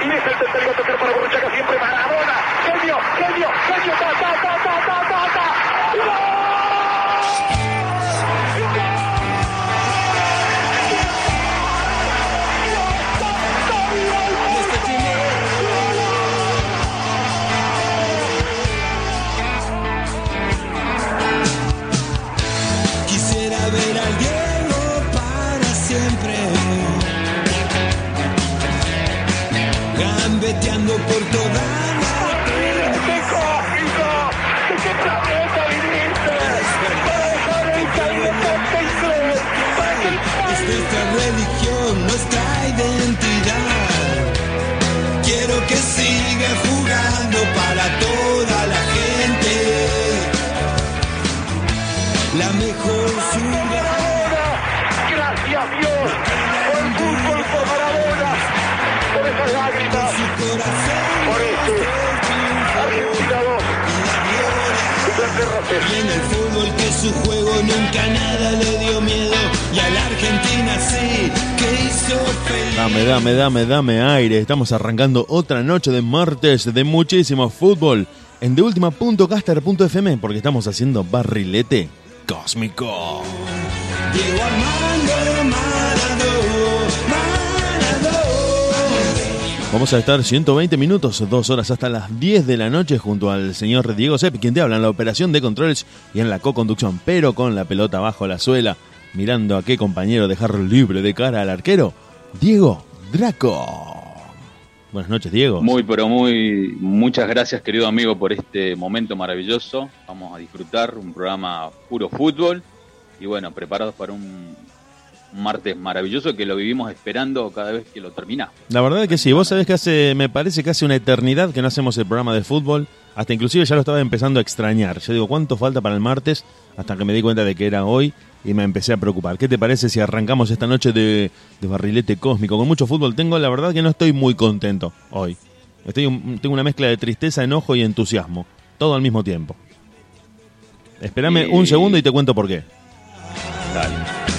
Y es el tercero a tocar para Borruchaga siempre Maradona, genio, genio, genio, ta, ta, ta, ta, Gambeteando por toda la ¡Qué cómico! ¿De qué planeta viniste? Para dejar el planeta Pixel. Para que el Es nuestra religión, nuestra identidad. Quiero que siga jugando para toda Y en el fútbol que su juego nunca nada le dio miedo. Y a la Argentina sí, que hizo feliz. Dame, dame, dame, dame aire. Estamos arrancando otra noche de martes de muchísimo fútbol en deultima.caster.fm porque estamos haciendo barrilete cósmico. Diego Armando Maradona, Vamos a estar 120 minutos, dos horas hasta las 10 de la noche junto al señor Diego Sepp, quien te habla en la operación de controles y en la co-conducción, pero con la pelota bajo la suela, mirando a qué compañero dejar libre de cara al arquero, Diego Draco. Buenas noches, Diego. Muy, pero muy, muchas gracias, querido amigo, por este momento maravilloso. Vamos a disfrutar un programa puro fútbol y bueno, preparados para un, un martes maravilloso que lo vivimos esperando cada vez que lo termina. La verdad es que sí, vos sabés que hace, me parece que hace una eternidad que no hacemos el programa de fútbol, hasta inclusive ya lo estaba empezando a extrañar. Yo digo, ¿cuánto falta para el martes? Hasta que me di cuenta de que era hoy y me empecé a preocupar. ¿Qué te parece si arrancamos esta noche de, de barrilete cósmico? Con mucho fútbol tengo, la verdad que no estoy muy contento hoy. Estoy, un- tengo una mezcla de tristeza, enojo y entusiasmo, todo al mismo tiempo. Espérame un segundo y te cuento por qué. Dale.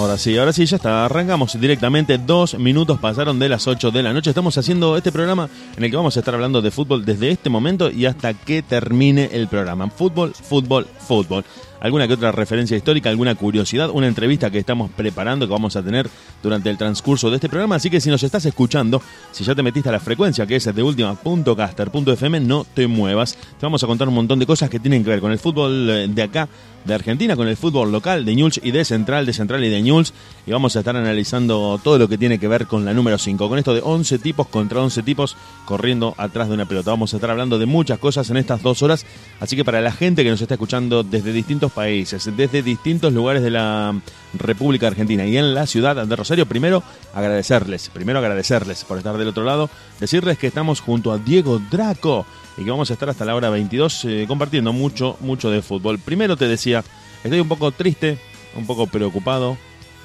Ahora sí, ahora sí, ya está. Arrancamos directamente. Dos minutos pasaron de las 8 de la noche. Estamos haciendo este programa en el que vamos a estar hablando de fútbol desde este momento y hasta que termine el programa. Fútbol, fútbol, fútbol. Alguna que otra referencia histórica, alguna curiosidad, una entrevista que estamos preparando que vamos a tener durante el transcurso de este programa. Así que si nos estás escuchando, si ya te metiste a la frecuencia que es de última.caster.fm, no te muevas. Te vamos a contar un montón de cosas que tienen que ver con el fútbol eh, de acá, de Argentina, con el fútbol local de Newell's y de Central, de Central y de Newell's. Y vamos a estar analizando todo lo que tiene que ver con la número 5, con esto de 11 tipos contra 11 tipos corriendo atrás de una pelota. Vamos a estar hablando de muchas cosas en estas dos horas. Así que para la gente que nos está escuchando desde distintos países, desde distintos lugares de la República Argentina y en la ciudad de Rosario, primero agradecerles, primero agradecerles por estar del otro lado, decirles que estamos junto a Diego Draco y que vamos a estar hasta la hora 22 eh, compartiendo mucho, mucho de fútbol. Primero te decía, estoy un poco triste, un poco preocupado,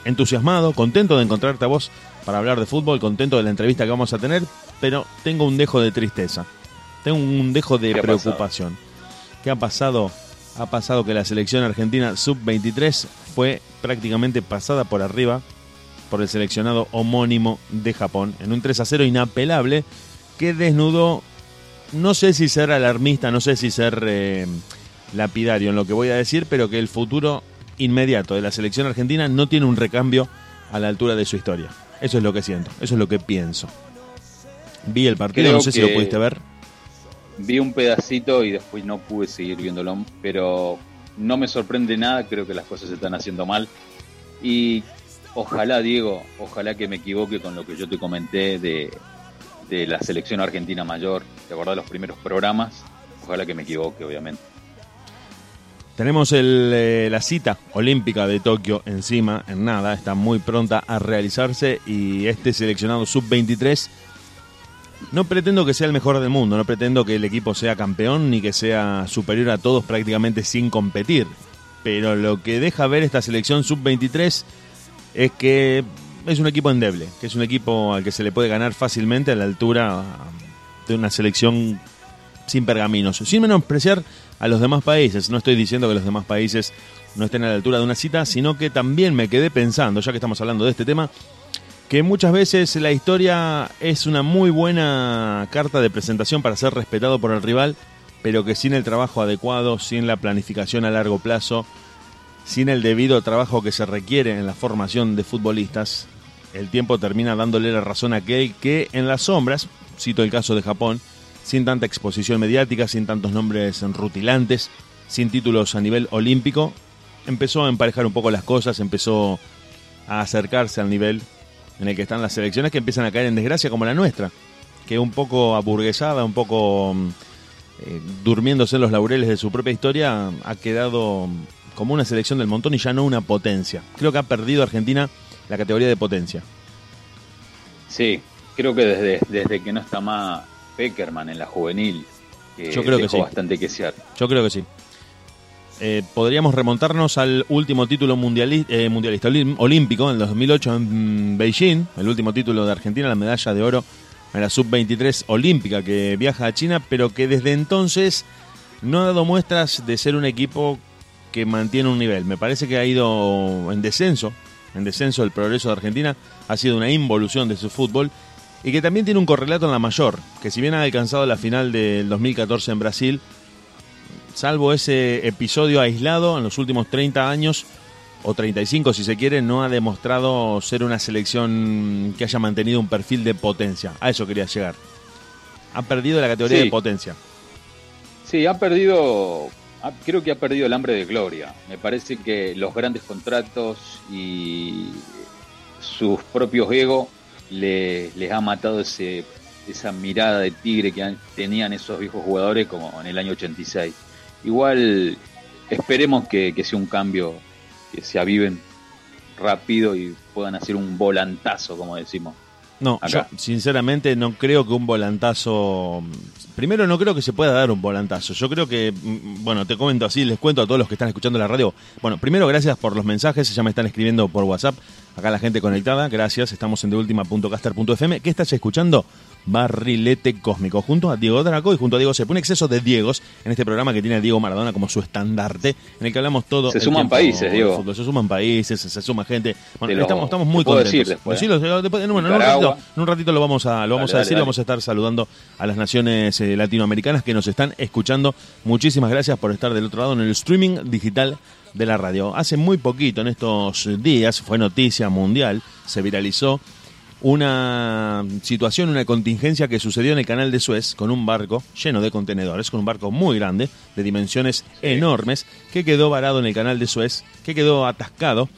entusiasmado, contento de encontrarte a vos para hablar de fútbol, contento de la entrevista que vamos a tener, pero tengo un dejo de tristeza, tengo un dejo de ¿Qué ha preocupación. ¿Qué ha pasado? Ha pasado que la selección argentina sub-23 fue prácticamente pasada por arriba por el seleccionado homónimo de Japón en un 3 a 0 inapelable que desnudó, no sé si ser alarmista, no sé si ser eh, lapidario en lo que voy a decir, pero que el futuro inmediato de la selección argentina no tiene un recambio a la altura de su historia. Eso es lo que siento, eso es lo que pienso. Vi el partido, Creo no sé si lo pudiste ver. Vi un pedacito y después no pude seguir viéndolo, pero no me sorprende nada, creo que las cosas se están haciendo mal. Y ojalá, Diego, ojalá que me equivoque con lo que yo te comenté de, de la selección argentina mayor. ¿Te acordás los primeros programas? Ojalá que me equivoque, obviamente. Tenemos eh, la cita olímpica de Tokio encima, en nada, está muy pronta a realizarse y este seleccionado sub-23 no pretendo que sea el mejor del mundo, no pretendo que el equipo sea campeón ni que sea superior a todos prácticamente sin competir, pero lo que deja ver esta selección sub-23 es que es un equipo endeble, que es un equipo al que se le puede ganar fácilmente a la altura de una selección sin pergaminos, sin menospreciar a los demás países. No estoy diciendo que los demás países no estén a la altura de una cita, sino que también me quedé pensando, ya que estamos hablando de este tema, que muchas veces la historia es una muy buena carta de presentación para ser respetado por el rival, pero que sin el trabajo adecuado, sin la planificación a largo plazo, sin el debido trabajo que se requiere en la formación de futbolistas, el tiempo termina dándole la razón a aquel que en las sombras, cito el caso de Japón, sin tanta exposición mediática, sin tantos nombres rutilantes, sin títulos a nivel olímpico, empezó a emparejar un poco las cosas, empezó a acercarse al nivel en el que están las selecciones que empiezan a caer en desgracia como la nuestra, que un poco aburguesada, un poco mm, eh, durmiéndose en los laureles de su propia historia, ha quedado como una selección del montón y ya no una potencia. Creo que ha perdido Argentina la categoría de potencia. Sí, creo que desde, desde que no está más Peckerman en la juvenil. Yo creo que sí. bastante que Yo creo que sí. Eh, podríamos remontarnos al último título eh, mundialista olímpico en el 2008 en Beijing, el último título de Argentina, la medalla de oro en la sub-23 olímpica que viaja a China, pero que desde entonces no ha dado muestras de ser un equipo que mantiene un nivel. Me parece que ha ido en descenso, en descenso el progreso de Argentina, ha sido una involución de su fútbol y que también tiene un correlato en la mayor, que si bien ha alcanzado la final del 2014 en Brasil, salvo ese episodio aislado en los últimos 30 años, o 35 si se quiere, no ha demostrado ser una selección que haya mantenido un perfil de potencia. A eso quería llegar. Ha perdido la categoría de potencia. Sí, ha perdido, creo que ha perdido el hambre de gloria. Me parece que los grandes contratos y sus propios egos les ha matado ese, esa mirada de tigre que tenían esos viejos jugadores como en el año 86. Igual esperemos que, sea un cambio, que se aviven rápido y puedan hacer un volantazo, como decimos. No, yo sinceramente no creo que un volantazo. Primero, no creo que se pueda dar un volantazo. Yo creo que, mm, bueno, te comento así, les cuento a todos los que están escuchando la radio. Bueno, primero, gracias por los mensajes, ya me están escribiendo por WhatsApp. Acá la gente conectada, gracias. Estamos en deultima.caster.fm. ¿Qué estás escuchando? Barrilete Cósmico, junto a Diego Draco y junto a Diego Se Un exceso de Diegos en este programa que tiene a Diego Maradona como su estandarte, en el que hablamos todo. Se suman países, Diego. Se suman países, se, suma gente. Bueno, estamos, estamos muy contentos. Después, sí, después, en, un ratito, en, un ratito, lo vamos a, lo vamos a decir, vamos a estar saludando a las naciones eh, latinoamericanas que nos están escuchando. Muchísimas gracias por estar del otro lado en el streaming digital de la radio. Hace muy poquito, en estos días, fue noticia mundial, se viralizó una situación, una contingencia que sucedió en el canal de Suez con un barco lleno de contenedores, con un barco muy grande, de dimensiones enormes, que quedó varado en el canal de Suez, que quedó atascado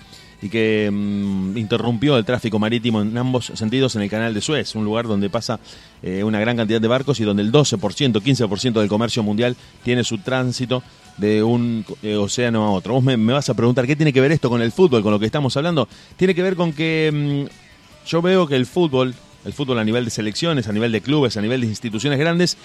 y que mm, interrumpió el tráfico marítimo en ambos sentidos en el canal de Suez, un lugar donde pasa eh, una gran cantidad de barcos y donde el 12%, 15% del comercio mundial tiene su tránsito de un océano a otro. Vos me, me, vas a preguntar, ¿qué tiene que ver esto con el fútbol, con lo que estamos hablando? Tiene que ver con que mm, yo veo que el fútbol, el fútbol a nivel de selecciones, a nivel de clubes, a nivel de instituciones grandes,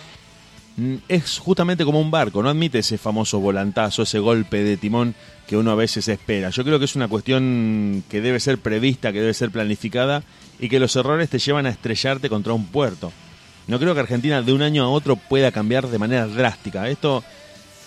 mm, es justamente como un barco, no admite ese famoso volantazo, ese golpe de timón que uno a veces espera. Yo creo que es una cuestión que debe ser prevista, que debe ser planificada y que los errores te llevan a estrellarte contra un puerto. No creo que Argentina de un año a otro pueda cambiar de manera drástica. Esto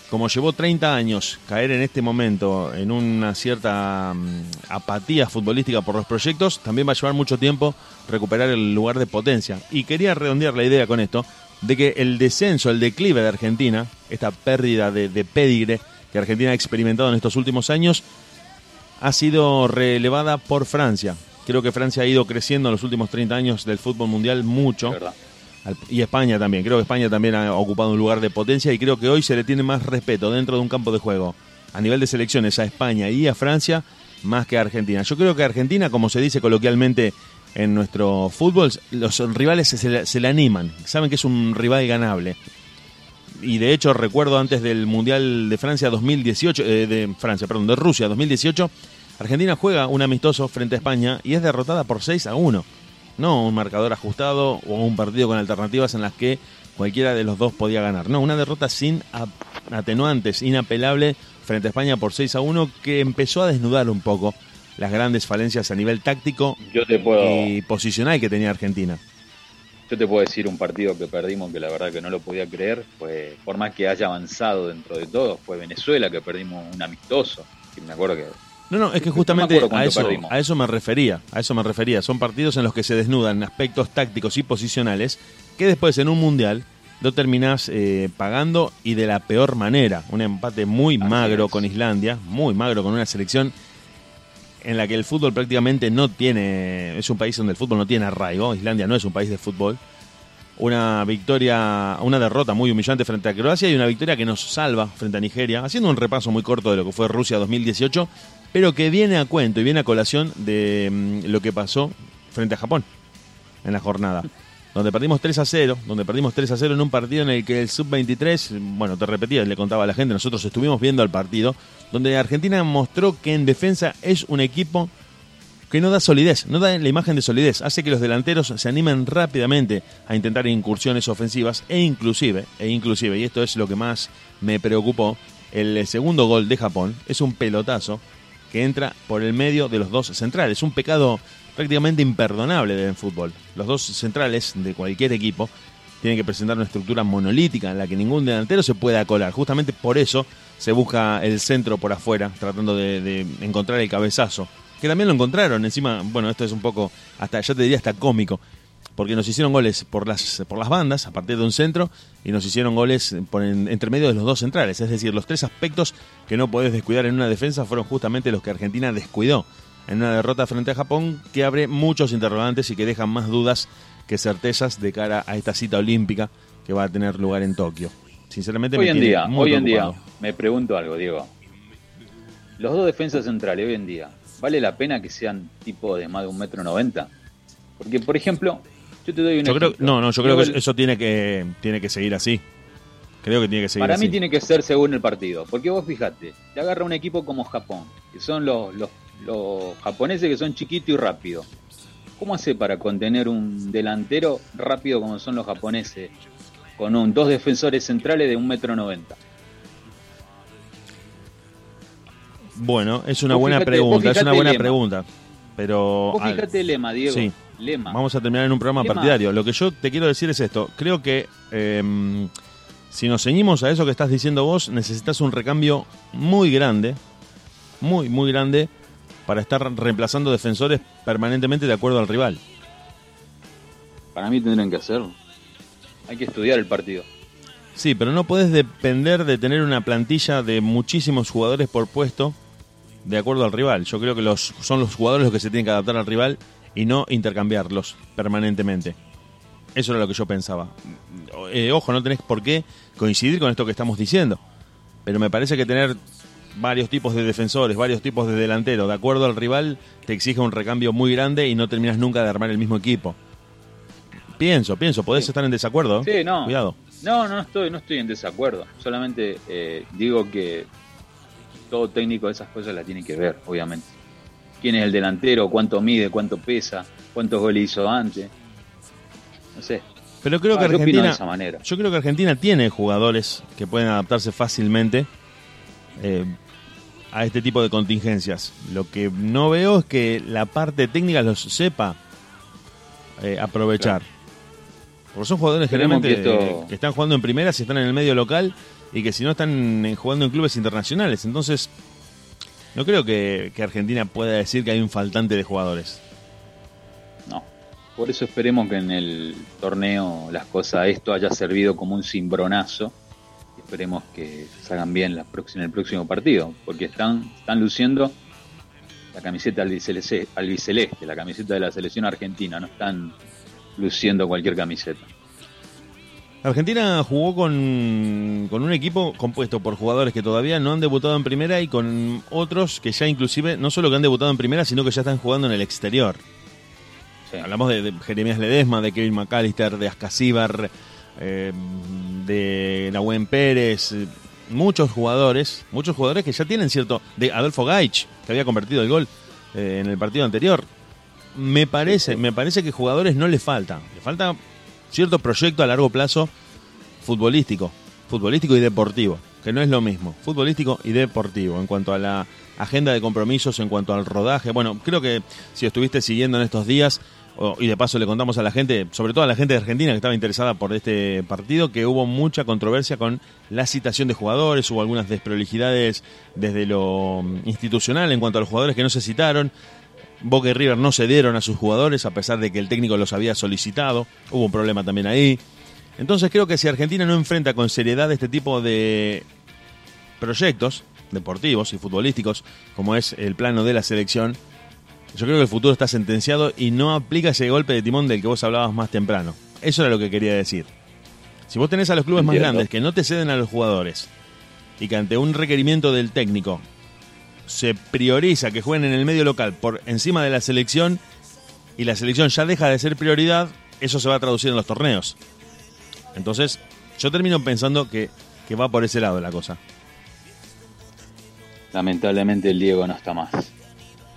como llevó 30 años caer en este momento en una cierta mm, apatía futbolística por los proyectos, también va a llevar mucho tiempo recuperar el lugar de potencia. Y quería redondear la idea con esto, de que el descenso, el declive de Argentina, esta pérdida de, de pedigre que Argentina ha experimentado en estos últimos años, ha sido relevada por Francia. Creo que Francia ha ido creciendo en los últimos 30 años del fútbol mundial mucho y España también. Creo que España también ha ocupado un lugar de potencia y creo que hoy se le tiene más respeto dentro de un campo de juego a nivel de selecciones a España y a Francia más que Argentina. Yo creo que Argentina, como se dice coloquialmente en nuestro fútbol, los rivales se, le- se le animan, saben que es un rival ganable. Y de hecho recuerdo antes del Mundial de Francia 2018, eh, de Francia, perdón, de Rusia 2018, Argentina juega un amistoso frente a España y es derrotada por 6 a 1. No un marcador ajustado o un partido con alternativas en las que cualquiera de los dos podía ganar. No, una derrota sin atenuantes, inapelable frente a España por 6 a 1 que empezó a desnudar un poco las grandes falencias a nivel táctico Yo te puedo, y posicional que tenía Argentina. yo te puedo decir un partido que perdimos que la verdad que no lo podía creer. Fue, por más que haya avanzado dentro de todo, fue Venezuela que perdimos un amistoso. Que me acuerdo que No, no, es que No me justamente acuerdo a eso, perdimos. a eso me refería, a eso me refería. Son partidos en los que se desnudan aspectos tácticos y posicionales que después en un mundial lo terminás eh, pagando y de la peor manera. Un empate muy Así magro es. con Islandia, muy magro con una selección en la que el fútbol prácticamente no tiene, es un país donde el fútbol no tiene arraigo, Islandia no es un país de fútbol. Una victoria, una derrota muy humillante frente a Croacia y una victoria que nos salva frente a Nigeria, haciendo un repaso muy corto de lo que fue Rusia 2018, pero que viene a cuento y viene a colación de mm, lo que pasó frente a Japón en la jornada. Donde perdimos 3 a 0, donde perdimos 3 a 0 en un partido en el que el sub-23, bueno, te repetía, le contaba a la gente, nosotros estuvimos viendo el partido, donde Argentina mostró que en defensa es un equipo que no da solidez, no da la imagen de solidez, hace que los delanteros se animen rápidamente a intentar incursiones ofensivas e inclusive, e inclusive, y esto es lo que más me preocupó, el segundo gol de Japón es un pelotazo que entra por el medio de los dos centrales, un pecado prácticamente imperdonable del fútbol. Los dos centrales de cualquier equipo tienen que presentar una estructura monolítica en la que ningún delantero se pueda colar. Justamente por eso se busca el centro por afuera, tratando de, encontrar el cabezazo. Que también lo encontraron. Encima, bueno, esto es un poco, hasta ya te diría, hasta cómico. Porque nos hicieron goles por las, por las bandas, a partir de un centro, y nos hicieron goles por en- entre medio de los dos centrales. Es decir, los tres aspectos que no podés descuidar en una defensa fueron justamente los que Argentina descuidó en una derrota frente a Japón que abre muchos interrogantes y que dejan más dudas que certezas de cara a esta cita olímpica que va a tener lugar en Tokio. Sinceramente, hoy me en día, muy hoy en día, me pregunto algo, Diego. Los dos defensas centrales hoy en día, ¿vale la pena que sean tipo de más de un metro noventa? Porque, por ejemplo, yo te doy un Yo creo, ejemplo. no, no, yo creo que eso tiene que tiene que seguir así. Creo que tiene que seguir Para así. mí tiene que ser según el partido. Porque vos fijate, te agarra un equipo como Japón, que son los, los, los japoneses que son chiquitos y rápidos. ¿Cómo hace para contener un delantero rápido como son los japoneses? Con un, dos defensores centrales de un metro noventa. Bueno, es una buena pregunta, es una buena pregunta. Pero Vos fíjate el lema, Diego. Sí. Lema. Vamos a terminar en un programa Lema. partidario. Lo que yo te quiero decir es esto. Creo que eh, si nos ceñimos a eso que estás diciendo vos, necesitas un recambio muy grande, muy, muy grande, para estar reemplazando defensores permanentemente de acuerdo al rival. Para mí tendrían que hacerlo. Hay que estudiar el partido. Sí, pero no puedes depender de tener una plantilla de muchísimos jugadores por puesto de acuerdo al rival. Yo creo que los son los jugadores los que se tienen que adaptar al rival y no intercambiarlos permanentemente. Eso era lo que yo pensaba. Eh, ojo, no tenés por qué coincidir con esto que estamos diciendo. Pero me parece que tener varios tipos de defensores, varios tipos de delanteros, de acuerdo al rival, te exige un recambio muy grande y no terminas nunca de armar el mismo equipo. Pienso, pienso, podés estar en desacuerdo. Sí, no. Cuidado. No, no estoy, no estoy en desacuerdo. Solamente eh, digo que todo técnico de esas cosas las tiene que ver, obviamente. ¿Quién es el delantero? ¿Cuánto mide? ¿Cuánto pesa? ¿Cuántos goles hizo antes? No sé. Pero creo Ah, que yo Argentina, de esa manera. yo creo que Argentina tiene jugadores que pueden adaptarse fácilmente eh, a este tipo de contingencias. Lo que no veo es que la parte técnica los sepa eh, aprovechar. Porque son jugadores Esperemos generalmente que esto- eh, que están jugando en primera si están en el medio local y que si no están eh, jugando en clubes internacionales. Entonces, no creo que, Argentina pueda decir que hay un faltante de jugadores. No. Por eso esperemos que en el torneo las cosas, esto haya servido como un cimbronazo. Esperemos que salgan bien la próxima, en el próximo partido. Porque están, están luciendo la camiseta albiceleste, albiceleste, la camiseta de la selección argentina. No están luciendo cualquier camiseta. Argentina jugó con, con un equipo compuesto por jugadores que todavía no han debutado en primera y con otros que ya inclusive no solo que han debutado en primera, sino que ya están jugando en el exterior. Sí. Hablamos de, de Jeremías Ledesma, de Kevin McAllister, de Ascasíbar, eh, de Nahuen Pérez, muchos jugadores, muchos jugadores que ya tienen cierto, de Adolfo Gaich, que había convertido el gol eh, en el partido anterior. Me parece, me parece que jugadores no le falta, le falta cierto proyecto a largo plazo futbolístico, futbolístico y deportivo, que no es lo mismo, futbolístico y deportivo en cuanto a la agenda de compromisos, en cuanto al rodaje. Bueno, creo que si estuviste siguiendo en estos días, y de paso le contamos a la gente, sobre todo a la gente de Argentina que estaba interesada por este partido, que hubo mucha controversia con la citación de jugadores, hubo algunas desprolijidades desde lo institucional en cuanto a los jugadores que no se citaron. Boca y River no cedieron a sus jugadores a pesar de que el técnico los había solicitado. Hubo un problema también ahí. Entonces creo que si Argentina no enfrenta con seriedad este tipo de proyectos deportivos y futbolísticos, como es el plano de la selección, yo creo que el futuro está sentenciado y no aplica ese golpe de timón del que vos hablabas más temprano. Eso era lo que quería decir. Si vos tenés a los clubes más grandes que no te ceden a los jugadores y que ante un requerimiento del técnico se prioriza que jueguen en el medio local por encima de la selección y la selección ya deja de ser prioridad, eso se va a traducir en los torneos. Entonces, yo termino pensando que, que va por ese lado la cosa. Lamentablemente el Diego no está más.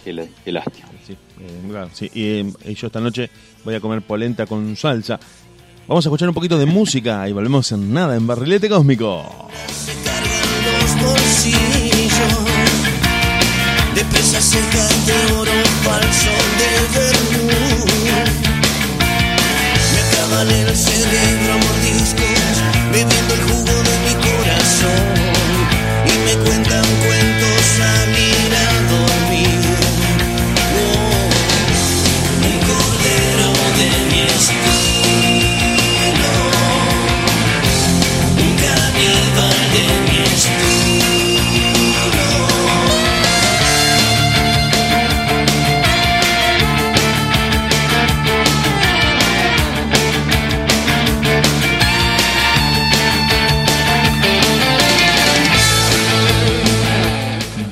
Qué, qué lástima. Sí, eh, claro, sí. Y, eh, y yo esta noche voy a comer polenta con salsa. Vamos a escuchar un poquito de música y volvemos en nada en Barrilete Cósmico. De presas secas de oro falso de vermú. Me acaban el cerebro a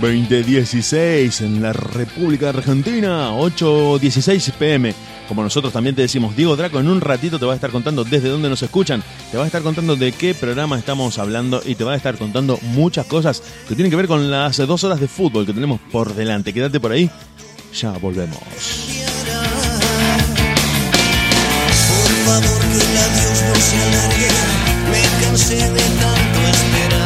2016 en la República Argentina, 8.16 pm. Como nosotros también te decimos, Diego Draco en un ratito te va a estar contando desde dónde nos escuchan, te va a estar contando de qué programa estamos hablando y te va a estar contando muchas cosas que tienen que ver con las dos horas de fútbol que tenemos por delante. Quédate por ahí, ya volvemos. Por favor que no me cansé de tanto esperar.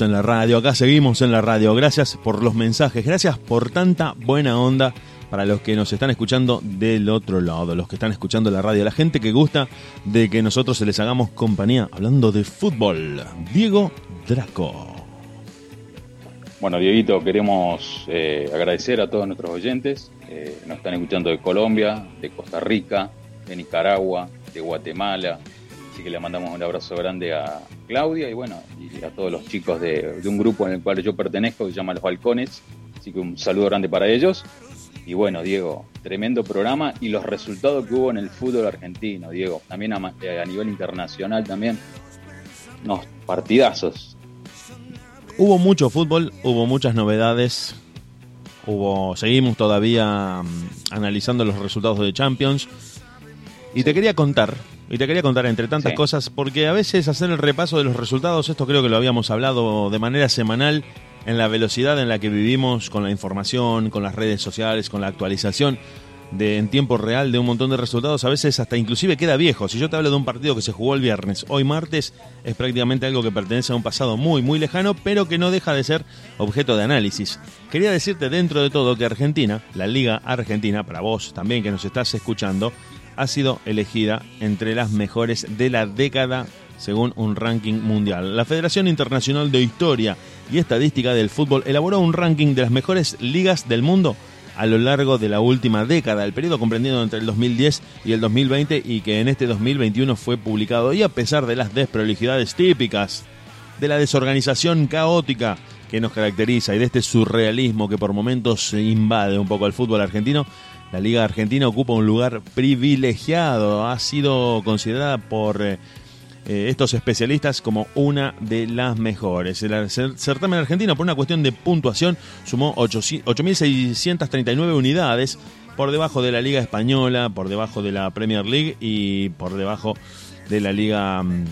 En la radio, acá seguimos en la radio. Gracias por los mensajes, gracias por tanta buena onda para los que nos están escuchando del otro lado, los que están escuchando la radio, la gente que gusta de que nosotros se les hagamos compañía hablando de fútbol. Diego Draco. Bueno, Dieguito, queremos eh, agradecer a todos nuestros oyentes. Eh, nos están escuchando de Colombia, de Costa Rica, de Nicaragua, de Guatemala. Así que le mandamos un abrazo grande a Claudia y bueno, y a todos los chicos de, un grupo en el cual yo pertenezco que se llama Los Balcones. Así que un saludo grande para ellos. Y bueno, Diego, tremendo programa y los resultados que hubo en el fútbol argentino, Diego. También a, eh, nivel internacional también. Unos partidazos. Hubo mucho fútbol, hubo muchas novedades. Hubo, seguimos todavía mm, analizando los resultados de Champions. Y te quería contar, y te quería contar entre tantas Sí. cosas, porque a veces hacer el repaso de los resultados, esto creo que lo habíamos hablado de manera semanal, en la velocidad en la que vivimos con la información, con las redes sociales, con la actualización de en tiempo real de un montón de resultados, a veces hasta inclusive queda viejo. Si yo te hablo de un partido que se jugó el viernes, hoy martes, es prácticamente algo que pertenece a un pasado muy, muy lejano, pero que no deja de ser objeto de análisis. Quería decirte dentro de todo que Argentina, la Liga Argentina, para vos también que nos estás escuchando, ha sido elegida entre las mejores de la década según un ranking mundial. La Federación Internacional de Historia y Estadística del Fútbol elaboró un ranking de las mejores ligas del mundo a lo largo de la última década, el periodo comprendido entre el 2010 y el 2020 y que en este 2021 fue publicado. Y a pesar de las desprolijidades típicas, de la desorganización caótica que nos caracteriza y de este surrealismo que por momentos invade un poco al fútbol argentino, la Liga Argentina ocupa un lugar privilegiado. Ha sido considerada por eh, eh, estos especialistas como una de las mejores. El cer- certamen argentino, por una cuestión de puntuación, sumó 800 8.639 unidades por debajo de la Liga Española, por debajo de la Premier League y por debajo de la Liga mm,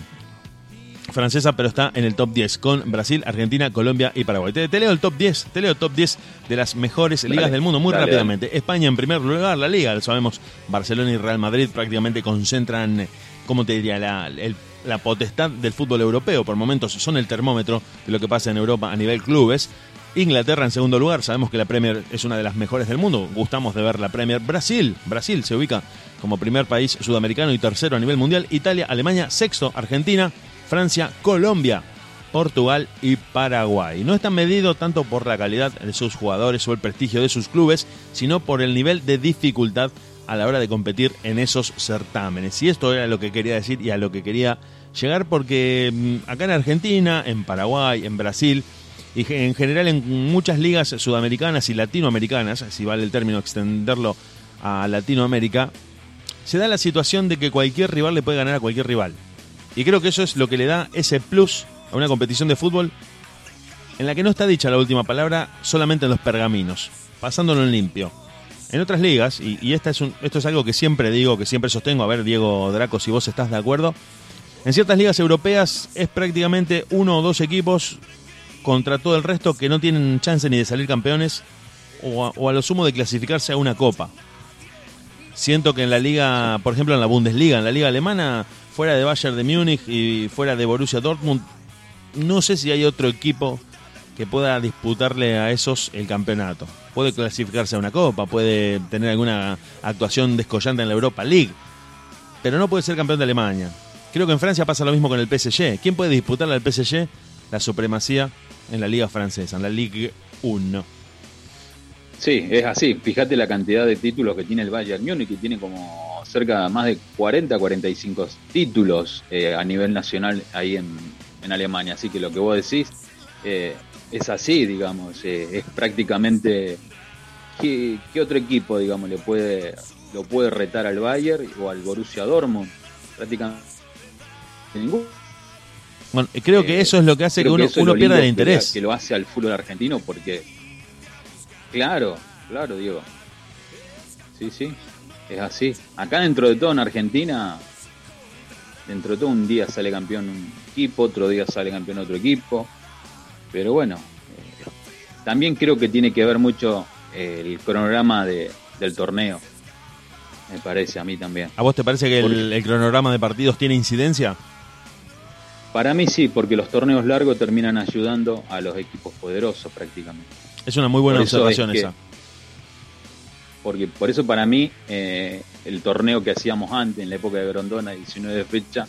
francesa, pero está en el top 10 con Brasil, Argentina, Colombia y Paraguay. Te, te leo el top 10, te leo el top 10 de las mejores ligas del mundo muy dale, rápidamente. España en primer lugar, la liga, lo sabemos, Barcelona y Real Madrid prácticamente concentran, ¿cómo te diría? La, el- la potestad del fútbol europeo. Por momentos son el termómetro de lo que pasa en Europa a nivel clubes. Inglaterra en segundo lugar, sabemos que la Premier es una de las mejores del mundo, gustamos de ver la Premier. Brasil, Brasil se ubica como primer país sudamericano y tercero a nivel mundial. Italia, Alemania, sexto, Argentina, Francia, Colombia, Portugal y Paraguay. No está medido tanto por la calidad de sus jugadores o el prestigio de sus clubes, sino por el nivel de dificultad a la hora de competir en esos certámenes. Y esto era lo que quería decir y a lo que quería llegar porque mm, acá en Argentina, en Paraguay, en Brasil y en general en muchas ligas sudamericanas y latinoamericanas, si vale el término extenderlo a Latinoamérica, se da la situación de que cualquier rival le puede ganar a cualquier rival. Y creo que eso es lo que le da ese plus a una competición de fútbol en la que no está dicha la última palabra solamente en los pergaminos, pasándolo en limpio. En otras ligas, y, esta es un- esto es algo que siempre digo, que siempre sostengo, a ver Diego Draco si vos estás de acuerdo, en ciertas ligas europeas es prácticamente uno o dos equipos contra todo el resto que no tienen chance ni de salir campeones o a lo sumo de clasificarse a una copa. Siento que en la liga, por ejemplo en la Bundesliga, en la liga alemana, fuera de Bayern de Múnich y fuera de Borussia Dortmund, no sé si hay otro equipo que pueda disputarle a esos el campeonato. Puede clasificarse a una copa, puede tener alguna actuación descollante en la Europa League, pero no puede ser campeón de Alemania. Creo que en Francia pasa lo mismo con el PSG. ¿Quién puede disputarle al PSG la supremacía en la liga francesa, en la Ligue 1? Sí, es así. Fíjate la cantidad de títulos que tiene el Bayern Múnich, que tiene como cerca de más de 40, 45 títulos eh, a nivel nacional ahí en, en Alemania. Así que lo que vos decís eh, es así, digamos. eh, es prácticamente ¿qué, qué otro equipo, digamos, le puede lo puede retar al Bayern o al Borussia Dortmund. Prácticamente ningún. Bueno, creo que Eh, eso es lo que hace que uno, lo pierda el que interés. Que lo hace al fútbol argentino porque. Claro, claro, Diego. Sí, sí, es así. Acá dentro de todo en Argentina, dentro de todo un día sale campeón un equipo, otro día sale campeón otro equipo. Pero bueno, eh, también creo que tiene que ver mucho eh, el cronograma de, del torneo. Me parece a mí también. ¿A vos te parece que el, cronograma de partidos tiene incidencia? Para mí sí, porque los torneos largos terminan ayudando a los equipos poderosos prácticamente. Es una muy buena observación es que- esa. Porque por eso para mí eh, el torneo que hacíamos antes, en la época de Grondona, 19 de fecha,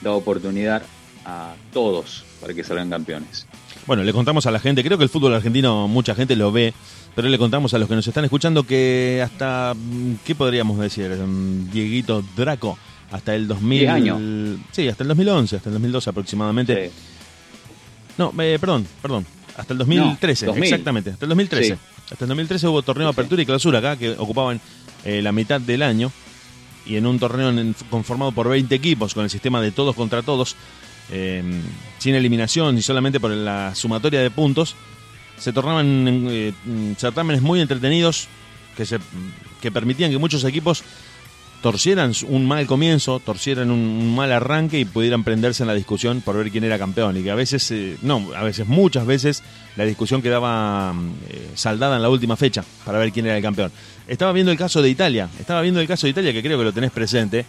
da oportunidad a todos para que salgan campeones. Bueno, le contamos a la gente, creo que el fútbol argentino mucha gente lo ve, pero le contamos a los que nos están escuchando que hasta, mm, ¿qué podríamos decir? Mm, Dieguito Draco, hasta el 2000... Diez años. Sí, hasta el 2011, hasta el 2012 aproximadamente. Sí. No, eh, perdón, perdón. Hasta el 2013, No, 2000. exactamente. Hasta el 2013. Sí. Hasta el 2013 hubo torneo de apertura y clausura acá que ocupaban eh, la mitad del año. Y en un torneo conformado por 20 equipos con el sistema de todos contra todos, eh, sin eliminación y solamente por la sumatoria de puntos, se tornaban eh, certámenes muy entretenidos que, se, que permitían que muchos equipos torcieran un mal comienzo, torcieran un, mal arranque y pudieran prenderse en la discusión por ver quién era campeón. Y que a veces, eh, no, a veces, muchas veces, la discusión quedaba eh, saldada en la última fecha para ver quién era el campeón. Estaba viendo el caso de Italia, estaba viendo el caso de Italia que creo que lo tenés presente.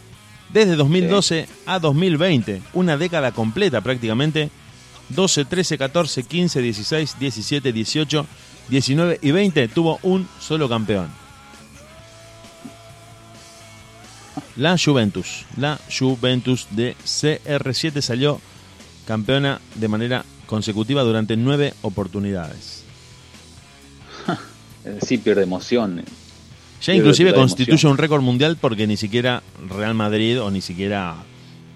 Desde 2012 a 2020, una década completa prácticamente, 12, 13, 14, 15, 16, 17, 18, 19 y 20 tuvo un solo campeón. La Juventus. La Juventus de CR7 salió campeona de manera consecutiva durante nueve oportunidades. Sí, pierde emoción. Ya inclusive constituye un récord mundial porque ni siquiera Real Madrid o ni siquiera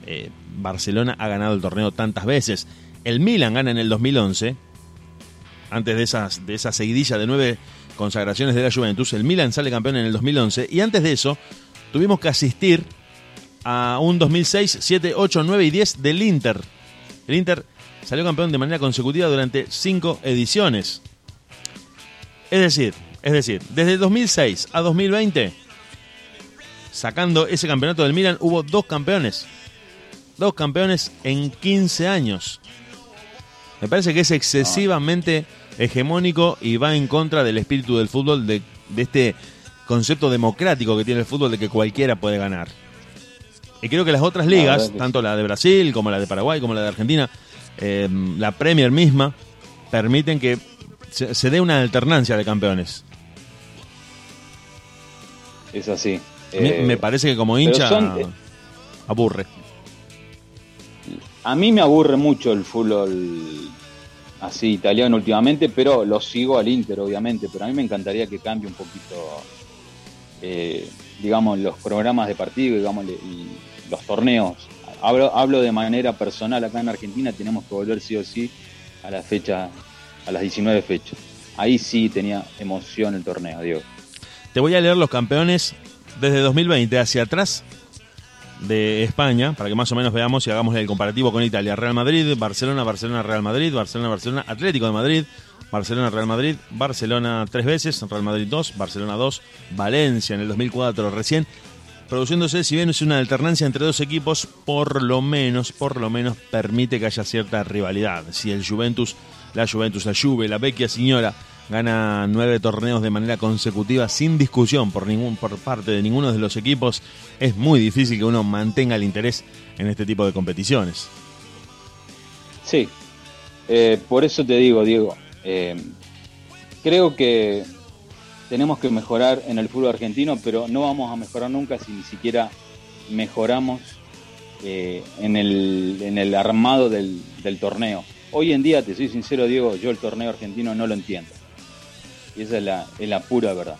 eh, Barcelona ha ganado el torneo tantas veces. El Milan gana en el 2011, antes de, esas, de esa seguidilla de nueve consagraciones de la Juventus. El Milan sale campeón en el 2011 y antes de eso tuvimos que asistir a un 2006, 7, 8, 9 y 10 del Inter. El Inter salió campeón de manera consecutiva durante cinco ediciones. Es decir, es decir, desde 2006 a 2020, sacando ese campeonato del Milan, hubo dos campeones. Dos campeones en 15 años. Me parece que es excesivamente hegemónico y va en contra del espíritu del fútbol, de, de este concepto democrático que tiene el fútbol de que cualquiera puede ganar. Y creo que las otras ligas, tanto la de Brasil como la de Paraguay como la de Argentina, eh, la Premier misma, permiten que se, dé una alternancia de campeones. Es así. me, eh, parece que como hincha eh, aburre. A mí me aburre mucho el fútbol así italiano últimamente, pero lo sigo al Inter, obviamente. Pero a mí me encantaría que cambie un poquito eh, digamos, los programas de partido, digamos, y los torneos. Hablo, hablo de manera personal, acá en Argentina tenemos que volver sí o sí a la fecha, a las 19 fechas. Ahí sí tenía emoción el torneo, Diego. Te voy a leer los campeones desde 2020 hacia atrás de España, para que más o menos veamos y hagamos el comparativo con Italia. Real Madrid, Barcelona, Barcelona, Real Madrid, Barcelona, Barcelona, Atlético de Madrid, Barcelona, Real Madrid, Barcelona tres veces, Real Madrid dos, Barcelona dos, Valencia en el 2004 recién, produciéndose, si bien es una alternancia entre dos equipos, por lo menos, por lo menos permite que haya cierta rivalidad. Si el Juventus, la Juventus, la Juve, la Vecchia Señora gana nueve torneos de manera consecutiva sin discusión por, ningún, por parte de ninguno de los equipos, es muy difícil que uno mantenga el interés en este tipo de competiciones. Sí, eh, por eso te digo, Diego, eh, creo que tenemos que mejorar en el fútbol argentino, pero no vamos a mejorar nunca si ni siquiera mejoramos eh, en, el, en, el, armado del, torneo. Hoy en día, te soy sincero, Diego, yo el torneo argentino no lo entiendo. Y esa es la, es la pura verdad.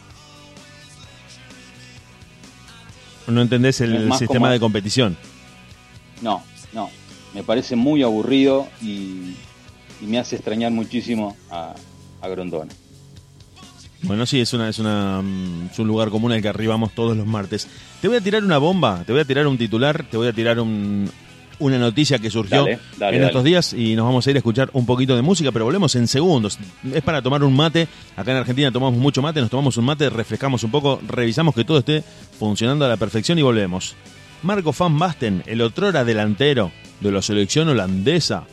¿No entendés el sistema de competición? No, no. Me parece muy aburrido y y me hace extrañar muchísimo a, Grondona. Bueno, sí, es, una, es, una, mm, es un lugar común al que arribamos todos los martes. Te voy a tirar una bomba, te voy a tirar un titular, te voy a tirar un, una noticia que surgió en estos días y nos vamos a ir a escuchar un poquito de música, pero volvemos en segundos. Es para tomar un mate. Acá en Argentina tomamos mucho mate, nos tomamos un mate, refrescamos un poco, revisamos que todo esté funcionando a la perfección y volvemos. Marco Van Basten, el otrora delantero de la selección holandesa,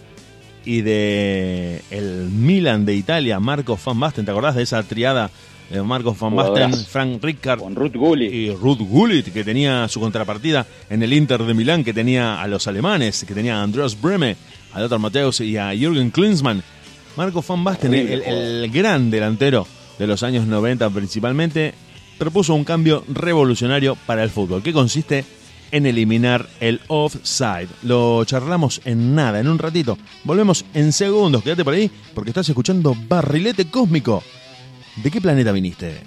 y de el Milan de Italia, Marco Van Basten. ¿Te acordás de esa triada de Marco Van Basten, Frank Rijkaard Con Ruth Gullit. y Ruth Gullit, que tenía su contrapartida en el Inter de Milán, que tenía a los alemanes, que tenía a Andreas Breme, a Lothar Matthäus y a Jürgen Klinsmann? Marco Van Basten, el, el gran delantero de los años 90 principalmente, propuso un cambio revolucionario para el fútbol, que consiste en eliminar el offside. Lo charlamos en nada, en un ratito. Volvemos en segundos. Quédate por ahí porque estás escuchando Barrilete Cósmico. ¿De qué planeta viniste?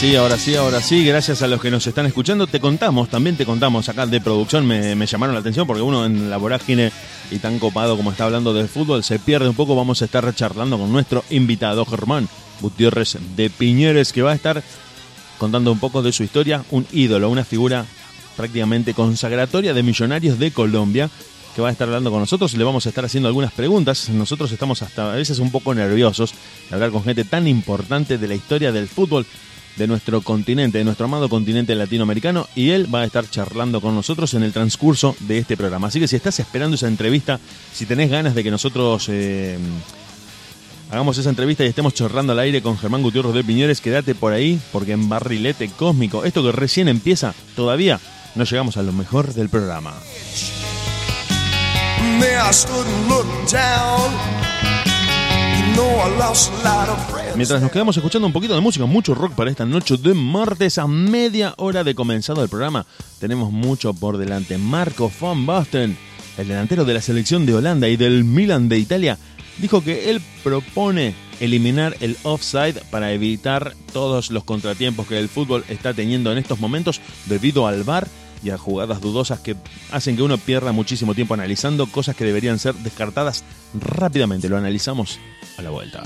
Sí, ahora sí, ahora sí. Gracias a los que nos están escuchando. Te contamos, también te contamos acá de producción. Me, llamaron la atención porque uno en la vorágine y tan copado como está hablando del fútbol se pierde un poco. Vamos a estar charlando con nuestro invitado Germán Gutiérrez de Piñeres que va a estar contando un poco de su historia. Un ídolo, una figura prácticamente consagratoria de Millonarios de Colombia que va a estar hablando con nosotros. Le vamos a estar haciendo algunas preguntas. Nosotros estamos hasta a veces un poco nerviosos de hablar con gente tan importante de la historia del fútbol de nuestro continente, de nuestro amado continente latinoamericano, y él va a estar charlando con nosotros en el transcurso de este programa. Así que si estás esperando esa entrevista, si tenés ganas de que nosotros eh, hagamos esa entrevista y estemos chorrando al aire con Germán Gutiérrez de Piñeres, quédate por ahí, porque en Barrilete Cósmico, esto que recién empieza, todavía no llegamos a lo mejor del programa. Mientras nos quedamos escuchando un poquito de música, mucho rock para esta noche de martes a media hora de comenzado el programa, tenemos mucho por delante. Marco van Basten, el delantero de la selección de Holanda y del Milan de Italia, dijo que él propone eliminar el offside para evitar todos los contratiempos que el fútbol está teniendo en estos momentos debido al VAR y a jugadas dudosas que hacen que uno pierda muchísimo tiempo analizando cosas que deberían ser descartadas rápidamente. Lo analizamos a la vuelta.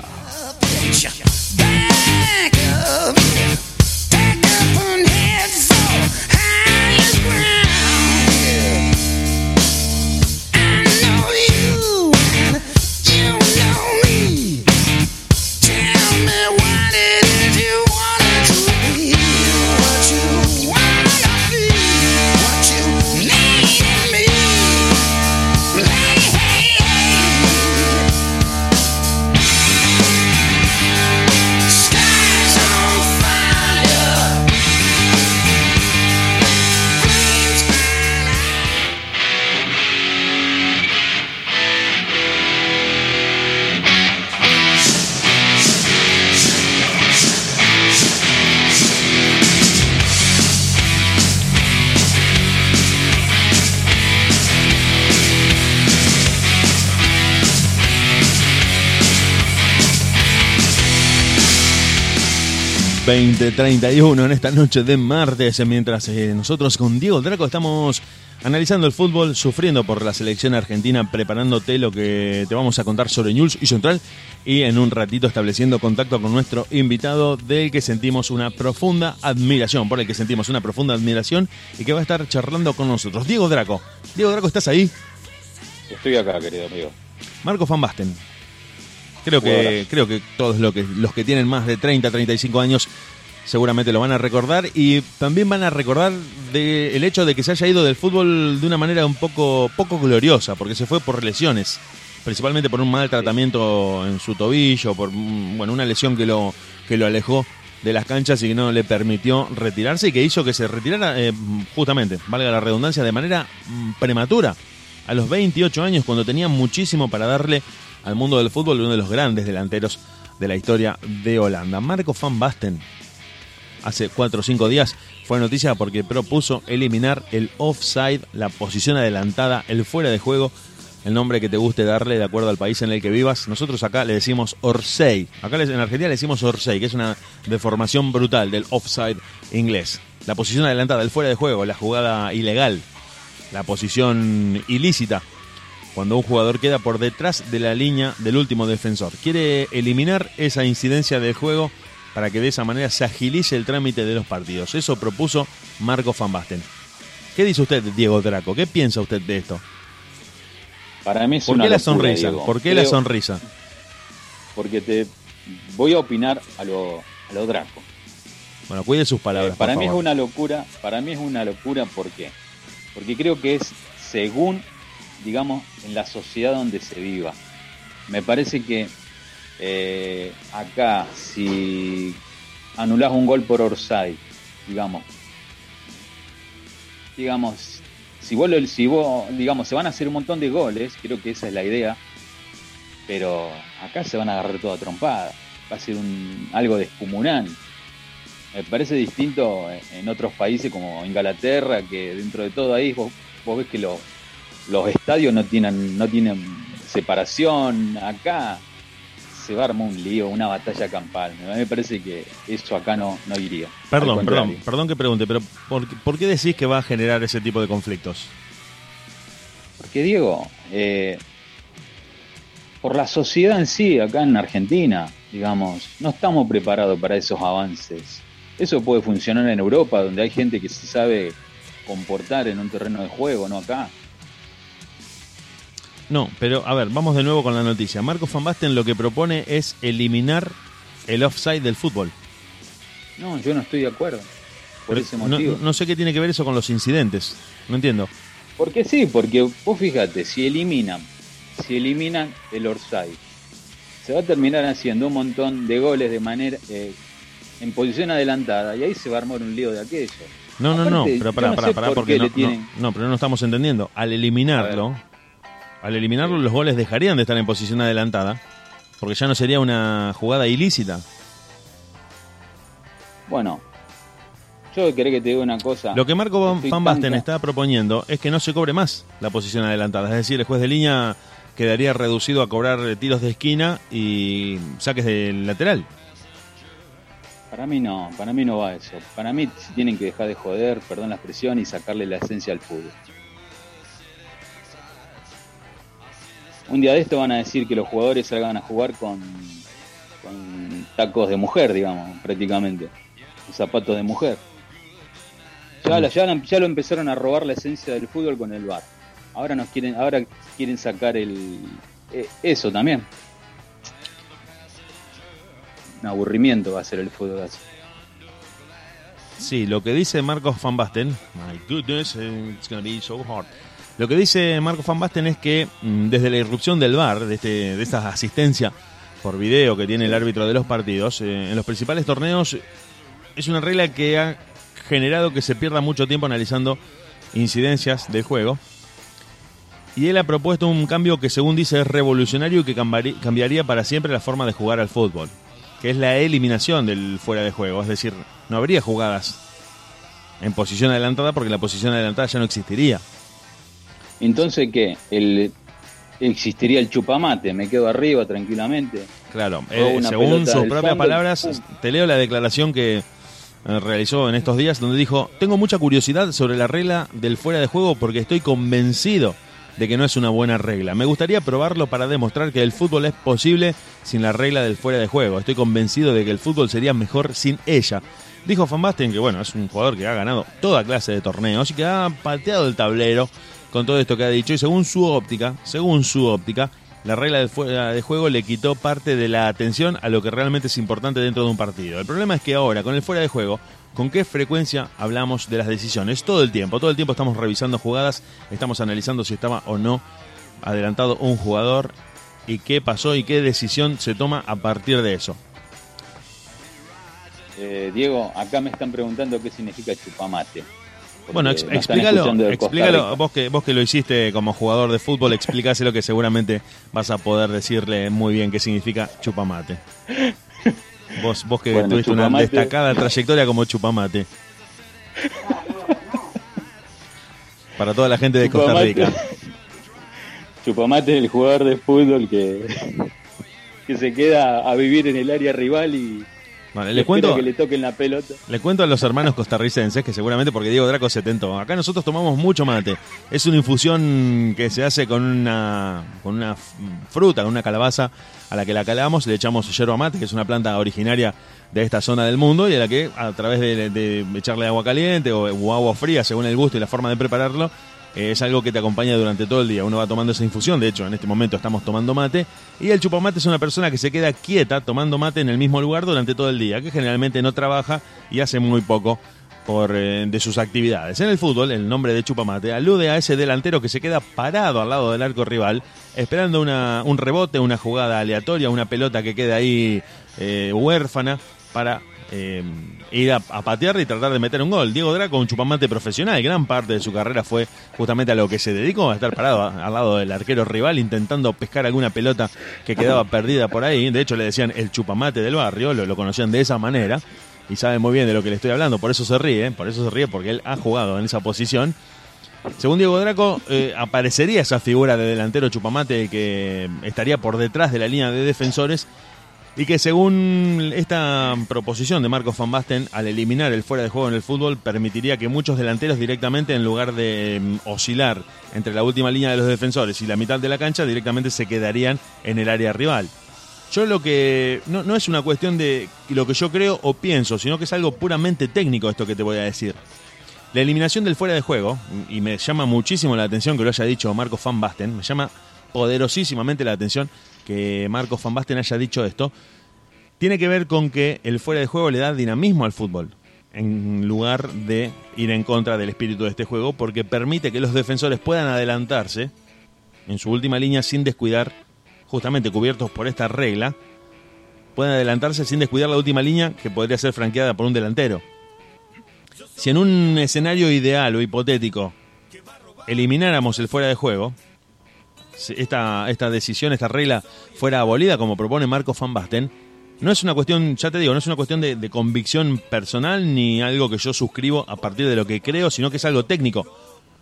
...2031 en esta noche de martes... ...mientras eh, nosotros con Diego Draco estamos analizando el fútbol... ...sufriendo por la selección argentina... ...preparándote lo que te vamos a contar sobre News y Central... ...y en un ratito estableciendo contacto con nuestro invitado... ...del que sentimos una profunda admiración... ...por el que sentimos una profunda admiración... ...y que va a estar charlando con nosotros... Diego Draco, Diego Draco, ¿estás ahí? Estoy acá, querido amigo. Marco Van Basten. Creo que, creo que todos los que, los que tienen más de 30, 35 años seguramente lo van a recordar y también van a recordar de, el hecho de que se haya ido del fútbol de una manera un poco, poco gloriosa, porque se fue por lesiones, principalmente por un mal tratamiento en su tobillo, por bueno, una lesión que lo, que lo alejó de las canchas y que no le permitió retirarse y que hizo que se retirara eh, justamente, valga la redundancia, de manera mm, prematura, a los 28 años, cuando tenía muchísimo para darle al mundo del fútbol uno de los grandes delanteros de la historia de Holanda. Marco van Basten, hace 4 o 5 días, fue noticia porque propuso eliminar el offside, la posición adelantada, el fuera de juego, el nombre que te guste darle de acuerdo al país en el que vivas. Nosotros acá le decimos Orsay. Acá en Argentina le decimos Orsay, que es una deformación brutal del offside inglés. La posición adelantada, el fuera de juego, la jugada ilegal, la posición ilícita cuando un jugador queda por detrás de la línea del último defensor. Quiere eliminar esa incidencia de juego para que de esa manera se agilice el trámite de los partidos. Eso propuso Marco Van Basten. ¿Qué dice usted, Diego Draco? ¿Qué piensa usted de esto? Para mí es ¿Por una qué la locura, sonrisa? Diego. ¿Por qué la sonrisa? Porque te voy a opinar a lo, a lo Draco. Bueno, cuide sus palabras. Eh, para por mí es una locura, para mí es una locura, ¿por qué? Porque creo que es según, digamos, en la sociedad donde se viva. Me parece que eh, acá, si anulás un gol por Orsay, digamos, digamos, si vos, lo- si vos, digamos, se van a hacer un montón de goles, creo que esa es la idea, pero acá se van a agarrar toda trompada, va a ser un, algo descomunal. Me parece distinto en otros países como Inglaterra, que dentro de todo ahí vos, vos ves que los, los estadios no tienen, no tienen separación. Acá se va a armar un lío, una batalla campal. A mí me parece que eso acá no, no iría. Perdón, perdón, perdón que pregunte, pero ¿por, qué- por qué decís que va a generar ese tipo de conflictos? Porque Diego, eh, por la sociedad en sí, acá en Argentina, digamos, no estamos preparados para esos avances. Eso puede funcionar en Europa, donde hay gente que se sabe comportar en un terreno de juego, no acá. No, pero a ver, vamos de nuevo con la noticia. Marco Van Basten lo que propone es eliminar el offside del fútbol. No, yo no estoy de acuerdo. Por Pero ese motivo. no sé qué tiene que ver eso con los incidentes. No entiendo. Porque sí, porque vos fíjate, si eliminan, si eliminan el offside, se va a terminar haciendo un montón de goles de manera eh, en posición adelantada y ahí se va a armar un lío de aquello. No, no, no, pero pará, no pará, pará, por porque tienen- no, no, pero no estamos entendiendo. Al eliminarlo, al eliminarlo, los goles dejarían de estar en posición adelantada, porque ya no sería una jugada ilícita. Bueno, yo querés que te diga una cosa. Lo que Marco Van, Estoy Van Basten está proponiendo es que no se cobre más la posición adelantada. Es decir, el juez de línea quedaría reducido a cobrar tiros de esquina y saques del lateral. Para mí no, para mí no va eso. Para mí tienen que dejar de joder, perdón la expresión, y sacarle la esencia al fútbol. Un día de esto van a decir que los jugadores salgan a jugar con, tacos de mujer, digamos, prácticamente. Zapatos de mujer. Ya, lo empezaron a robar la esencia del fútbol con el bar. Ahora nos quieren, ahora quieren sacar el eh, eso también. Un aburrimiento va a ser el fútbol así. Sí, lo que dice Marcos Van Basten, my goodness, eh, it's gonna be so hard. Lo que dice Marcos Van Basten es que mm, desde la irrupción del VAR, de, este, de esta asistencia por video que tiene el árbitro de los partidos, eh, en los principales torneos es una regla que ha generado que se pierda mucho tiempo analizando incidencias del juego. Y él ha propuesto un cambio que según dice es revolucionario y que cambiaría para siempre la forma de jugar al fútbol, que es la eliminación del fuera de juego, es decir, no habría jugadas en posición adelantada porque la posición adelantada ya no existiría. Entonces, ¿qué? El, existiría el chupamate, me quedo arriba tranquilamente. Claro, eh, según sus propias fondo, palabras, pum. te leo la declaración que eh, realizó en estos días, donde dijo, tengo mucha curiosidad sobre la regla del fuera de juego porque estoy convencido de que no es una buena regla. Me gustaría probarlo para demostrar que el fútbol es posible sin la regla del fuera de juego. Estoy convencido de que el fútbol sería mejor sin ella. Dijo Van Basten que bueno, es un jugador que ha ganado toda clase de torneos y que ha pateado el tablero con todo esto que ha dicho y según su óptica, según su óptica, la regla fuera de juego le quitó parte de la atención a lo que realmente es importante dentro de un partido. El problema es que ahora, con el fuera de juego, ¿con qué frecuencia hablamos de las decisiones? Todo el tiempo, todo el tiempo estamos revisando jugadas, estamos analizando si estaba o no adelantado un jugador y qué pasó y qué decisión se toma a partir de eso. Eh, Diego, acá me están preguntando qué significa chupamate. Bueno, ex- explícalo, explícalo vos que vos que lo hiciste como jugador de fútbol, explícaselo que seguramente vas a poder decirle muy bien qué significa chupamate. Vos, vos que Bueno, tuviste una destacada trayectoria como chupamate. Para toda la gente de Costa. Rica. Chupamate es el jugador de fútbol que, que se queda a vivir en el área rival y Vale, cuento, que le toquen la pelota. Le cuento a los hermanos costarricenses que seguramente porque Diego Draco se tentó. Acá nosotros tomamos mucho mate. Es una infusión que se hace con una con una fruta, con una calabaza a la que la calamos, le echamos yerba mate, que es una planta originaria de esta zona del mundo y a la que a través de, de echarle agua caliente o, o agua fría, según el gusto y la forma de prepararlo, es algo que te acompaña durante todo el día. Uno va tomando esa infusión, de hecho en este momento estamos tomando mate y el chupamate es una persona que se queda quieta tomando mate en el mismo lugar durante todo el día, que generalmente no trabaja y hace muy poco por eh, de sus actividades. En el fútbol, el nombre de chupamate alude a ese delantero que se queda parado al lado del arco rival, esperando una, un rebote, una jugada aleatoria, una pelota que quede ahí eh, huérfana para eh, ir a, a patear y tratar de meter un gol. Diego Draco, un chupamate profesional, gran parte de su carrera fue justamente a lo que se dedicó, a estar parado a- al lado del arquero rival intentando pescar alguna pelota que quedaba perdida por ahí. De hecho, le decían el chupamate del barrio, lo, lo conocían de esa manera y sabe muy bien de lo que le estoy hablando, por eso se ríe, por eso se ríe porque él ha jugado en esa posición. Según Diego Draco, eh, aparecería esa figura de delantero chupamate que estaría por detrás de la línea de defensores y que según esta proposición de Marcos Van Basten, al eliminar el fuera de juego en el fútbol, permitiría que muchos delanteros directamente, en lugar de mm, oscilar entre la última línea de los defensores y la mitad de la cancha, directamente se quedarían en el área rival. Yo lo que. No, no es una cuestión de lo que yo creo o pienso, sino que es algo puramente técnico esto que te voy a decir. La eliminación del fuera de juego, y me llama muchísimo la atención que lo haya dicho Marcos Van Basten, me llama poderosísimamente la atención que Marcos Van Basten haya dicho esto, tiene que ver con que el fuera de juego le da dinamismo al fútbol, en lugar de ir en contra del espíritu de este juego, porque permite que los defensores puedan adelantarse en su última línea sin descuidar, justamente cubiertos por esta regla, pueden adelantarse sin descuidar la última línea que podría ser franqueada por un delantero. Si en un escenario ideal o hipotético elimináramos el fuera de juego, esta, esta decisión, esta regla fuera abolida, como propone Marco Van Basten, no es una cuestión, ya te digo, no es una cuestión de, convicción personal ni algo que yo suscribo a partir de lo que creo, sino que es algo técnico.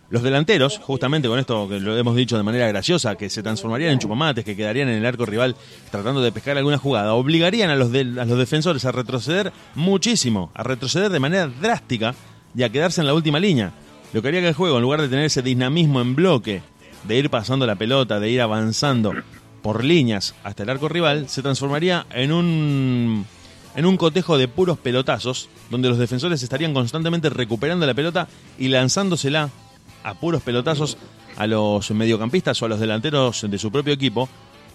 Los delanteros, justamente con esto que lo hemos dicho de manera graciosa, que se transformarían en chupamates, que quedarían en el arco rival tratando de pescar alguna jugada, obligarían a los, a los defensores a retroceder muchísimo, a retroceder de manera drástica y a quedarse en la última línea. Lo que haría que el juego, en lugar de tener ese dinamismo en bloque, de ir pasando la pelota, de ir avanzando por líneas hasta el arco rival, se transformaría en un en un cotejo de puros pelotazos, donde los defensores estarían constantemente recuperando la pelota y lanzándosela a puros pelotazos a los mediocampistas o a los delanteros de su propio equipo,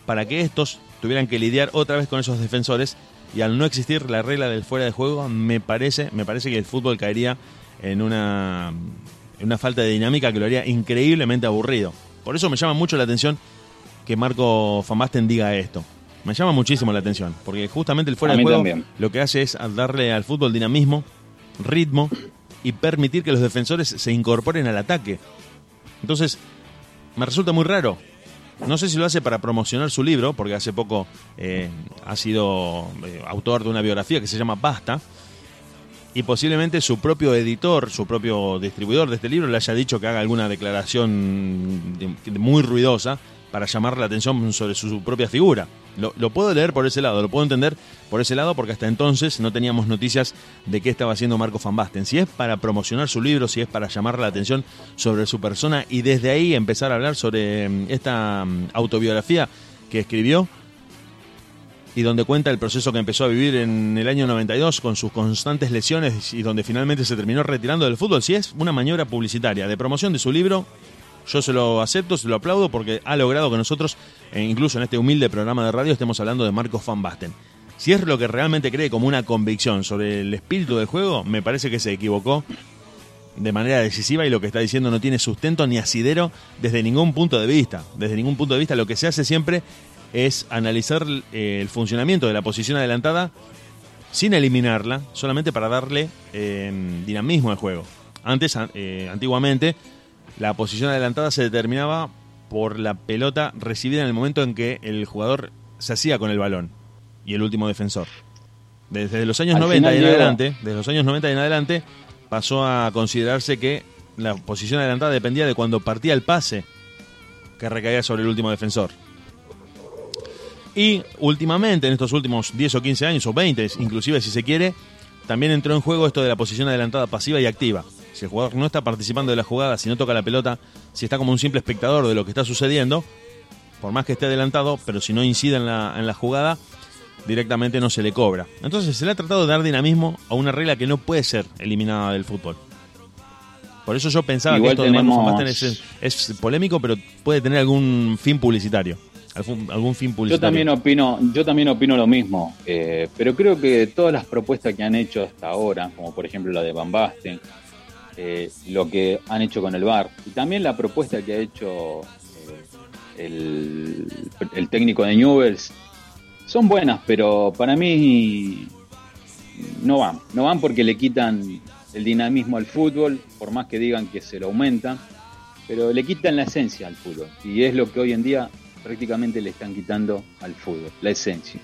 para que estos tuvieran que lidiar otra vez con esos defensores y al no existir la regla del fuera de juego, me parece, me parece que el fútbol caería en una, en una falta de dinámica que lo haría increíblemente aburrido. Por eso me llama mucho la atención que Marco Van Basten diga esto. Me llama muchísimo la atención, porque justamente el fuera de juego también. lo que hace es darle al fútbol dinamismo, ritmo y permitir que los defensores se incorporen al ataque. Entonces, me resulta muy raro. No sé si lo hace para promocionar su libro, porque hace poco eh, ha sido eh, autor de una biografía que se llama Basta, y posiblemente su propio editor, su propio distribuidor de este libro le haya dicho que haga alguna declaración de- de- muy ruidosa para llamar la atención sobre su, propia figura. Lo, lo puedo leer por ese lado, lo puedo entender por ese lado porque hasta entonces no teníamos noticias de qué estaba haciendo Marco Van Basten. Si es para promocionar su libro, si es para llamar la atención sobre su persona y desde ahí empezar a hablar sobre mm, esta mm, autobiografía que escribió, y donde cuenta el proceso que empezó a vivir en el año 92 con sus constantes lesiones y donde finalmente se terminó retirando del fútbol. Si es una maniobra publicitaria de promoción de su libro, yo se lo acepto, se lo aplaudo porque ha logrado que nosotros, eh, incluso en este humilde programa de radio, estemos hablando de Marcos Van Basten. Si es lo que realmente cree como una convicción sobre el espíritu del juego, me parece que se equivocó de manera decisiva y lo que está diciendo no tiene sustento ni asidero desde ningún punto de vista. Desde ningún punto de vista lo que se hace siempre es analizar eh, el funcionamiento de la posición adelantada sin eliminarla, solamente para darle eh, dinamismo al juego. Antes, an- eh, antiguamente, la posición adelantada se determinaba por la pelota recibida en el momento en que el jugador se hacía con el balón y el último defensor. Desde los años Al 90 final, y en adelante, desde los años 90 y en adelante, pasó a considerarse que la posición adelantada dependía de cuando partía el pase que recaía sobre el último defensor. Y últimamente, en estos últimos 10 o 15 años, o 20 inclusive si se quiere, también entró en juego esto de la posición adelantada pasiva y activa. Si el jugador no está participando de la jugada, si no toca la pelota, si está como un simple espectador de lo que está sucediendo, por más que esté adelantado, pero si no incide en la, en la jugada, directamente no se le cobra. Entonces se le ha tratado de dar dinamismo a una regla que no puede ser eliminada del fútbol. Por eso yo pensaba Igual que esto de Marcos Van tenemos- es, es polémico, pero puede tener algún fin publicitario. Algún, algún fin Yo publicitario. también opino, yo también opino lo mismo, eh, pero creo que todas las propuestas que han hecho hasta ahora, como por ejemplo la de Van Basten, eh, lo que han hecho con el VAR, y también la propuesta que ha hecho eh, el, el técnico de Newells, son buenas, pero para mí no van, no van porque le quitan el dinamismo al fútbol, por más que digan que se lo aumentan, pero le quitan la esencia al fútbol, y es lo que hoy en día prácticamente le están quitando al fútbol, la esencia.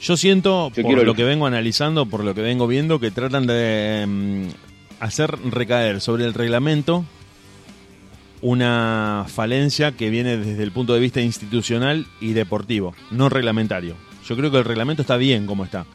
Yo siento, Yo por lo el- que vengo analizando, por lo que vengo viendo, que tratan de mm, hacer recaer sobre el reglamento una falencia que viene desde el punto de vista institucional y deportivo, no reglamentario. Yo creo que el reglamento está bien como está.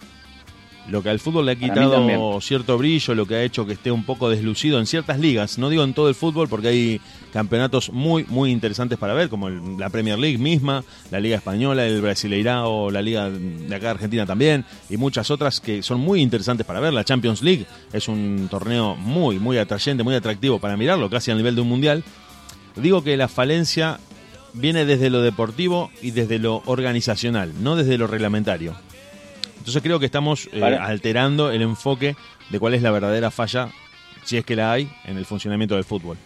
Lo que al fútbol le ha quitado cierto brillo, lo que ha hecho que esté un poco deslucido en ciertas ligas. No digo en todo el fútbol porque hay campeonatos muy, muy interesantes para ver, como el- la Premier League misma, la Liga Española, el Brasileirao, la Liga de acá de Argentina también, y muchas otras que son muy interesantes para ver. La Champions League es un torneo muy, muy atrayente, muy atractivo para mirarlo, casi al nivel de un mundial. Digo que la falencia viene desde lo deportivo y desde lo organizacional, no desde lo reglamentario. Entonces creo que estamos eh, alterando el enfoque de cuál es la verdadera falla, si es que la hay, en el funcionamiento del fútbol.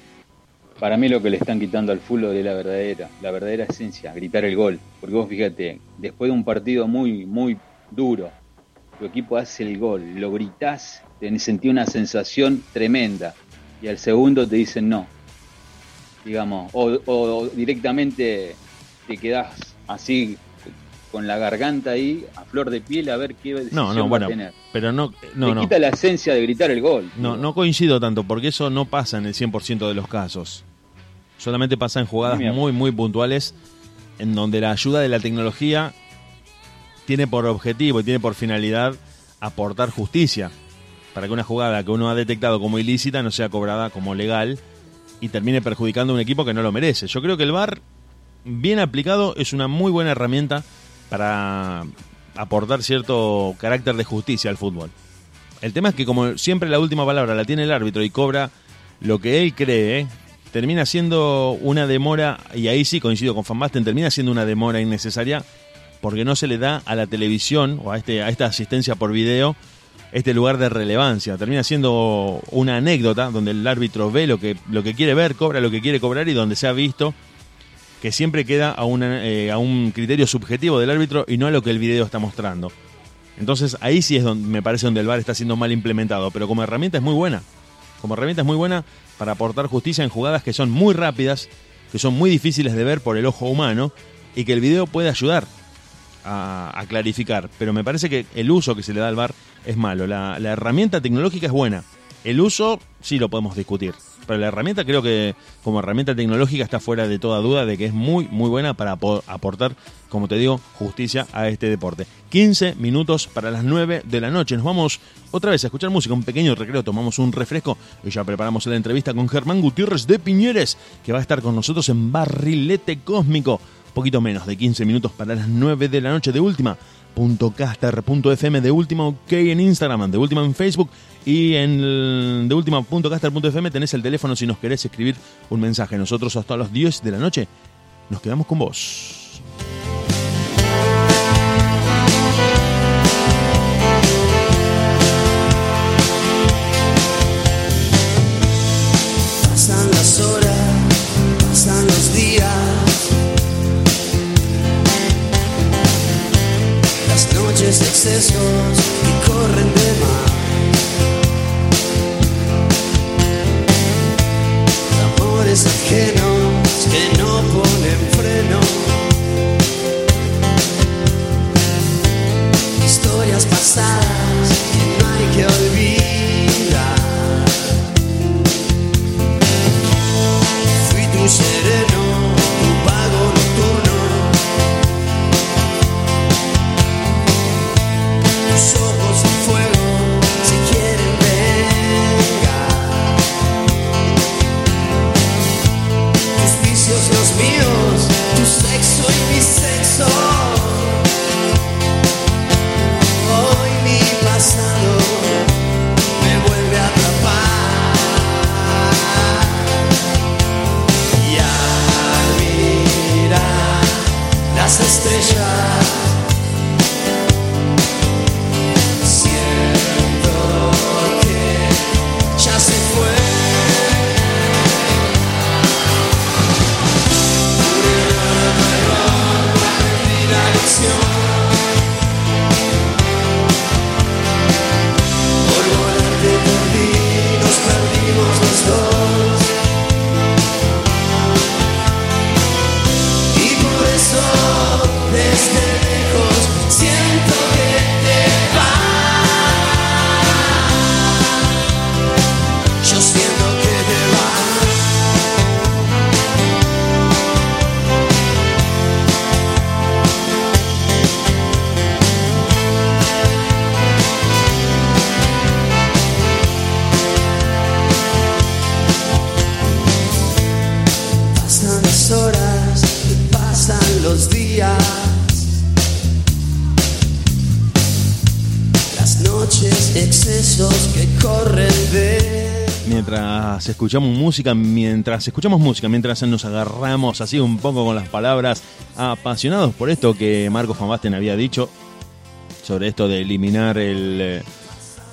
Para mí lo que le están quitando al fútbol es la verdadera, la verdadera esencia, gritar el gol. Porque vos fíjate, después de un partido muy, muy duro, tu equipo hace el gol, lo gritás, te sentí una sensación tremenda. Y al segundo te dicen no. Digamos, o, o directamente te quedás así con la garganta ahí, a flor de piel, a ver qué decisión No, no, va bueno, a tener. pero no, no, te no. quita la esencia de gritar el gol. No, no coincido tanto, porque eso no pasa en el 100% de los casos. Solamente pasa en jugadas muy, muy puntuales, en donde la ayuda de la tecnología tiene por objetivo y tiene por finalidad aportar justicia, para que una jugada que uno ha detectado como ilícita no sea cobrada como legal y termine perjudicando a un equipo que no lo merece. Yo creo que el VAR, bien aplicado, es una muy buena herramienta para aportar cierto carácter de justicia al fútbol. El tema es que como siempre la última palabra la tiene el árbitro y cobra lo que él cree, termina siendo una demora, y ahí sí coincido con Van Basten, termina siendo una demora innecesaria porque no se le da a la televisión o a, este, a esta asistencia por video este lugar de relevancia. Termina siendo una anécdota donde el árbitro ve lo que, lo que quiere ver, cobra lo que quiere cobrar y donde se ha visto que siempre queda a, una, eh, a un criterio subjetivo del árbitro y no a lo que el video está mostrando. Entonces ahí sí es donde me parece donde el VAR está siendo mal implementado, pero como herramienta es muy buena. Como herramienta es muy buena para aportar justicia en jugadas que son muy rápidas, que son muy difíciles de ver por el ojo humano y que el video puede ayudar a, clarificar. Pero me parece que el uso que se le da al VAR es malo. La, la herramienta tecnológica es buena. El uso sí lo podemos discutir. Pero la herramienta creo que como herramienta tecnológica está fuera de toda duda de que es muy, muy buena para apo- aportar, como te digo, justicia a este deporte. 15 minutos para las 9 de la noche. Nos vamos otra vez a escuchar música, un pequeño recreo, tomamos un refresco y ya preparamos la entrevista con Germán Gutiérrez de Piñeres, que va a estar con nosotros en Barrilete Cósmico. Poquito menos de 15 minutos para las 9 de la noche de última. .caster.fm de última ok en Instagram, de última en Facebook y en el de última.caster.fm tenés el teléfono si nos querés escribir un mensaje. Nosotros hasta las 10 de la noche nos quedamos con vos. Escuchamos música, mientras escuchamos música, mientras nos agarramos así un poco con las palabras, apasionados por esto que Marcos Van Basten había dicho, sobre esto de eliminar el eh,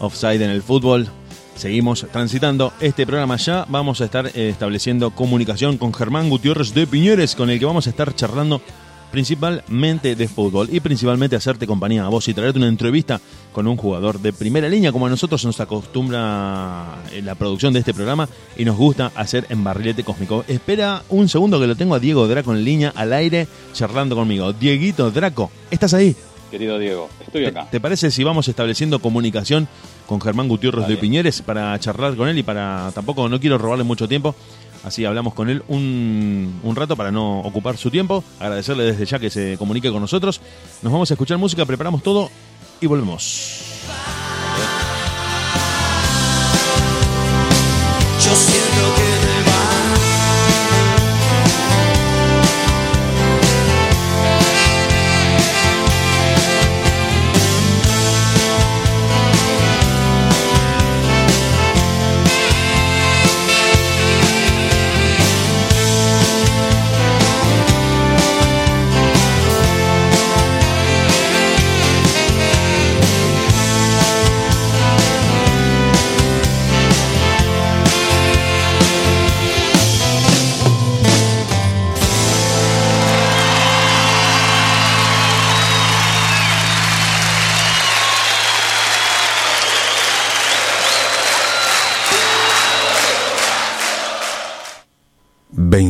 offside en el fútbol, seguimos transitando este programa ya. Vamos a estar eh, estableciendo comunicación con Germán Gutiérrez de Piñeres, con el que vamos a estar charlando principalmente de fútbol y principalmente hacerte compañía a vos y traerte una entrevista con un jugador de primera línea como a nosotros nos acostumbra en la producción de este programa y nos gusta hacer en barrilete cósmico. Espera un segundo que lo tengo a Diego Draco en línea al aire charlando conmigo. Dieguito Draco, ¿estás ahí? Querido Diego, estoy acá. ¿Te parece si vamos estableciendo comunicación con Germán Gutiérrez de Piñeres para charlar con él y para tampoco no quiero robarle mucho tiempo? Así hablamos con él un, un, rato para no ocupar su tiempo. Agradecerle desde ya que se comunique con nosotros. Nos vamos a escuchar música, preparamos todo y volvemos. Yo siento que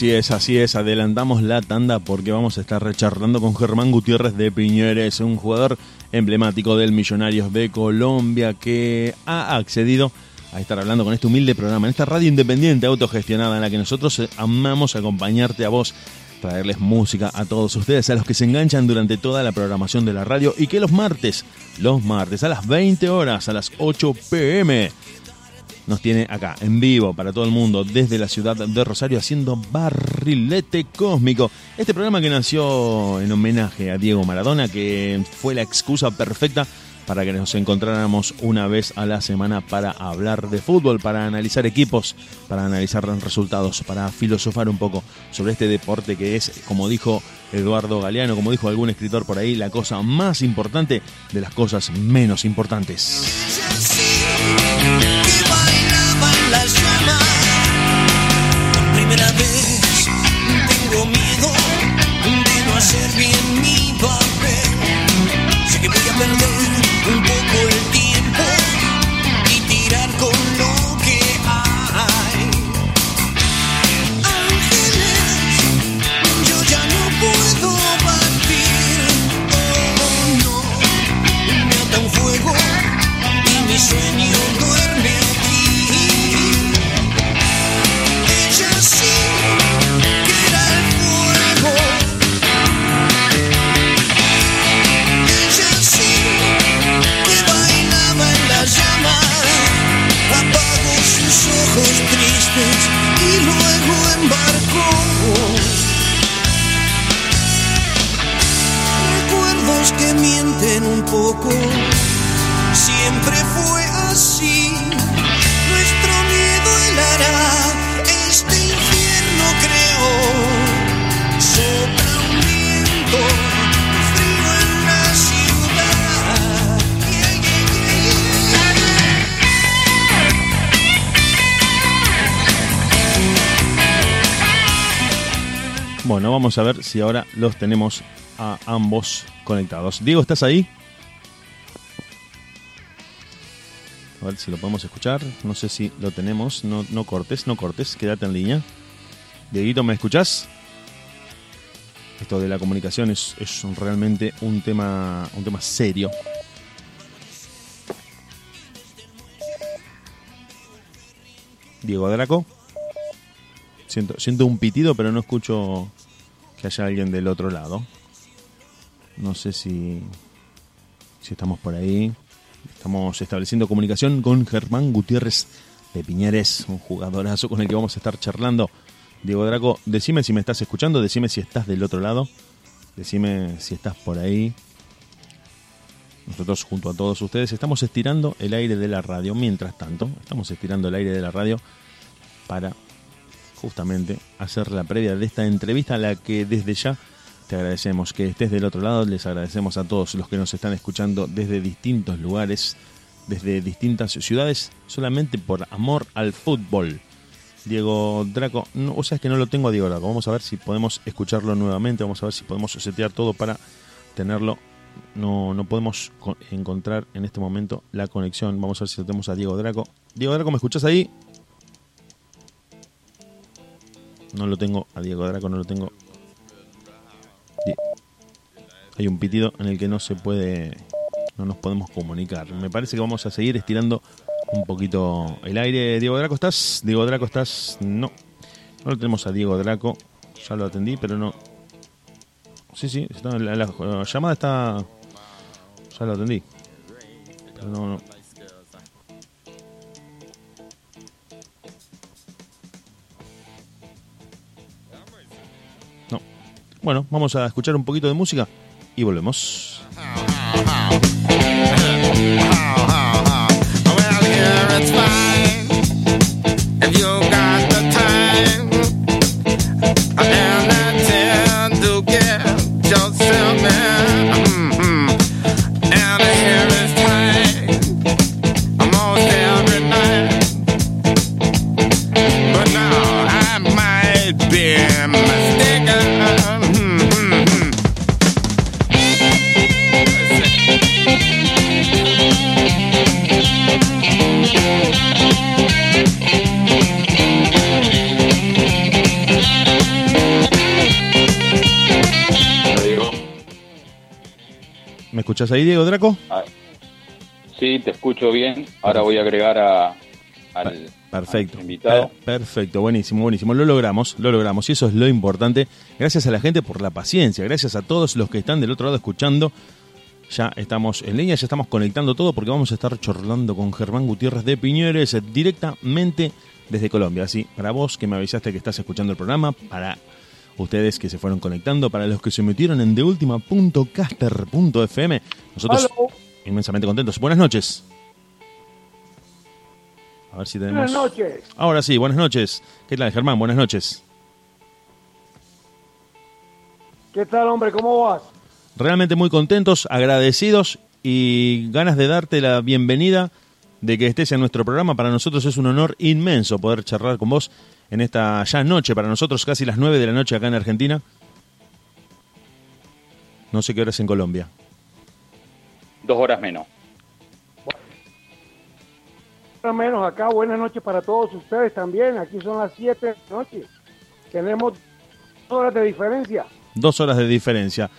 Así es, así es, adelantamos la tanda porque vamos a estar recharlando con Germán Gutiérrez de Piñeres, un jugador emblemático del Millonarios de Colombia que ha accedido a estar hablando con este humilde programa, en esta radio independiente autogestionada en la que nosotros amamos acompañarte a vos, traerles música a todos ustedes, a los que se enganchan durante toda la programación de la radio y que los martes, los martes a las 20 horas, a las 8 pm, nos tiene acá en vivo para todo el mundo desde la ciudad de Rosario haciendo barrilete cósmico. Este programa que nació en homenaje a Diego Maradona, que fue la excusa perfecta para que nos encontráramos una vez a la semana para hablar de fútbol, para analizar equipos, para analizar resultados, para filosofar un poco sobre este deporte que es, como dijo Eduardo Galeano, como dijo algún escritor por ahí, la cosa más importante de las cosas menos importantes. Bien mienten un poco. Siempre fue así. Nuestro miedo helará este infierno creó. Sopla un viento frío en la ciudad. Yeah, yeah, yeah. Bueno, vamos a ver si ahora los tenemos a ambos conectados. Diego, ¿estás ahí? A ver si lo podemos escuchar. No sé si lo tenemos. No, cortes, no cortes. Quédate en línea. Dieguito, ¿me escuchás? Esto de la comunicación es, es realmente un tema, un tema serio. Diego Draco. Siento, siento un pitido, pero no escucho que haya alguien del otro lado. No sé si, si estamos por ahí. Estamos estableciendo comunicación con Germán Gutiérrez de Piñeres, un jugadorazo con el que vamos a estar charlando. Diego Draco, decime si me estás escuchando, decime si estás del otro lado, decime si estás por ahí. Nosotros junto a todos ustedes estamos estirando el aire de la radio. Mientras tanto, estamos estirando el aire de la radio para justamente hacer la previa de esta entrevista a la que desde ya te agradecemos que estés del otro lado. Les agradecemos a todos los que nos están escuchando desde distintos lugares, desde distintas ciudades, solamente por amor al fútbol. Diego Draco, o sea, es que no lo tengo a Diego Draco. Vamos a ver si podemos escucharlo nuevamente. Vamos a ver si podemos setear todo para tenerlo. No, no podemos co- encontrar en este momento la conexión. Vamos a ver si lo tenemos a Diego Draco. Diego Draco, ¿me escuchas ahí? No lo tengo a Diego Draco, no lo tengo. Hay un pitido en el que no se puede, no nos podemos comunicar. Me parece que vamos a seguir estirando un poquito el aire. Diego Draco, ¿estás? Diego Draco, ¿estás? No. No lo tenemos a Diego Draco. Ya lo atendí, pero no. Sí, sí, está- la, la- la llamada está. Ya lo atendí. Pero no. No. Bueno, vamos a escuchar un poquito de música y volvemos. escuchás ahí, Diego Draco? Ah, sí, te escucho bien. Ahora voy a agregar a, al, Perfecto. al invitado. Per- perfecto, buenísimo, buenísimo. Lo logramos, lo logramos. Y eso es lo importante. Gracias a la gente por la paciencia. Gracias a todos los que están del otro lado escuchando. Ya estamos en línea, ya estamos conectando todo porque vamos a estar chorlando con Germán Gutiérrez de Piñeres eh, directamente desde Colombia. Así, para vos que me avisaste que estás escuchando el programa, para ustedes que se fueron conectando, para los que se metieron en deultima.caster.fm, nosotros inmensamente contentos. Buenas noches. A ver si tenemos. Buenas noches. Ahora sí, buenas noches. ¿Qué tal, Germán? Buenas noches. ¿Qué tal, hombre? ¿Cómo vas? Realmente muy contentos, agradecidos y ganas de darte la bienvenida de que estés en nuestro programa. Para nosotros es un honor inmenso poder charlar con vos en esta ya noche, para nosotros casi las 9 de la noche acá en Argentina. No sé qué hora es en Colombia. Dos horas menos. Al menos acá, buenas noches para todos ustedes también. Aquí son las 7 de la noche. Tenemos dos horas de diferencia. Dos horas de diferencia.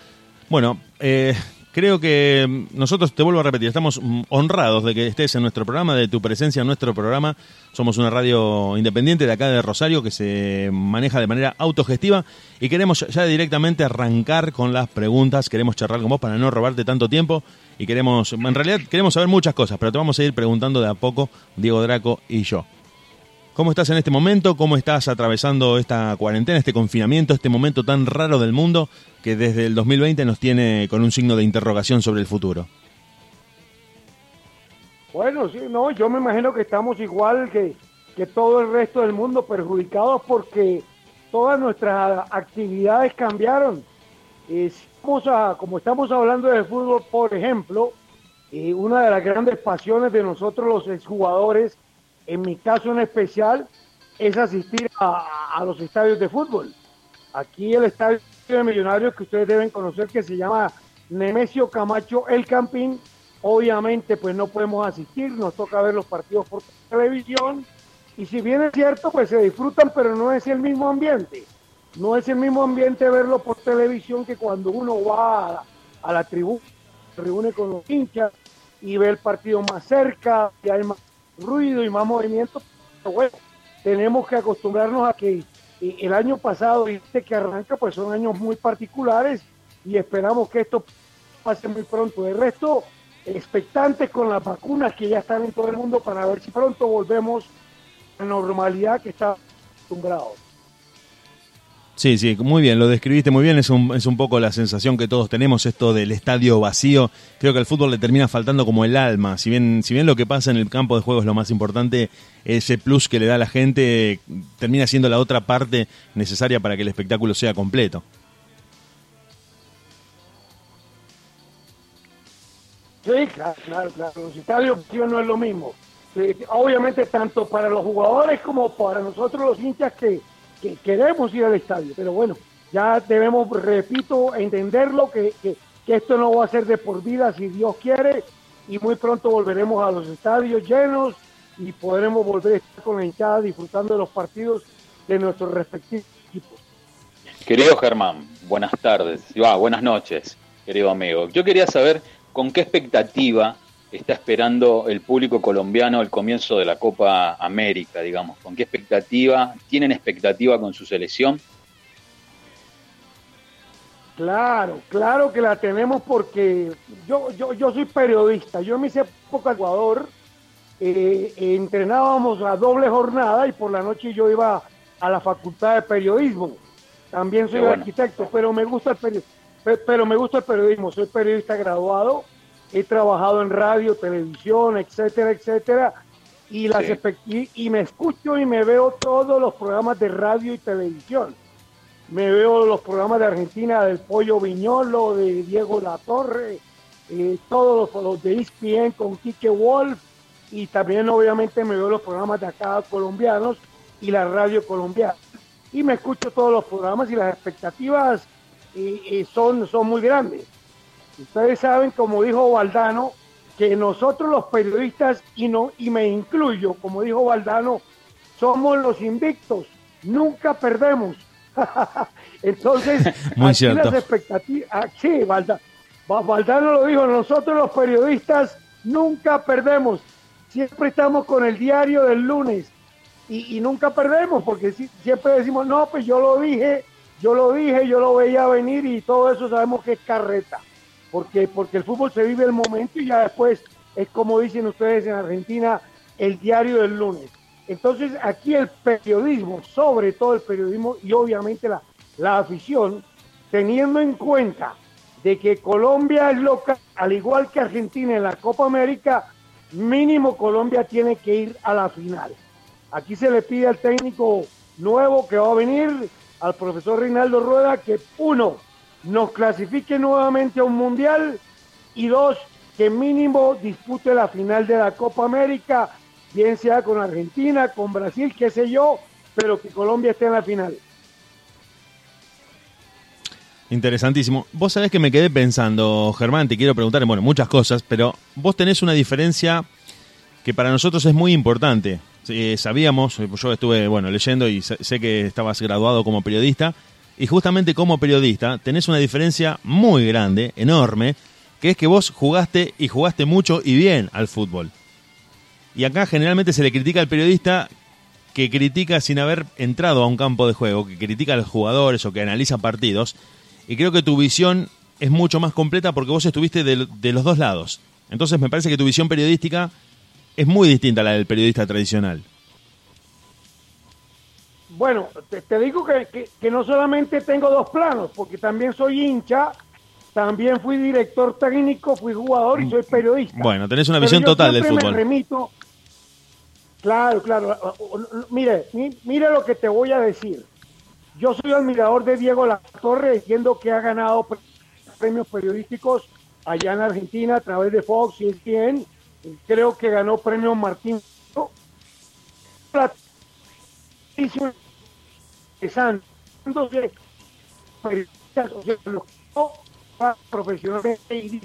Bueno, eh, creo que mm, nosotros, te vuelvo a repetir, estamos mm, honrados de que estés en nuestro programa, de tu presencia en nuestro programa. Somos una radio independiente de acá de Rosario que se maneja de manera autogestiva y queremos ya directamente arrancar con las preguntas. Queremos charlar con vos para no robarte tanto tiempo y queremos, en realidad queremos saber muchas cosas, pero te vamos a ir preguntando de a poco, Diego Draco y yo. ¿Cómo estás en este momento? ¿Cómo estás atravesando esta cuarentena, este confinamiento, este momento tan raro del mundo que desde el 2020 nos tiene con un signo de interrogación sobre el futuro? Bueno, sí, no, yo me imagino que estamos igual que, que todo el resto del mundo, perjudicados porque todas nuestras actividades cambiaron. Eh, vamos a- como estamos hablando de fútbol, por ejemplo, eh, una de las grandes pasiones de nosotros los exjugadores, en mi caso en especial, es asistir a, los estadios de fútbol. Aquí el estadio de Millonarios que ustedes deben conocer que se llama Nemesio Camacho El Campín. Obviamente pues no podemos asistir, nos toca ver los partidos por televisión y si bien es cierto, pues se disfrutan, pero no es el mismo ambiente. No es el mismo ambiente verlo por televisión que cuando uno va a la, tribuna, se reúne con los hinchas y ve el partido más cerca, y hay más ruido y más movimiento. Pero bueno, tenemos que acostumbrarnos a que eh, el año pasado y este que arranca, pues son años muy particulares y esperamos que esto pase muy pronto. De resto, expectantes con las vacunas que ya están en todo el mundo para ver si pronto volvemos a la normalidad que está acostumbrado. Sí, sí, muy bien, lo describiste muy bien, es un, es un poco la sensación que todos tenemos, esto del estadio vacío, creo que al fútbol le termina faltando como el alma, si bien, si bien lo que pasa en el campo de juego es lo más importante, ese plus que le da a la gente termina siendo la otra parte necesaria para que el espectáculo sea completo. Sí, claro, claro. Los estadios no es lo mismo. Obviamente, tanto para los jugadores como para nosotros los hinchas que, que queremos ir al estadio. Pero bueno, ya debemos, repito, entenderlo, que, que, que esto no va a ser de por vida si Dios quiere. Y muy pronto volveremos a los estadios llenos y podremos volver a estar con la hinchada disfrutando de los partidos de nuestros respectivos equipos. Querido Germán, buenas tardes, ah, buenas noches, querido amigo. Yo quería saber con qué expectativa está esperando el público colombiano el comienzo de la Copa América, digamos. ¿Con qué expectativa? ¿Tienen expectativa con su selección? Claro, claro que la tenemos porque yo, yo, yo soy periodista. Yo en mis épocas de Ecuador eh, entrenábamos a doble jornada y por la noche yo iba a la facultad de periodismo. También soy bueno. arquitecto, pero me gusta el periodismo. Pero me gusta el periodismo. Soy periodista graduado. He trabajado en radio, televisión, etcétera, etcétera. Y, las Sí. y, y me escucho y me veo todos los programas de radio y televisión. Me veo los programas de Argentina del Pollo Viñolo, de Diego Latorre, eh, todos los, los de ESPN con Quique Wolf y también obviamente me veo los programas de acá colombianos y la radio colombiana. Y me escucho todos los programas y las expectativas eh, eh, son, son muy grandes. Ustedes saben, como dijo Valdano, que nosotros los periodistas, y, no, y me incluyo, como dijo Valdano, somos los invictos, nunca perdemos. Entonces, Muy aquí cierto. las expectativas, ah, sí, Valda- Va- Valdano lo dijo, nosotros los periodistas nunca perdemos, siempre estamos con el diario del lunes y, y nunca perdemos porque si- siempre decimos, no, pues yo lo dije, yo lo dije, yo lo veía venir y todo eso sabemos que es carreta, porque, porque el fútbol se vive el momento y ya después es como dicen ustedes en Argentina, el diario del lunes. Entonces aquí el periodismo, sobre todo el periodismo y obviamente la, la afición, teniendo en cuenta de que Colombia es local, al igual que Argentina en la Copa América, mínimo Colombia tiene que ir a la final. Aquí se le pide al técnico nuevo que va a venir, al profesor Reinaldo Rueda, que uno, nos clasifique nuevamente a un mundial y dos, que mínimo dispute la final de la Copa América, bien sea con Argentina, con Brasil, qué sé yo, pero que Colombia esté en la final. Interesantísimo. Vos sabés que me quedé pensando, Germán, te quiero preguntar, bueno, muchas cosas, pero vos tenés una diferencia que para nosotros es muy importante. Eh, sabíamos, yo estuve, bueno, leyendo y sé que estabas graduado como periodista, y justamente como periodista tenés una diferencia muy grande, enorme, que es que vos jugaste y jugaste mucho y bien al fútbol. Y acá generalmente se le critica al periodista que critica sin haber entrado a un campo de juego, que critica a los jugadores o que analiza partidos. Y creo que tu visión es mucho más completa porque vos estuviste de, de los dos lados. Entonces me parece que tu visión periodística es muy distinta a la del periodista tradicional. Bueno, te, te digo que, que- que no solamente tengo dos planos, porque también soy hincha, también fui director técnico, fui jugador y soy periodista. Bueno, tenés una Pero visión total del me fútbol. remito- claro, claro. Mire, mi- mire lo que te voy a decir. Yo soy admirador de Diego La Torre, entiendo que ha ganado pre- premios periodísticos allá en Argentina a través de Fox y ESPN. Creo que ganó premio Martín. La- hizo interesante. Entonces, periodistas, o sea, los que no van profesionalmente y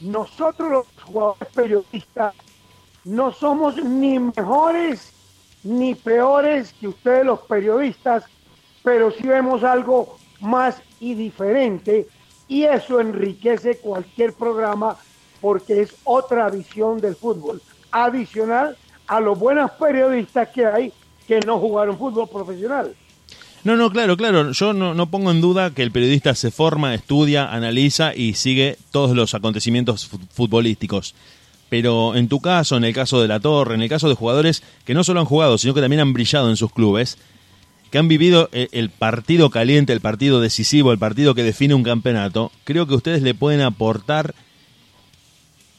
nosotros los jugadores periodistas no somos ni mejores ni peores que ustedes los periodistas, pero sí vemos algo más y diferente y eso enriquece cualquier programa porque es otra visión del fútbol, adicional a los buenos periodistas que hay que no jugaron fútbol profesional. No, no, claro, claro. Yo no, no pongo en duda que el periodista se forma, estudia, analiza y sigue todos los acontecimientos fu- futbolísticos. Pero en tu caso, en el caso de La Torre, en el caso de jugadores que no solo han jugado, sino que también han brillado en sus clubes, que han vivido eh, el partido caliente, el partido decisivo, el partido que define un campeonato, creo que ustedes le pueden aportar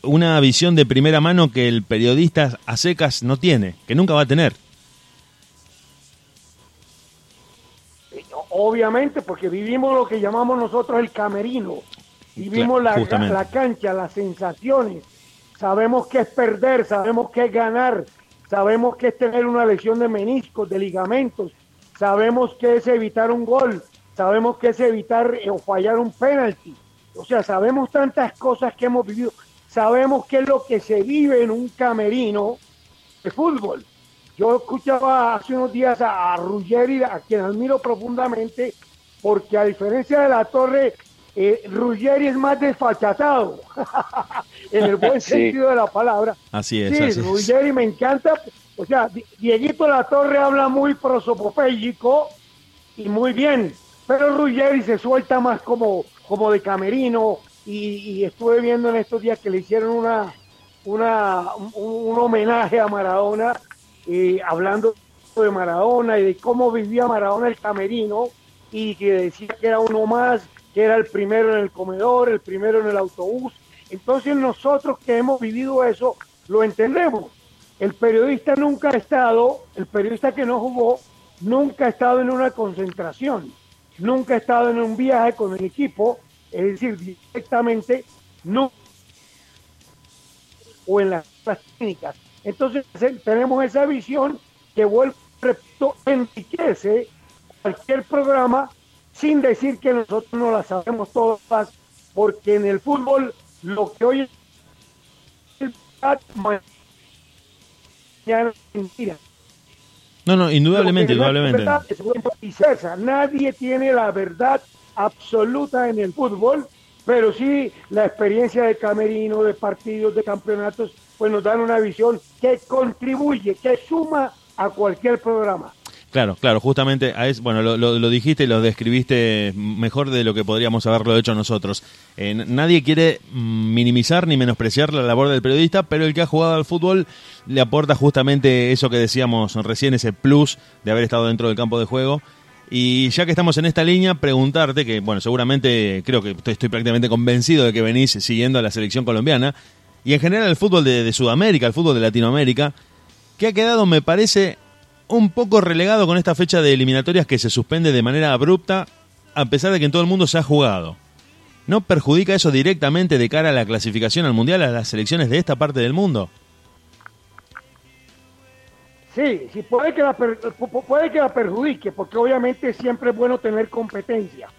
una visión de primera mano que el periodista a secas no tiene, que nunca va a tener. Obviamente, porque vivimos lo que llamamos nosotros el camerino. Vivimos la, la cancha, las sensaciones. Sabemos qué es perder, sabemos qué es ganar, sabemos qué es tener una lesión de meniscos, de ligamentos, sabemos qué es evitar un gol, sabemos qué es evitar eh, o fallar un penalti. O sea, sabemos tantas cosas que hemos vivido, sabemos qué es lo que se vive en un camerino de fútbol. Yo escuchaba hace unos días a, a Ruggeri, a quien admiro profundamente, porque a diferencia de la torre, eh, Ruggeri es más desfachatado, en el buen Sí. sentido de la palabra. Así es, Sí, así es. Ruggeri me encanta. O sea, Di- Dieguito La Torre habla muy prosopopéyico y muy bien, pero Ruggeri se suelta más como, como de camerino y, y estuve viendo en estos días que le hicieron una, una un, un homenaje a Maradona, hablando de Maradona y de cómo vivía Maradona el camerino y que decía que era uno más, que era el primero en el comedor, el primero en el autobús. Entonces nosotros que hemos vivido eso, lo entendemos. El periodista nunca ha estado, el periodista que no jugó, nunca ha estado en una concentración, nunca ha estado en un viaje con el equipo, es decir, directamente, no o en las las técnicas. Entonces eh, tenemos esa visión que vuelvo, repito, enriquece cualquier programa sin decir que nosotros no la sabemos todas, porque en el fútbol lo que hoy es mañana mentira. No, no, indudablemente, indudablemente. es viceversa. Nadie tiene la verdad absoluta en el fútbol, pero sí la experiencia de camerino, de partidos, de campeonatos, pues nos dan una visión que contribuye, que suma a cualquier programa. Claro, claro, justamente, a es, bueno, lo, lo- dijiste y lo describiste mejor de lo que podríamos haberlo hecho nosotros. Eh, nadie quiere minimizar ni menospreciar la labor del periodista, pero el que ha jugado al fútbol le aporta justamente eso que decíamos recién, ese plus de haber estado dentro del campo de juego. Y ya que estamos en esta línea, preguntarte, que bueno, seguramente creo que estoy prácticamente convencido de que venís siguiendo a la selección colombiana, y en general el fútbol de, Sudamérica, el fútbol de Latinoamérica, que ha quedado, me parece, un poco relegado con esta fecha de eliminatorias que se suspende de manera abrupta, a pesar de que en todo el mundo se ha jugado. ¿No perjudica eso directamente de cara a la clasificación al Mundial a las selecciones de esta parte del mundo? Sí, sí puede que, la puede que la perjudique, porque obviamente siempre es bueno tener competencia.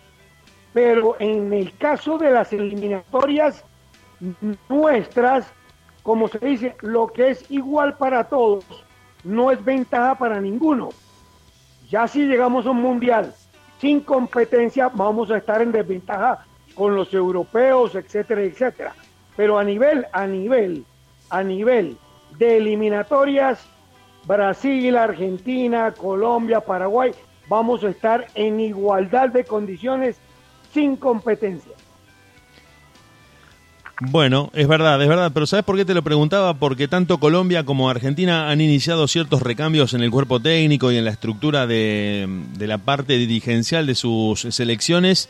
Pero en el caso de las eliminatorias nuestras, como se dice, lo que es igual para todos no es ventaja para ninguno. Ya si llegamos a un mundial sin competencia, vamos a estar en desventaja con los europeos, etcétera, etcétera. Pero a nivel, a nivel, a nivel de eliminatorias, Brasil, Argentina, Colombia, Paraguay, vamos a estar en igualdad de condiciones sin competencia. Bueno, es verdad, es verdad, pero ¿sabes por qué te lo preguntaba? Porque tanto Colombia como Argentina han iniciado ciertos recambios en el cuerpo técnico y en la estructura de, de la parte dirigencial de sus selecciones.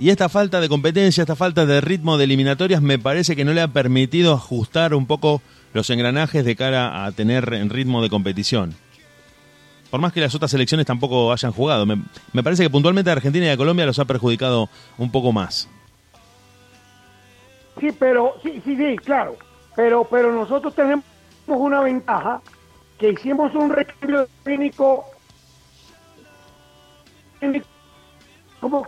Y esta falta de competencia, esta falta de ritmo de eliminatorias me parece que no le ha permitido ajustar un poco los engranajes de cara a tener en ritmo de competición. Por más que las otras selecciones tampoco hayan jugado, me, me parece que puntualmente a Argentina y a Colombia los ha perjudicado un poco más. Sí, pero sí, sí, sí, claro. Pero, pero nosotros tenemos una ventaja que hicimos un recambio técnico como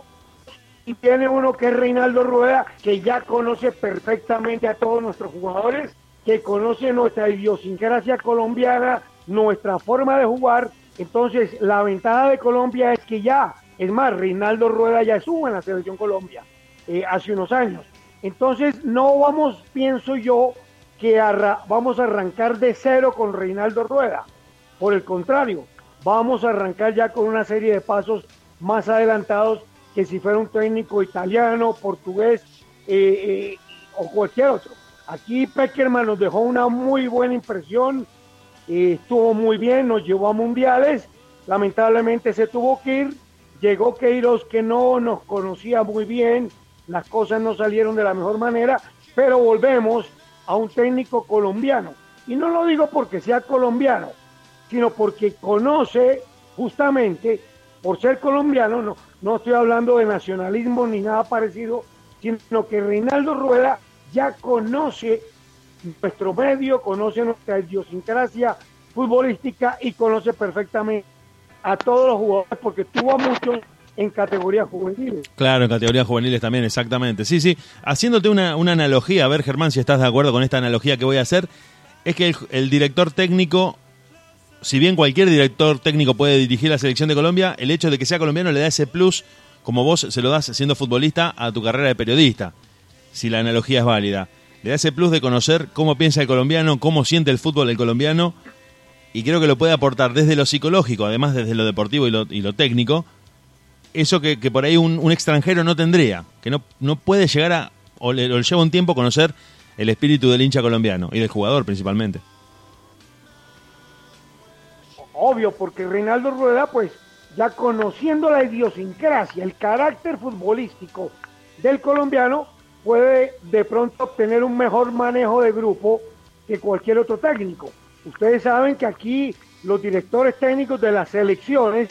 y tiene uno que es Reinaldo Rueda, que ya conoce perfectamente a todos nuestros jugadores, que conoce nuestra idiosincrasia colombiana, nuestra forma de jugar. Entonces, la ventaja de Colombia es que ya, es más, Reinaldo Rueda ya estuvo en la selección Colombia eh, hace unos años. Entonces, no vamos, pienso yo, que vamos a arrancar de cero con Reinaldo Rueda. Por el contrario, vamos a arrancar ya con una serie de pasos más adelantados que si fuera un técnico italiano, portugués eh, eh, o cualquier otro. Aquí Peckerman nos dejó una muy buena impresión, eh, estuvo muy bien, nos llevó a mundiales, lamentablemente se tuvo que ir, llegó Queiroz que no nos conocía muy bien, las cosas no salieron de la mejor manera, pero volvemos a un técnico colombiano. Y no lo digo porque sea colombiano, sino porque conoce justamente, por ser colombiano, no, no estoy hablando de nacionalismo ni nada parecido, sino que Reinaldo Rueda ya conoce nuestro medio, conoce nuestra idiosincrasia futbolística y conoce perfectamente a todos los jugadores porque tuvo muchos en categorías juveniles. Claro, en categorías juveniles también, exactamente. Sí, sí. Haciéndote una, una analogía, a ver, Germán, si estás de acuerdo con esta analogía que voy a hacer, es que el, director técnico, si bien cualquier director técnico puede dirigir la selección de Colombia, el hecho de que sea colombiano le da ese plus, como vos se lo das siendo futbolista, a tu carrera de periodista, si la analogía es válida. Le da ese plus de conocer cómo piensa el colombiano, cómo siente el fútbol el colombiano, y creo que lo puede aportar desde lo psicológico, además desde lo deportivo y lo, y lo técnico, eso que, que por ahí un, un extranjero no tendría, que no, no puede llegar a, o le, o le lleva un tiempo conocer el espíritu del hincha colombiano y del jugador principalmente. Obvio, porque Reinaldo Rueda, pues ya conociendo la idiosincrasia, el carácter futbolístico del colombiano, puede de pronto obtener un mejor manejo de grupo que cualquier otro técnico. Ustedes saben que aquí los directores técnicos de las selecciones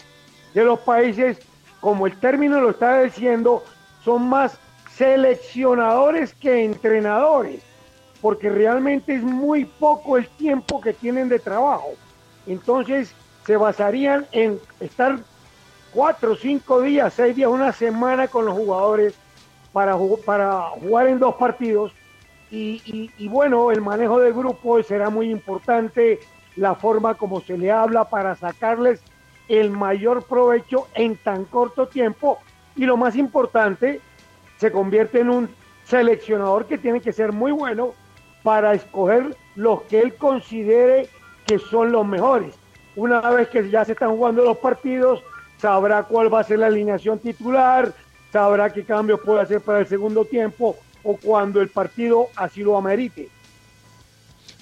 de los países, como el término lo está diciendo, son más seleccionadores que entrenadores, porque realmente es muy poco el tiempo que tienen de trabajo. Entonces se basarían en estar cuatro, cinco días, seis días, una semana con los jugadores para, ju- para jugar en dos partidos. Y- y bueno, el manejo del grupo será muy importante, la forma como se le habla para sacarles el mayor provecho en tan corto tiempo. Y lo más importante, se convierte en un seleccionador que tiene que ser muy bueno para escoger los que él considere que son los mejores. Una vez que ya se están jugando los partidos, sabrá cuál va a ser la alineación titular, sabrá qué cambios puede hacer para el segundo tiempo o cuando el partido así lo amerite.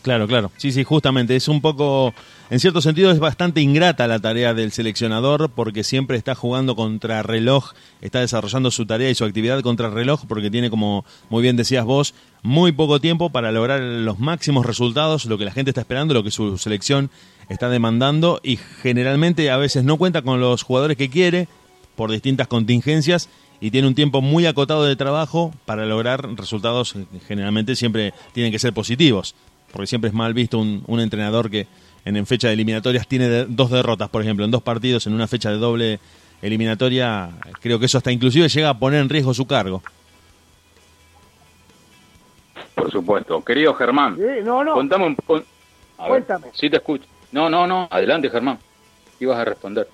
Claro, claro. Sí, sí, justamente. Es un poco, en cierto sentido, es bastante ingrata la tarea del seleccionador porque siempre está jugando contra reloj, está desarrollando su tarea y su actividad contra reloj porque tiene, como muy bien decías vos, muy poco tiempo para lograr los máximos resultados, lo que la gente está esperando, lo que su selección está demandando y generalmente a veces no cuenta con los jugadores que quiere por distintas contingencias y tiene un tiempo muy acotado de trabajo para lograr resultados que generalmente siempre tienen que ser positivos, porque siempre es mal visto un, un entrenador que en, en fecha de eliminatorias tiene de- dos derrotas, por ejemplo, en dos partidos, en una fecha de doble eliminatoria, creo que eso hasta inclusive llega a poner en riesgo su cargo. Por supuesto. Querido Germán, Sí, no, no, contame un con- a ver, Cuéntame. sí te escucho. No, no, no. Adelante, Germán. Ibas a responder.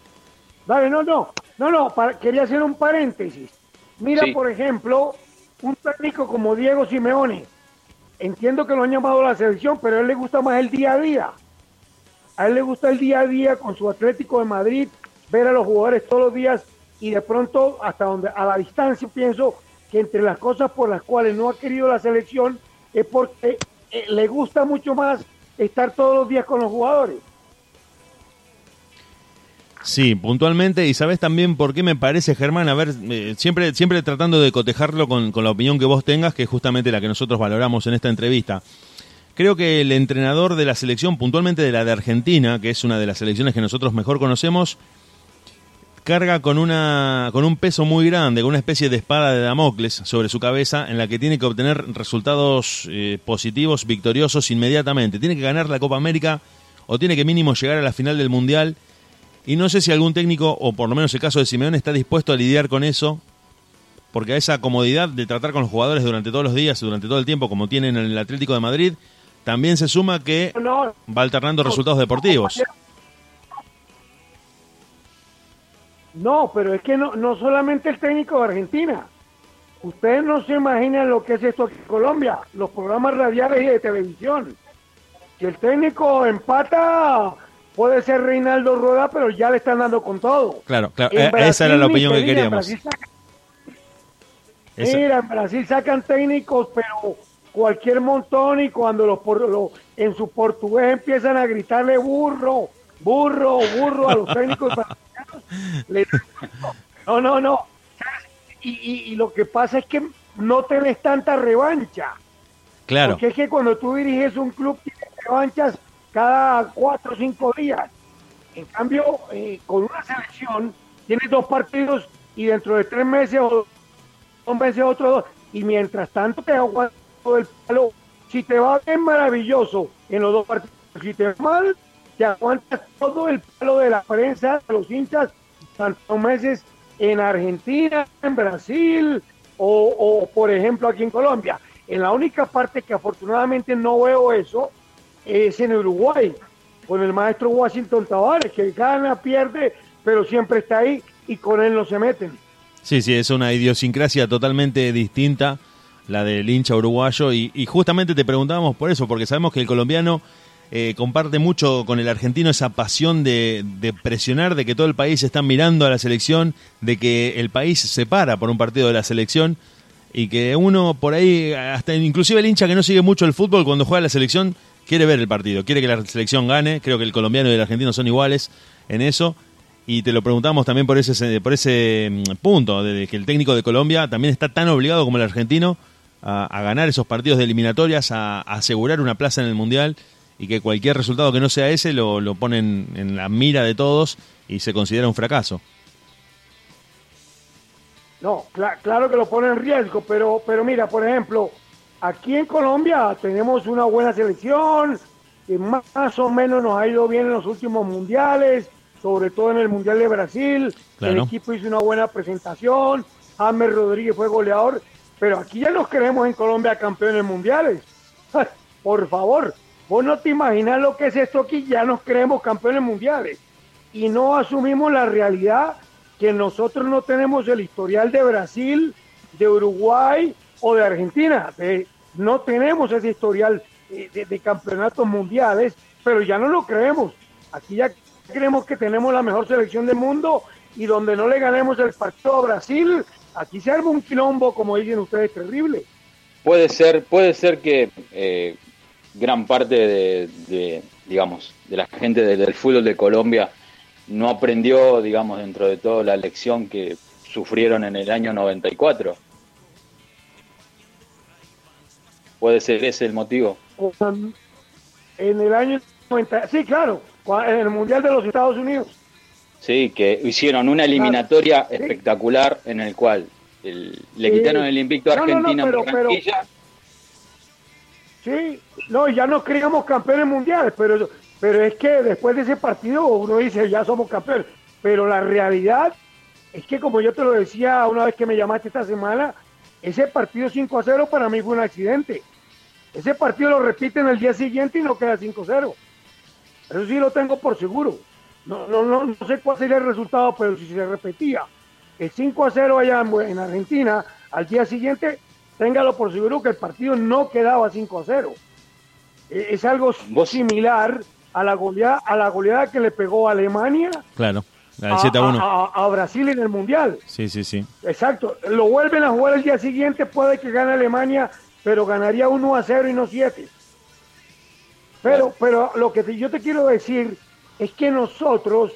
Dale, no, no, no, no, para- quería hacer un paréntesis. Mira, Sí. por ejemplo, un técnico como Diego Simeone. Entiendo que lo han llamado a la selección, pero a él le gusta más el día a día. A él le gusta el día a día con su Atlético de Madrid, ver a los jugadores todos los días y de pronto hasta donde a la distancia pienso que entre las cosas por las cuales no ha querido la selección es porque eh, le gusta mucho más estar todos los días con los jugadores. Sí, puntualmente, y sabes también por qué me parece, Germán, a ver, eh, siempre, siempre tratando de cotejarlo con, con la opinión que vos tengas, que es justamente la que nosotros valoramos en esta entrevista. Creo que el entrenador de la selección, puntualmente de la de Argentina, que es una de las selecciones que nosotros mejor conocemos, carga con, una, con un peso muy grande, con una especie de espada de Damocles sobre su cabeza, en la que tiene que obtener resultados eh, positivos, victoriosos inmediatamente. Tiene que ganar la Copa América o tiene que mínimo llegar a la final del Mundial. Y no sé si algún técnico, o por lo menos el caso de Simeone, está dispuesto a lidiar con eso, porque a esa comodidad de tratar con los jugadores durante todos los días, durante todo el tiempo, como tienen en el Atlético de Madrid, también se suma que va alternando resultados deportivos. No, pero es que no, no solamente el técnico de Argentina. Ustedes no se imaginan lo que es esto aquí en Colombia, los programas radiales y de televisión. Si el técnico empata, puede ser Reinaldo Rueda, pero ya le están dando con todo. Claro, claro, eh, esa era la opinión ni que en queríamos. Sacan- Mira, en Brasil sacan técnicos, pero cualquier montón y cuando los, por- lo- en su portugués empiezan a gritarle burro, burro, burro a los técnicos brasileños, no, no, no. Y, y- y lo que pasa es que no tenés tanta revancha. claro, Porque es que cuando tú diriges un club tienes revanchas cada cuatro o cinco días. En cambio, eh, con una selección tienes dos partidos y dentro de tres meses o dos meses otros dos. Y mientras tanto te aguantas todo el palo. Si te va bien, maravilloso en los dos partidos. Si te va mal, te aguantas todo el palo de la prensa, de los hinchas, tantos meses en Argentina, en Brasil o, por ejemplo aquí en Colombia. En la única parte que afortunadamente no veo eso es en Uruguay, con el maestro Washington Tavares, que gana, pierde, pero siempre está ahí y con él no se meten. sí, sí, es una idiosincrasia totalmente distinta la del hincha uruguayo y, justamente te preguntábamos por eso, porque sabemos que el colombiano eh, comparte mucho con el argentino esa pasión de, de presionar, de que todo el país está mirando a la selección, de que el país se para por un partido de la selección y que uno por ahí, hasta inclusive el hincha que no sigue mucho el fútbol cuando juega la selección, quiere ver el partido, quiere que la selección gane, creo que el colombiano y el argentino son iguales en eso. Y te lo preguntamos también por ese, por ese mm, punto, de que el técnico de Colombia también está tan obligado como el argentino a, ganar esos partidos de eliminatorias, a, asegurar una plaza en el Mundial y que cualquier resultado que no sea ese lo, lo ponen en la mira de todos y se considera un fracaso. No, cla- claro que lo pone en riesgo, pero, pero mira, por ejemplo, aquí en Colombia tenemos una buena selección, que más, o menos nos ha ido bien en los últimos mundiales, sobre todo en el Mundial de Brasil. El equipo hizo una buena presentación, James Rodríguez fue goleador, pero aquí ya nos creemos en Colombia campeones mundiales. Por favor, vos no te imaginas lo que es esto aquí, ya nos creemos campeones mundiales y no asumimos la realidad que nosotros no tenemos el historial de Brasil, de Uruguay o de Argentina. No tenemos ese historial eh, de, campeonatos mundiales, pero ya no lo creemos. Aquí ya creemos que tenemos la mejor selección del mundo y donde no le ganemos el partido a Brasil, aquí se arma un quilombo, como dicen ustedes, terrible. Puede ser, puede ser que eh, gran parte de, de, digamos, de la gente del, del fútbol de Colombia no aprendió, digamos, dentro de todo la lección que sufrieron en el año 94. Puede ser ese el motivo. En el año 90, sí, claro, en el Mundial de los Estados Unidos. Sí, que hicieron una eliminatoria Sí. espectacular en el cual el- le Sí. quitaron el invicto a No, no, no, Argentina en pero-. Sí, no, ya nos creíamos campeones mundiales, pero, pero es que después de ese partido uno dice, ya somos campeones. Pero la realidad es que, como yo te lo decía una vez que me llamaste esta semana, ese partido 5 a 0 para mí fue un accidente. Ese partido lo repiten el día siguiente y no queda 5 a 0. Eso sí lo tengo por seguro. No, no, no, no sé cuál sería el resultado, pero si se repetía el 5 a 0 allá en, en Argentina, al día siguiente, téngalo por seguro que el partido no quedaba 5 a 0. Eh, Es algo Vos- similar a la goleada, a la goleada que le pegó a Alemania Claro, la del a, 7 a 1. a- a- a Brasil en el Mundial. Sí, sí, sí. Exacto. Lo vuelven a jugar el día siguiente, puede que gane Alemania, pero ganaría 1 a 0 y no 7. Pero, pero lo que te- yo te quiero decir es que nosotros,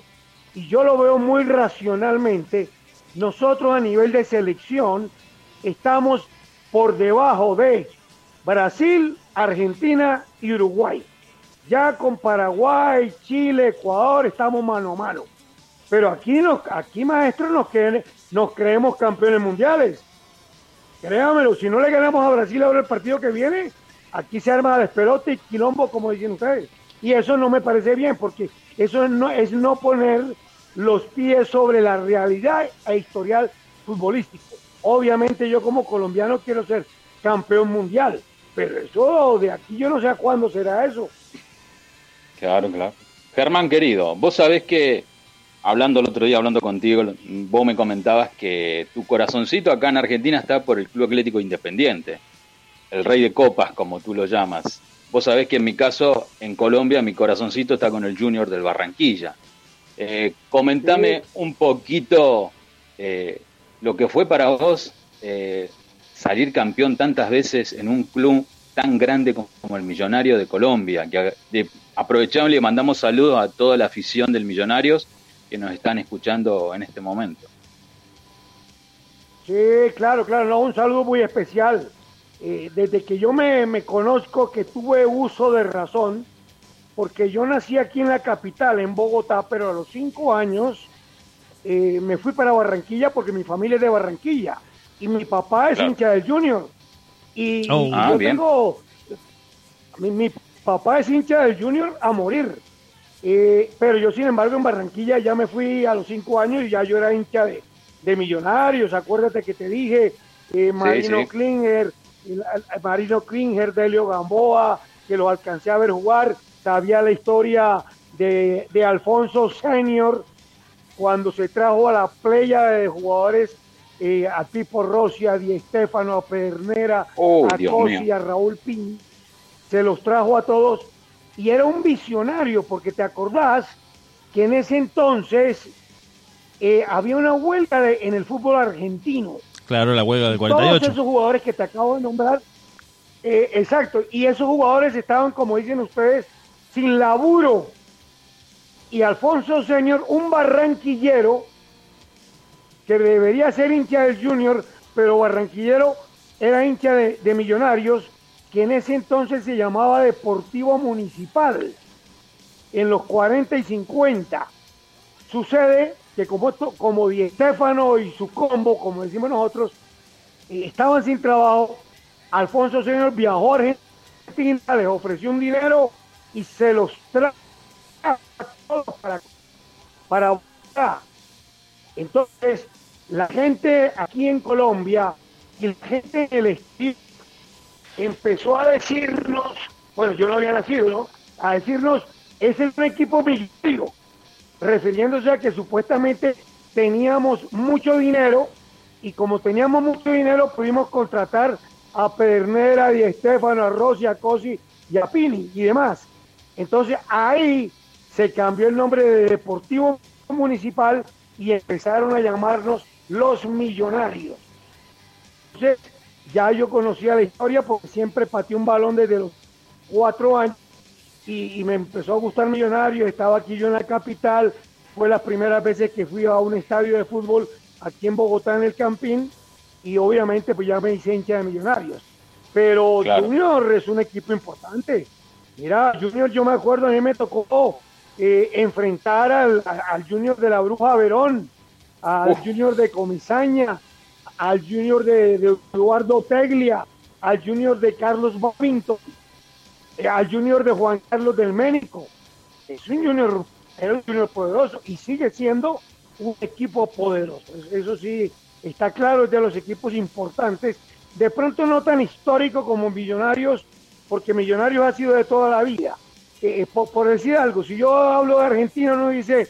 y yo lo veo muy racionalmente, nosotros a nivel de selección estamos por debajo de Brasil, Argentina y Uruguay. Ya con Paraguay, Chile, Ecuador estamos mano a mano. Pero aquí, nos, aquí maestros, nos, nos creemos campeones mundiales. Créamelo, si no le ganamos a Brasil ahora el partido que viene, aquí se arma despelote y quilombo, como dicen ustedes. Y eso no me parece bien, porque eso no, es no poner los pies sobre la realidad e historial futbolístico. Obviamente yo como colombiano quiero ser campeón mundial, pero eso de aquí yo no sé a cuándo será eso. Claro, claro. Germán, querido, vos sabés que, hablando el otro día, hablando contigo, vos me comentabas que tu corazoncito acá en Argentina está por el Club Atlético Independiente, el rey de copas, como tú lo llamas. Vos sabés que en mi caso, en Colombia, mi corazoncito está con el Junior del Barranquilla. Eh, comentame un poquito eh, lo que fue para vos eh, salir campeón tantas veces en un club tan grande como, como el Millonario de Colombia. Que de, aprovechamos y le mandamos saludos a toda la afición del Millonarios que nos están escuchando en este momento. Sí, claro, claro, no, un saludo muy especial. Eh, desde que yo me, me conozco que tuve uso de razón, porque yo nací aquí en la capital, en Bogotá, pero a los cinco años eh, me fui para Barranquilla porque mi familia es de Barranquilla y mi papá es Claro. hincha del Junior. Y, Oh. y Ah, yo bien. tengo. Mi, mi papá es hincha del Junior a morir. Eh, pero yo, sin embargo, en Barranquilla ya me fui a los cinco años y ya yo era hincha de, de Millonarios. Acuérdate que te dije, eh, Marino sí. Klinger, el- el- Marino Klinger, Delio Gamboa, que los alcancé a ver jugar. Sabía la historia de, de Alfonso Senior cuando se trajo a la playa de jugadores eh, a Tipo Rossi, a Di Stefano, a Pernera, Oh, a Cosi, a Raúl Pin, se los trajo a todos y era un visionario porque te acordás que en ese entonces eh, había una huelga de- en el fútbol argentino. Claro, la huelga del Todos 48. esos jugadores que te acabo de nombrar, eh, exacto, y esos jugadores estaban, como dicen ustedes, sin laburo. Y Alfonso Señor, un barranquillero, que debería ser hincha del Junior, pero barranquillero era hincha de, de Millonarios, que en ese entonces se llamaba Deportivo Municipal, en los 40 y 50. Sucede que como, como Di Stefano y su combo, como decimos nosotros, eh, estaban sin trabajo, Alfonso Señor viajó a Argentina, les ofreció un dinero y se los trajo a todos para, para. Entonces, la gente aquí en Colombia y la gente en el estilo empezó a decirnos, bueno, yo no había nacido, ¿no? A decirnos, ese es un equipo millonario, refiriéndose a que supuestamente teníamos mucho dinero y como teníamos mucho dinero pudimos contratar a Pedernera, a Di Stefano, a Rossi, a Cosi y a Pini y demás. Entonces ahí se cambió el nombre de Deportivo Municipal y empezaron a llamarnos los Millonarios. Entonces ya yo conocía la historia porque siempre pateé un balón desde los cuatro años y, y me empezó a gustar Millonarios, estaba aquí yo en la capital, fue las primeras veces que fui a un estadio de fútbol aquí en Bogotá en el Campín y obviamente pues ya me hice hincha de Millonarios. Pero Claro. Junior es un equipo importante. Mira, Junior yo me acuerdo, a mí me tocó eh, enfrentar al, Junior de la Bruja Verón, al Uf. Junior de Comisaña, al Junior de, Eduardo Teglia, al Junior de Carlos Babington, eh, al Junior de Juan Carlos del Ménico. Es un Junior, era un Junior poderoso y sigue siendo un equipo poderoso. Eso- sí, está claro, es de los equipos importantes. De pronto no tan histórico como Millonarios, porque Millonarios ha sido de toda la vida. Eh, por, por decir algo, si yo hablo de Argentina, uno dice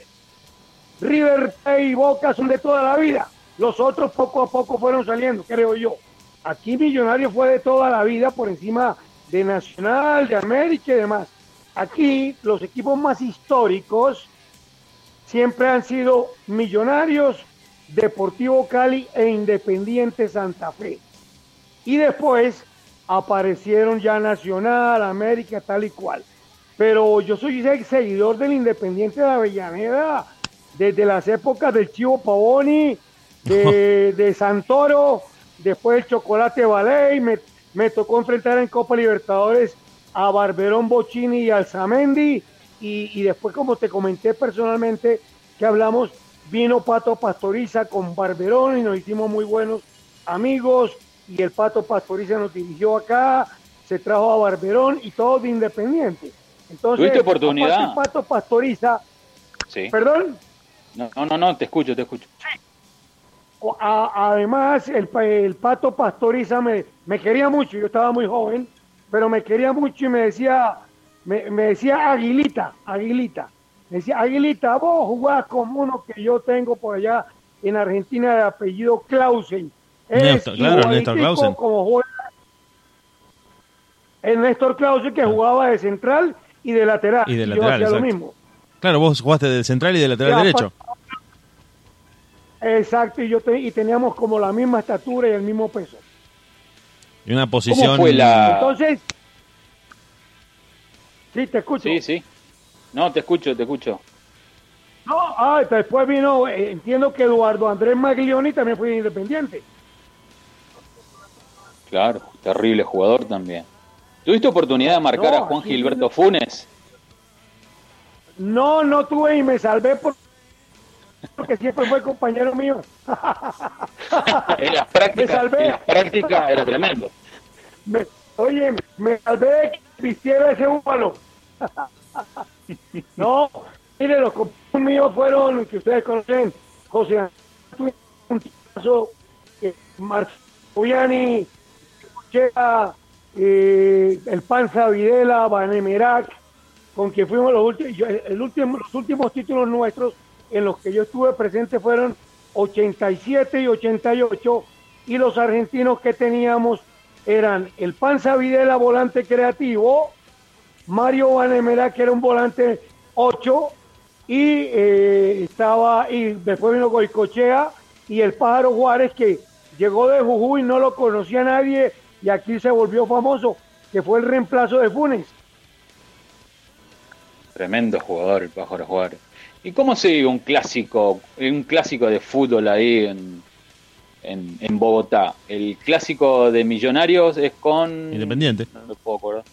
River y Boca son de toda la vida. Los otros poco a poco fueron saliendo, creo yo. Aquí Millonarios fue de toda la vida por encima de Nacional, de América y demás. Aquí los equipos más históricos siempre han sido Millonarios, Deportivo Cali e Independiente Santa Fe. Y después aparecieron ya Nacional, América, tal y cual. Pero yo soy seguidor del Independiente de Avellaneda desde las épocas del Chivo Pavoni, de, de Santoro, después el Chocolate Ballet, me, me tocó enfrentar en Copa Libertadores a Barberón Bocini y Alzamendi, y, y después, como te comenté personalmente, que hablamos, vino Pato Pastoriza con Barberón y nos hicimos muy buenos amigos, y el Pato Pastoriza nos dirigió acá, se trajo a Barberón y todo de Independiente. Entonces, ¿Tuviste oportunidad? Pato Pastoriza, Sí. perdón, No, no, no, no, te escucho, te escucho. A- además, el, el pato Pastoriza me, me quería mucho, yo estaba muy joven, pero me quería mucho y me decía, me, me decía Aguilita, Aguilita. Me decía, Aguilita, vos jugás como uno que yo tengo por allá en Argentina de apellido Clausen. Es Néstor, claro, Néstor Clausen. Como juega el Néstor Clausen que jugaba de central y de lateral. Y de yo lateral, hacía lo mismo. Claro, vos jugaste del central y del lateral Ya, derecho. Exacto, y yo te- y teníamos como la misma estatura y el mismo peso. Y una posición. ¿Cómo fue la...? Entonces, sí, te escucho. Sí, sí. No, te escucho, te escucho. No, ah, después vino, eh, entiendo que Eduardo Andrés Maglioni también fue independiente. Claro, terrible jugador también. ¿Tuviste oportunidad de marcar No, a Juan Gilberto Funes? No, no tuve y me salvé por- porque siempre fue compañero mío. En las Me prácticas, salvé. en las prácticas era tremendo. Me- oye, me salvé de que vistiera ese búfalo. no, mire, los compañeros míos fueron, que ustedes conocen, José Antonio, un eh, Marciani, Chea, eh, el Panza Videla, Banemerac, con quien fuimos los últimos, yo- el último, los últimos títulos nuestros en los que yo estuve presente fueron 87 y 88 y los argentinos que teníamos eran el Panza Videla, volante creativo, Mario Banemera, que era un volante 8, y eh, estaba, y después vino Goicochea y el Pájaro Juárez, que llegó de Jujuy, no lo conocía nadie, y aquí se volvió famoso, que fue el reemplazo de Funes. Tremendo jugador el Pájaro Juárez. ¿Y cómo se vive un clásico, un clásico de fútbol ahí en, en, en Bogotá? El clásico de Millonarios es con... Independiente. No me puedo acordar.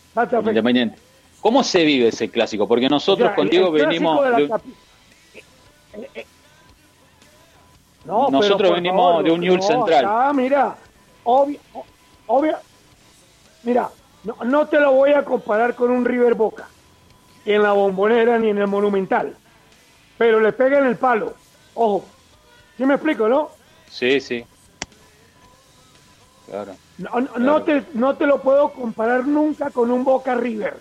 Independiente. ¿Cómo se vive ese clásico? Porque nosotros O sea, contigo venimos... de la Eh, eh. No, Nosotros venimos favor, de un Newell's no, Central. acá, mira, obvio, obvio, mira, no, no te lo voy a comparar con un River Boca, en la bombonera ni en el Monumental, pero le pega en el palo. Ojo, ¿sí me explico, no? Sí, sí. Claro. No, no- no te, no te lo puedo comparar nunca con un Boca River,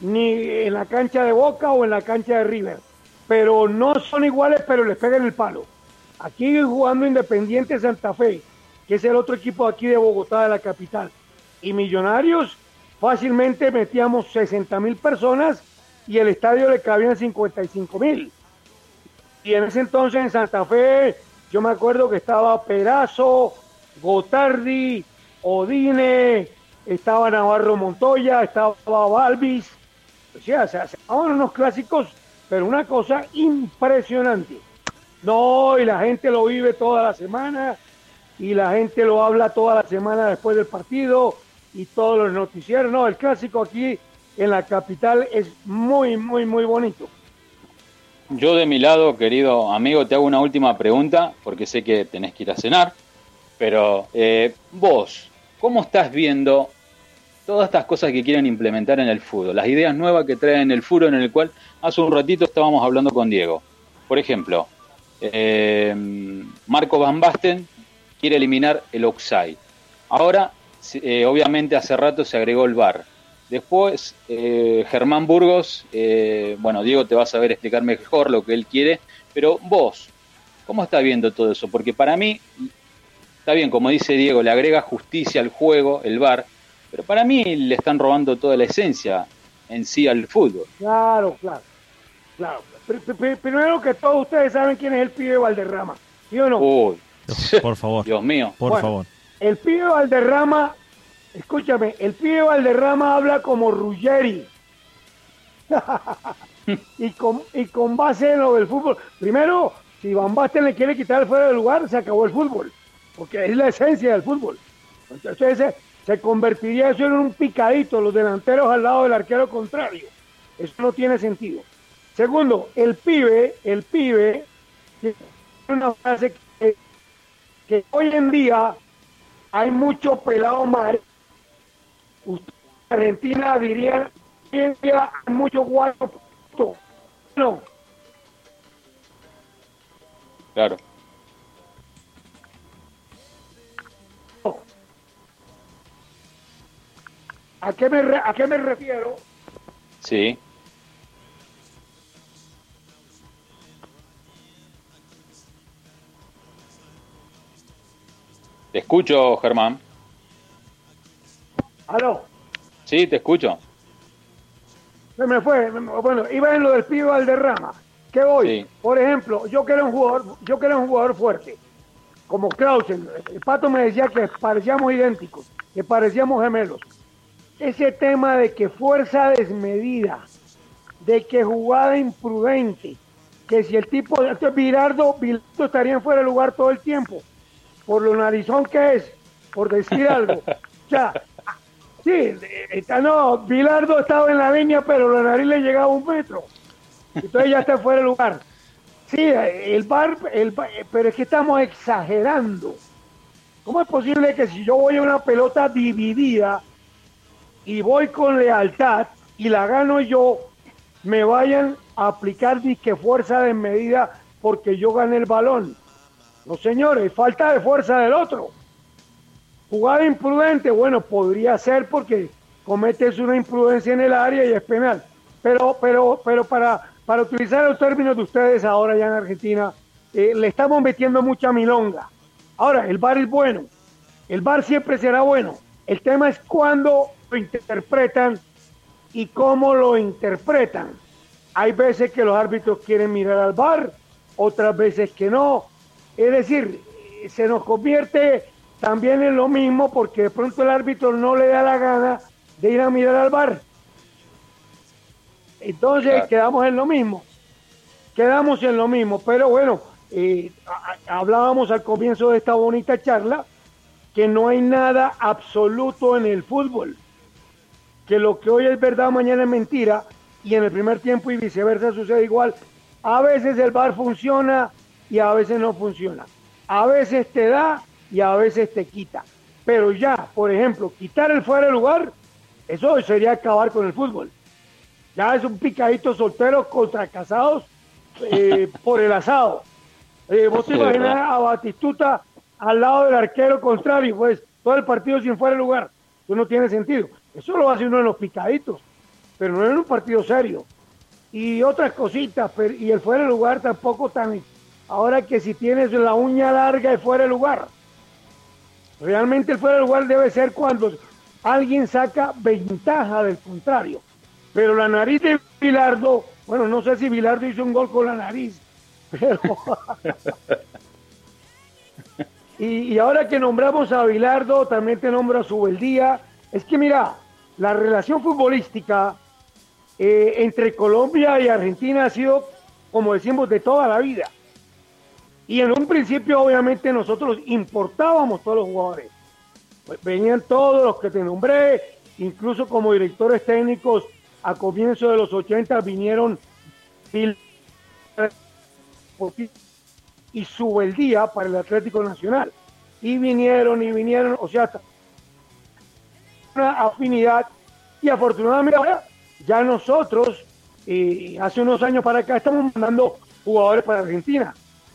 ni en la cancha de Boca o en la cancha de River. Pero no son iguales, pero les pegan el palo. Aquí jugando Independiente Santa Fe, que es el otro equipo aquí de Bogotá, de la capital, y Millonarios, fácilmente metíamos 60 mil personas y el estadio le cabían 55 mil. Y en ese entonces en Santa Fe, yo me acuerdo que estaba Perazo, Gotardi, Odine, estaba Navarro Montoya, estaba Balvis. O sea, se hacían unos clásicos, pero una cosa impresionante. No, y la gente lo vive toda la semana, y la gente lo habla toda la semana después del partido, y todos los noticieros. No, el clásico aquí en la capital es muy, muy, muy bonito. Yo de mi lado, querido amigo, te hago una última pregunta, porque sé que tenés que ir a cenar, pero eh, vos, ¿cómo estás viendo todas estas cosas que quieren implementar en el fútbol? Las ideas nuevas que traen el fútbol en el cual hace un ratito estábamos hablando con Diego. Por ejemplo, eh, Marco Van Basten quiere eliminar el offside. Ahora, eh, obviamente hace rato se agregó el VAR. Después, eh, Germán Burgos, eh, bueno, Diego te va a saber explicar mejor lo que él quiere, pero vos, ¿cómo estás viendo todo eso? Porque para mí, está bien, como dice Diego, le agrega justicia al juego, el VAR, pero para mí le están robando toda la esencia en sí al fútbol. Claro, claro, claro. Pr- pr- pr- Primero que todos ustedes saben quién es el pibe Valderrama, ¿sí o no? Uy, Por favor, Dios mío. por Bueno. favor. El pibe Valderrama, escúchame, el pibe Valderrama habla como Ruggeri. y, con, y con base en lo del fútbol. Primero, si Van Basten le quiere quitar el fuera del lugar, se acabó el fútbol. Porque es la esencia del fútbol. Entonces se, se convertiría eso en un picadito, los delanteros al lado del arquero contrario. Eso no tiene sentido. Segundo, el pibe, el pibe, tiene una frase que, que hoy en día hay mucho pelado mal. Usted, en Argentina en día hay mucho puto. No, Claro. ¿A qué me, re- a qué me refiero? Sí. Te escucho, Germán. Aló, Sí, te escucho. se me fue. Bueno, iba en lo del pibe Valderrama. ¿Qué voy? Sí. Por ejemplo, yo que era un jugador, yo que era un jugador fuerte, como Clausen, el Pato me decía que parecíamos idénticos, que parecíamos gemelos. Ese tema de que fuerza desmedida, de que jugada imprudente, que si el tipo, entonces Virardo, Virardo estaría en fuera de lugar todo el tiempo, por lo narizón que es, por decir algo. O sea, sí, está, no, Bilardo estaba en la línea, pero la nariz le llegaba un metro. Entonces ya está fuera de lugar. Sí, el bar, el pero es que estamos exagerando. ¿Cómo es posible que si yo voy a una pelota dividida y voy con lealtad y la gano yo, me vayan a aplicar disque fuerza de medida porque yo gané el balón? No, señores, falta de fuerza del otro. Jugada imprudente, bueno, podría ser porque cometes una imprudencia en el área y es penal. Pero, pero, pero para, para utilizar los términos de ustedes ahora ya en Argentina, eh, le estamos metiendo mucha milonga. Ahora, el VAR es bueno. El VAR siempre será bueno. El tema es cuándo lo interpretan y cómo lo interpretan. Hay veces que los árbitros quieren mirar al VAR, otras veces que no. Es decir, se nos convierte también en lo mismo porque de pronto el árbitro no le da la gana de ir a mirar al VAR. Entonces Claro. quedamos en lo mismo. Quedamos en lo mismo. Pero bueno, eh, hablábamos al comienzo de esta bonita charla que no hay nada absoluto en el fútbol. Que lo que hoy es verdad, mañana es mentira. Y en el primer tiempo y viceversa sucede igual. A veces el VAR funciona y a veces no funciona. A veces te da y a veces te quita. Pero ya, por ejemplo, quitar el fuera de lugar, eso sería acabar con el fútbol. Ya es un picadito soltero contra casados eh, por el asado. Eh, vos te imaginas a Batistuta al lado del arquero contrario, pues todo el partido sin fuera de lugar. Eso no tiene sentido. Eso lo hace uno en los picaditos, pero no en un partido serio. Y otras cositas, pero, y el fuera de lugar tampoco tan... Ahora que si tienes la uña larga es fuera de lugar. Realmente el fuera de lugar debe ser cuando alguien saca ventaja del contrario. Pero la nariz de Bilardo, bueno, no sé si Bilardo hizo un gol con la nariz, pero... y, ahora que nombramos a Bilardo, también te nombro a Subeldía. Es que mira, la relación futbolística eh, entre Colombia y Argentina ha sido, como decimos, de toda la vida. Y en un principio, obviamente, nosotros importábamos todos los jugadores. Venían todos los que te nombré, incluso como directores técnicos a comienzos de los 80 vinieron y Subeldía para el Atlético Nacional. Y vinieron y vinieron, o sea, una afinidad y afortunadamente ahora ya nosotros, eh, hace unos años para acá, estamos mandando jugadores para Argentina.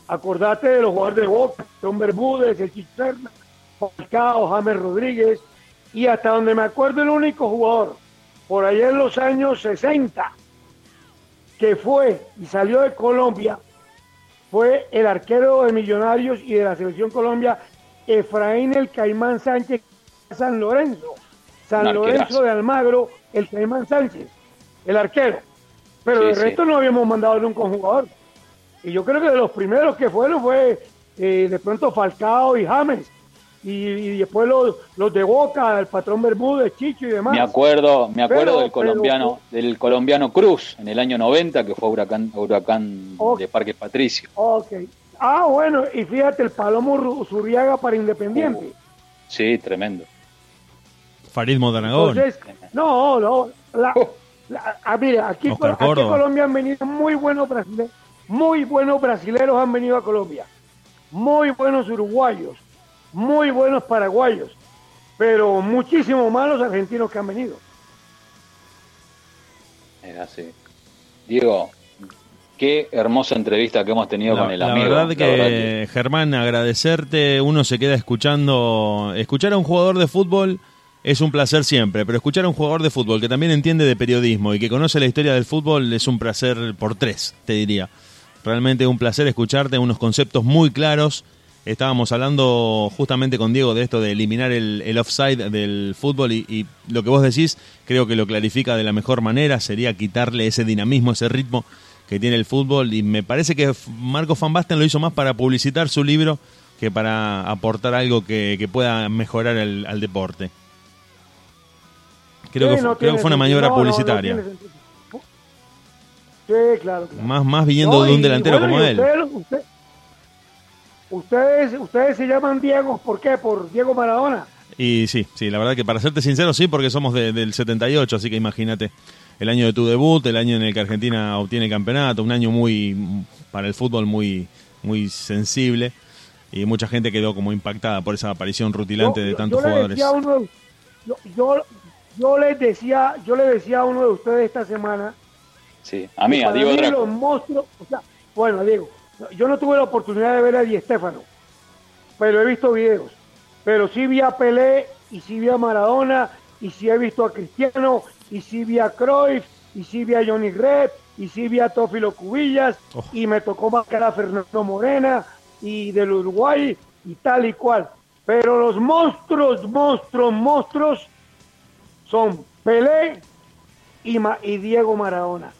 Acordate de los jugadores de Boca, Tom Bermúdez, el Chicherna, Falcao, James Rodríguez, y hasta donde me acuerdo el único jugador, por allá en los años 60, que fue y salió de Colombia, fue el arquero de Millonarios y de la Selección Colombia, Efraín el Caimán Sánchez San Lorenzo. San. Lorenzo de Almagro, el Caimán Sánchez, el arquero. Pero Sí, de sí. resto no habíamos mandado nunca un jugador. Y yo creo que de los primeros que fueron fue eh, de pronto Falcao y James. Y, y después los, los de Boca, el patrón Bermúdez, Chicho y demás. Me acuerdo, me acuerdo Pero- del colombiano, del colombiano Cruz en el año 90 que fue huracán, huracán de Parque Patricio. Ok. Ah, bueno, y fíjate, el Palomo Zurriaga para Independiente. Sí, tremendo. Farid Modanagón. No, no. La, Oh. la- ah, mire, aquí, aquí Córdoba. Colombia han venido muy buenos brasileños. Muy buenos brasileros han venido a Colombia. Muy buenos uruguayos. Muy buenos paraguayos. Pero muchísimo malos argentinos que han venido. Es así. Diego, qué hermosa entrevista que hemos tenido La, con el la amigo. verdad la que, verdad que- Germán, agradecerte. Uno se queda escuchando. Escuchar a un jugador de fútbol Es un placer siempre, pero escuchar a un jugador de fútbol que también entiende de periodismo y que conoce la historia del fútbol es un placer por tres, te diría. Realmente un placer escucharte, unos conceptos muy claros. Estábamos hablando justamente con Diego de esto de eliminar el, el offside del fútbol y, y lo que vos decís creo que lo clarifica de la mejor manera, sería quitarle ese dinamismo, ese ritmo que tiene el fútbol y me parece que Marco Van Basten lo hizo más para publicitar su libro que para aportar algo que, que pueda mejorar el, al deporte. Creo, Sí, que, no fue, creo tiene que fue una maniobra No, no, no publicitaria. Sí, claro. claro. más, más viniendo No, de un delantero bueno, como él. Ustedes, usted- ustedes, ustedes se llaman Diego, ¿por qué? Por Diego Maradona. Y sí, sí, la verdad que para serte sincero, sí, porque somos de- del 78, así que imagínate, el año de tu debut, el año en el que Argentina obtiene campeonato, un año muy, para el fútbol muy, muy sensible, y mucha gente quedó como impactada por esa aparición rutilante Yo- de tantos yo jugadores. uno yo, yo les decía, yo le decía a uno de ustedes esta semana Sí, a mí, a Diego mí Draco. los monstruos, o sea, bueno, Diego, yo no tuve la oportunidad de ver a Di Stéfano, pero he visto videos. Pero sí vi a Pelé, y sí vi a Maradona, y sí he visto a Cristiano, y sí vi a Cruyff, y sí vi a Johnny Red, y sí vi a Tófilo Cubillas, Oh. y me tocó marcar a Fernando Morena, y del Uruguay, y tal y cual. Pero los monstruos, monstruos, monstruos son Pelé y, Ma- y Diego Maradona.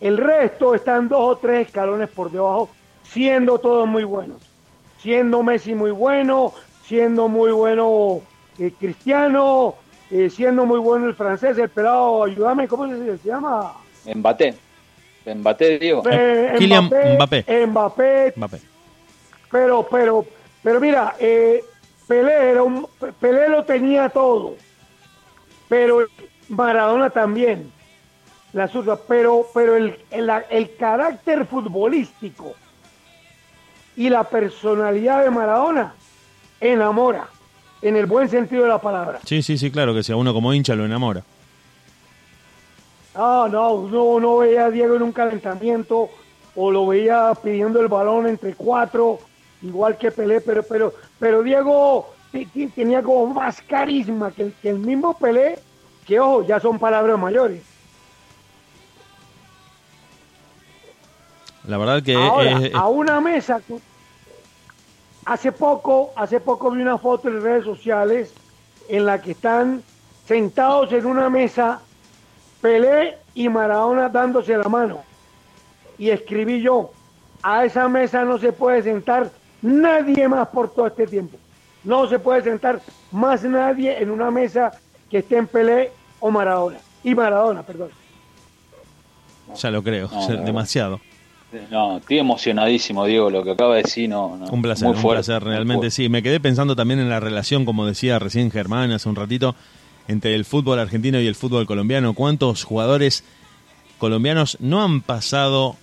El resto están dos o tres escalones por debajo, siendo todos muy buenos. Siendo Messi muy bueno, siendo muy bueno eh, Cristiano, eh, siendo muy bueno el francés, el pelado, ayúdame, ¿cómo se, se llama? Embate. Embate, Diego. Eh, Kylian Mbappé. Mbappé, Mbappé. pero, pero, pero mira, eh, Pelé, era un, Pelé lo tenía todo, pero Maradona también, la zurda, pero, pero el, el, el carácter futbolístico y la personalidad de Maradona enamora, en el buen sentido de la palabra. Sí, sí, sí, claro que si a uno como hincha lo enamora. No, no, uno no veía a Diego en un calentamiento o lo veía pidiendo el balón entre cuatro, igual que Pelé, pero, pero, pero Diego tenía como más carisma que que el mismo Pelé, que ojo, ya son palabras mayores. La verdad que Ahora, es- es- a una mesa, hace poco, hace poco vi una foto en redes sociales en la que están sentados en una mesa Pelé y Maradona dándose la mano. Y escribí yo, a esa mesa no se puede sentar nadie más por todo este tiempo. No se puede sentar más nadie en una mesa que esté en Pelé o Maradona. Y Maradona, perdón. ya lo creo, no. demasiado. No, estoy emocionadísimo, Diego, lo que acaba de decir, no, no. Un placer, muy un fuerte, placer, realmente sí. Me quedé pensando también en la relación, como decía recién Germán hace un ratito, entre el fútbol argentino y el fútbol colombiano. ¿Cuántos jugadores colombianos no han pasado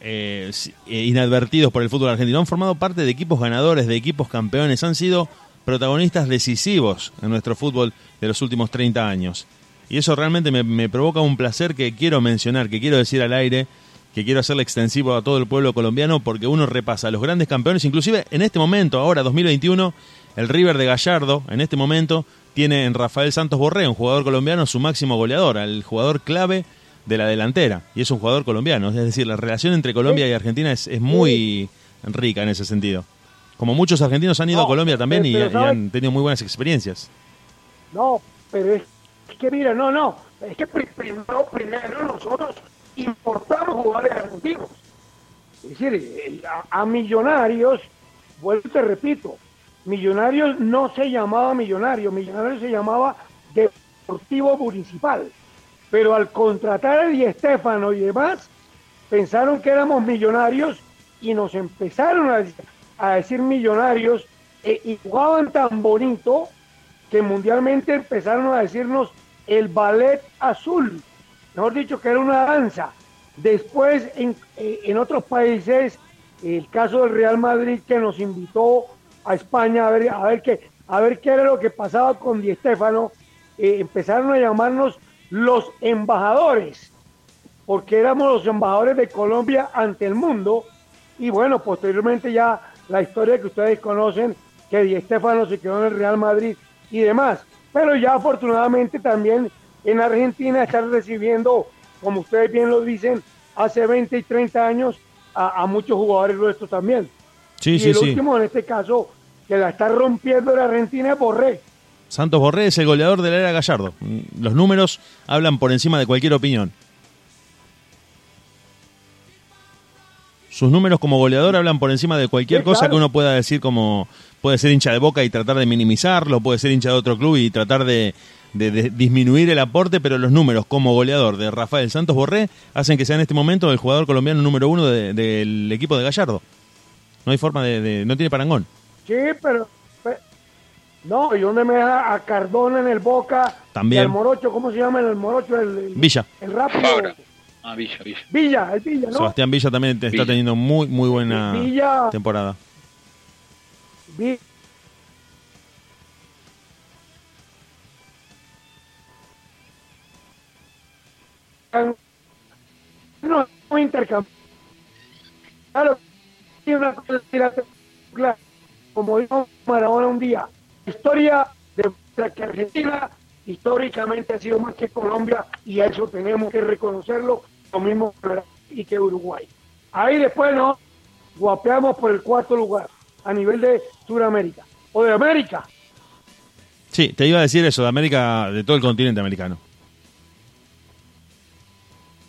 eh, eh, inadvertidos por el fútbol argentino? Han formado parte de equipos ganadores, de equipos campeones, han sido protagonistas decisivos en nuestro fútbol de los últimos 30 años. Y eso realmente me, me provoca un placer que quiero mencionar, que quiero decir al aire, que quiero hacerle extensivo a todo el pueblo colombiano porque uno repasa a los grandes campeones, inclusive en este momento, ahora 2021, el River de Gallardo, en este momento, tiene en Rafael Santos Borré, un jugador colombiano, su máximo goleador, el jugador clave de la delantera, y es un jugador colombiano, es decir, la relación entre Colombia y Argentina es, es muy rica en ese sentido. Como muchos argentinos han ido No, a Colombia también y, pero, y ¿sabes? han tenido muy buenas experiencias. No, pero es, que mira, no, no, es que pri- primero, primero nosotros importamos jugadores argentinos. Es decir, a, Millonarios, vuelvo te repito, Millonarios no se llamaba Millonarios, Millonarios se llamaba Deportivo Municipal. Pero al contratar a Di Stéfano y demás, pensaron que éramos millonarios y nos empezaron a, a decir millonarios eh, y jugaban tan bonito que mundialmente empezaron a decirnos el ballet azul, mejor dicho, que era una danza. Después, en, eh, en otros países, el caso del Real Madrid que nos invitó a España a ver, a ver, qué, a ver qué era lo que pasaba con Di Stéfano, eh, empezaron a llamarnos los embajadores, porque éramos los embajadores de Colombia ante el mundo. Y bueno, posteriormente ya la historia que ustedes conocen, que Di Stéfano se quedó en el Real Madrid y demás. pero ya afortunadamente también en Argentina están recibiendo, como ustedes bien lo dicen, hace 20 y 30 años a, a muchos jugadores nuestros también. Sí, y sí, el sí. último en este caso que la está rompiendo en Argentina es Borré. Santos Borré es el goleador de la era Gallardo. Los números hablan por encima de cualquier opinión. Sus números como goleador hablan por encima de cualquier Sí, cosa claro. que uno pueda decir como puede ser hincha de Boca y tratar de minimizarlo, puede ser hincha de otro club y tratar de, de- de disminuir el aporte, pero los números como goleador de Rafael Santos Borré hacen que sea en este momento el jugador colombiano número uno de- del equipo de Gallardo. No hay forma de, de- no tiene parangón. Sí, pero, pe- no, ¿y dónde me da a Cardona en el Boca? También. Y al Morocho, ¿cómo se llama el Morocho? El, el- Villa. El rápido. Fabra. Ah, Villa, Villa. Villa, el Villa, ¿no? Sebastián Villa también te- está Villa. teniendo muy muy buena Villa. temporada. Vi- No, no intercambio. Claro, una cosa como dijo Maradona un día, historia demuestra que Argentina históricamente ha sido más que Colombia y a eso tenemos que reconocerlo, lo mismo y que Uruguay. Ahí después nos guapeamos por el cuarto lugar a nivel de Sudamérica o de América. Sí, te iba a decir eso, de América, de todo el continente americano.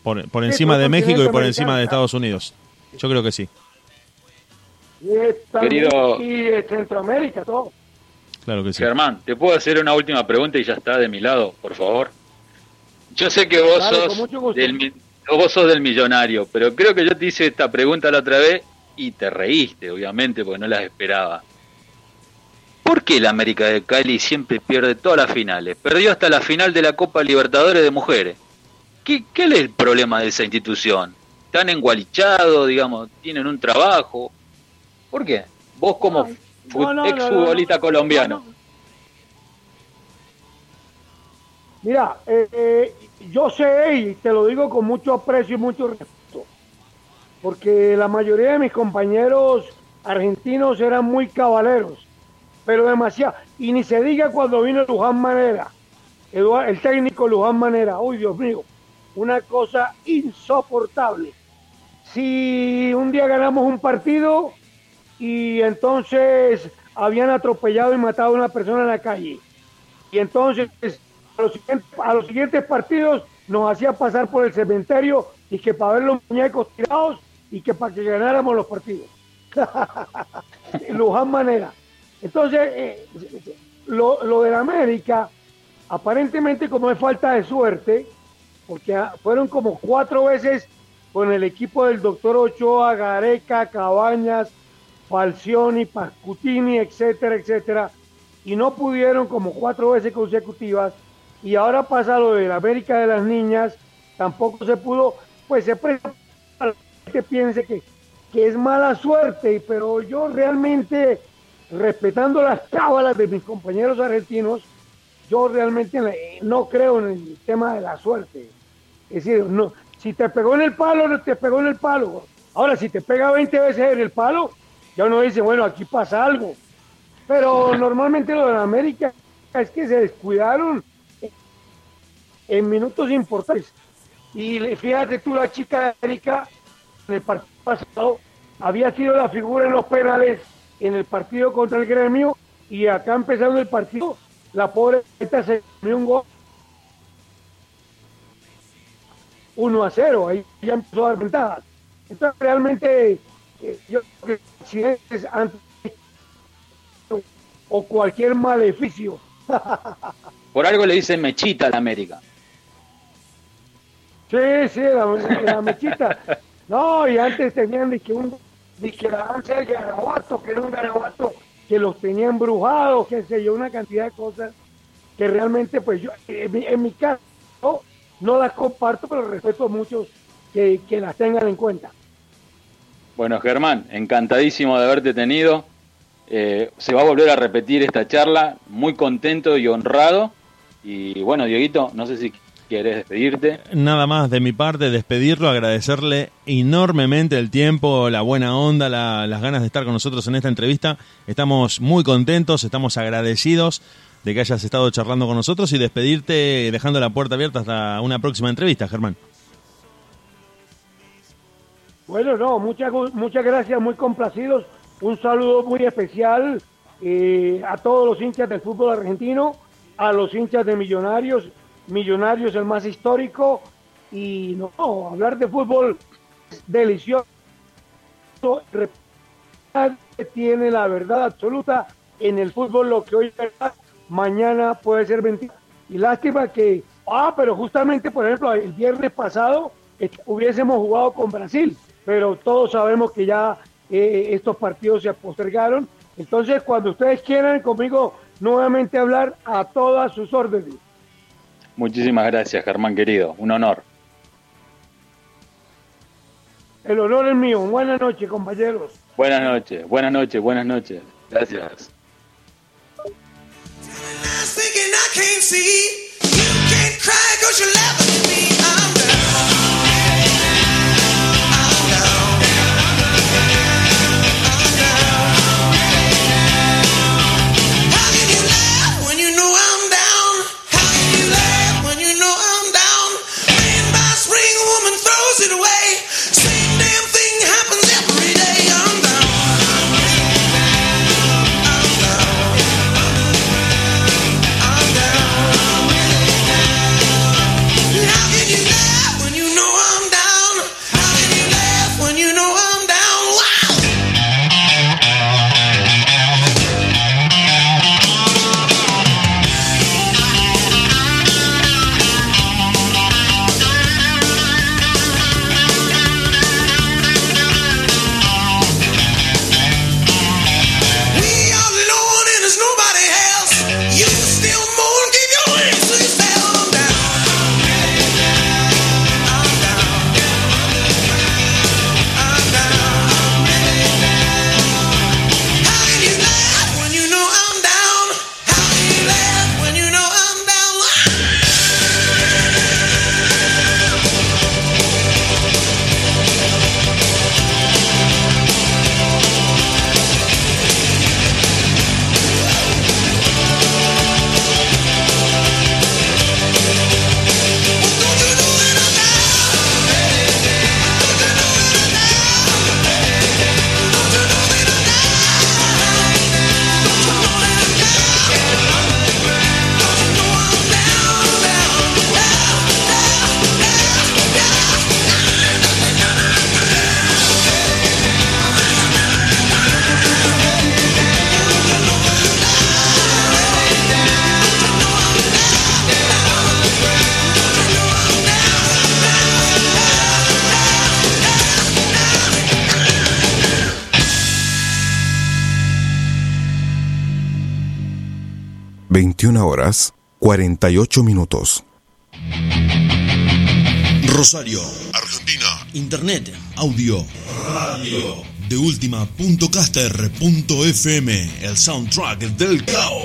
Por, por encima de México y por encima de. Estados Unidos. Yo creo que sí, Querido- Centroamérica, todo. claro que sí. Germán, ¿te puedo hacer una última pregunta y ya está de mi lado, por favor? Yo sé que vos Dale, sos del vos sos del millonario, pero creo que yo te hice esta pregunta la otra vez y te reíste, obviamente, porque no las esperaba. ¿Por qué la América de Cali siempre pierde todas las finales? Perdió hasta la final de la Copa Libertadores de Mujeres. ¿Qué, qué es el problema de esa institución? ¿Están engualichados, digamos, tienen un trabajo? ¿Por qué? Vos como No, no, exfutbolista no, colombiano. no, no. Mira, eh, eh, yo sé y te lo digo con mucho aprecio y mucho respeto, porque la mayoría de mis compañeros argentinos eran muy caballeros, pero demasiado. Y ni se diga cuando vino Luján Manera, el técnico Luján Manera, uy Dios mío, una cosa insoportable. Si un día ganamos un partido y entonces habían atropellado y matado a una persona en la calle, y entonces a los, siguientes, partidos nos hacía pasar por el cementerio y que para ver los muñecos tirados y que para que ganáramos los partidos. Luján Manera. Entonces, eh, lo, lo de la América, aparentemente como es falta de suerte, porque ah, fueron como cuatro veces con el equipo del doctor Ochoa, Gareca, Cabañas, Falcioni, Pascutini, etcétera, etcétera, y no pudieron como cuatro veces consecutivas, y ahora pasa lo de la América de las Niñas, tampoco se pudo, pues se presta para que piense que, que es mala suerte, pero yo realmente, respetando las cábalas de mis compañeros argentinos, yo realmente eh, no creo en el tema de la suerte. Es decir, no, si te pegó en el palo, no te pegó en el palo. Ahora, si te pega 20 veces en el palo, ya uno dice, bueno, aquí pasa algo. Pero normalmente lo de América es que se descuidaron en minutos importantes. Y fíjate tú, la chica de América, en el partido pasado, había sido la figura en los penales en el partido contra el gremio y acá empezando el partido, la pobre se comió un gol 1 a 0, ahí ya empezó a dar ventajas. Entonces realmente eh, yo creo que accidentes antes o cualquier maleficio Por algo le dicen mechita a la América. Sí, sí, la, la mechita. No, y antes tenían de que un de que la danza del garabato, que era un garabato que los tenía embrujados, qué sé yo, una cantidad de cosas que realmente, pues yo, en mi, en mi caso, no las comparto, pero respeto a muchos que, que las tengan en cuenta. Bueno, Germán, encantadísimo de haberte tenido. Eh, se va a volver a repetir esta charla, muy contento y honrado. Y bueno, Dieguito, no sé si quieres despedirte. Nada más de mi parte, despedirlo, agradecerle enormemente el tiempo, la buena onda, la- las ganas de estar con nosotros en esta entrevista. Estamos muy contentos, estamos agradecidos de que hayas estado charlando con nosotros y despedirte dejando la puerta abierta hasta una próxima entrevista, Germán. Bueno, no, muchas, muchas gracias, muy complacidos. Un saludo muy especial eh, a todos los hinchas del fútbol argentino, a los hinchas de Millonarios. Millonarios el más histórico. Y no, hablar de fútbol es delicioso. Tiene la verdad absoluta en el fútbol, lo que hoy es mañana puede ser mentira. Y lástima que, ah, pero justamente, por ejemplo, el viernes pasado eh, hubiésemos jugado con Brasil pero todos sabemos que ya eh, estos partidos se postergaron. Entonces, cuando ustedes quieran conmigo nuevamente hablar, a todas sus órdenes. Muchísimas gracias, Germán querido. Un honor. El honor es mío. Buenas noches, compañeros. Buenas noches, buenas noches, buenas noches. Gracias. Thinking I can't see. You can't cry 'cause you're laughing at me. I'm down. 48 minutos. Rosario, Argentina. Internet, audio, radio. De última punto caster punto FM, el soundtrack del caos.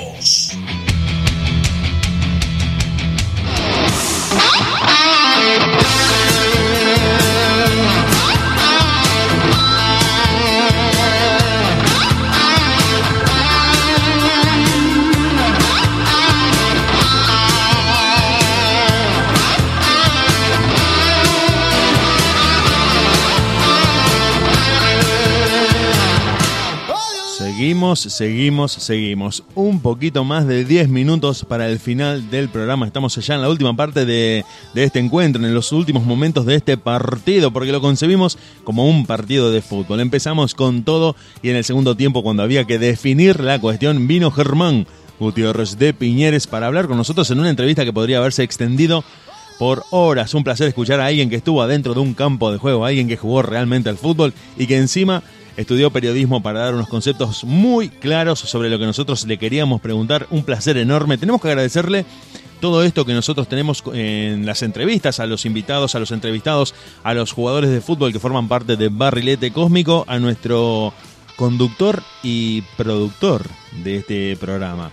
Seguimos, seguimos. Un poquito más de 10 minutos para el final del programa. Estamos allá en la última parte de, de este encuentro, en los últimos momentos de este partido, porque lo concebimos como un partido de fútbol. Empezamos con todo y en el segundo tiempo, cuando había que definir la cuestión, vino Germán Gutiérrez de Piñeres para hablar con nosotros en una entrevista que podría haberse extendido por horas. Un placer escuchar a alguien que estuvo adentro de un campo de juego, alguien que jugó realmente al fútbol y que encima estudió periodismo para dar unos conceptos muy claros sobre lo que nosotros le queríamos preguntar. Un placer enorme. Tenemos que agradecerle todo esto que nosotros tenemos en las entrevistas, a los invitados, a los entrevistados, a los jugadores de fútbol que forman parte de Barrilete Cósmico, a nuestro conductor y productor de este programa,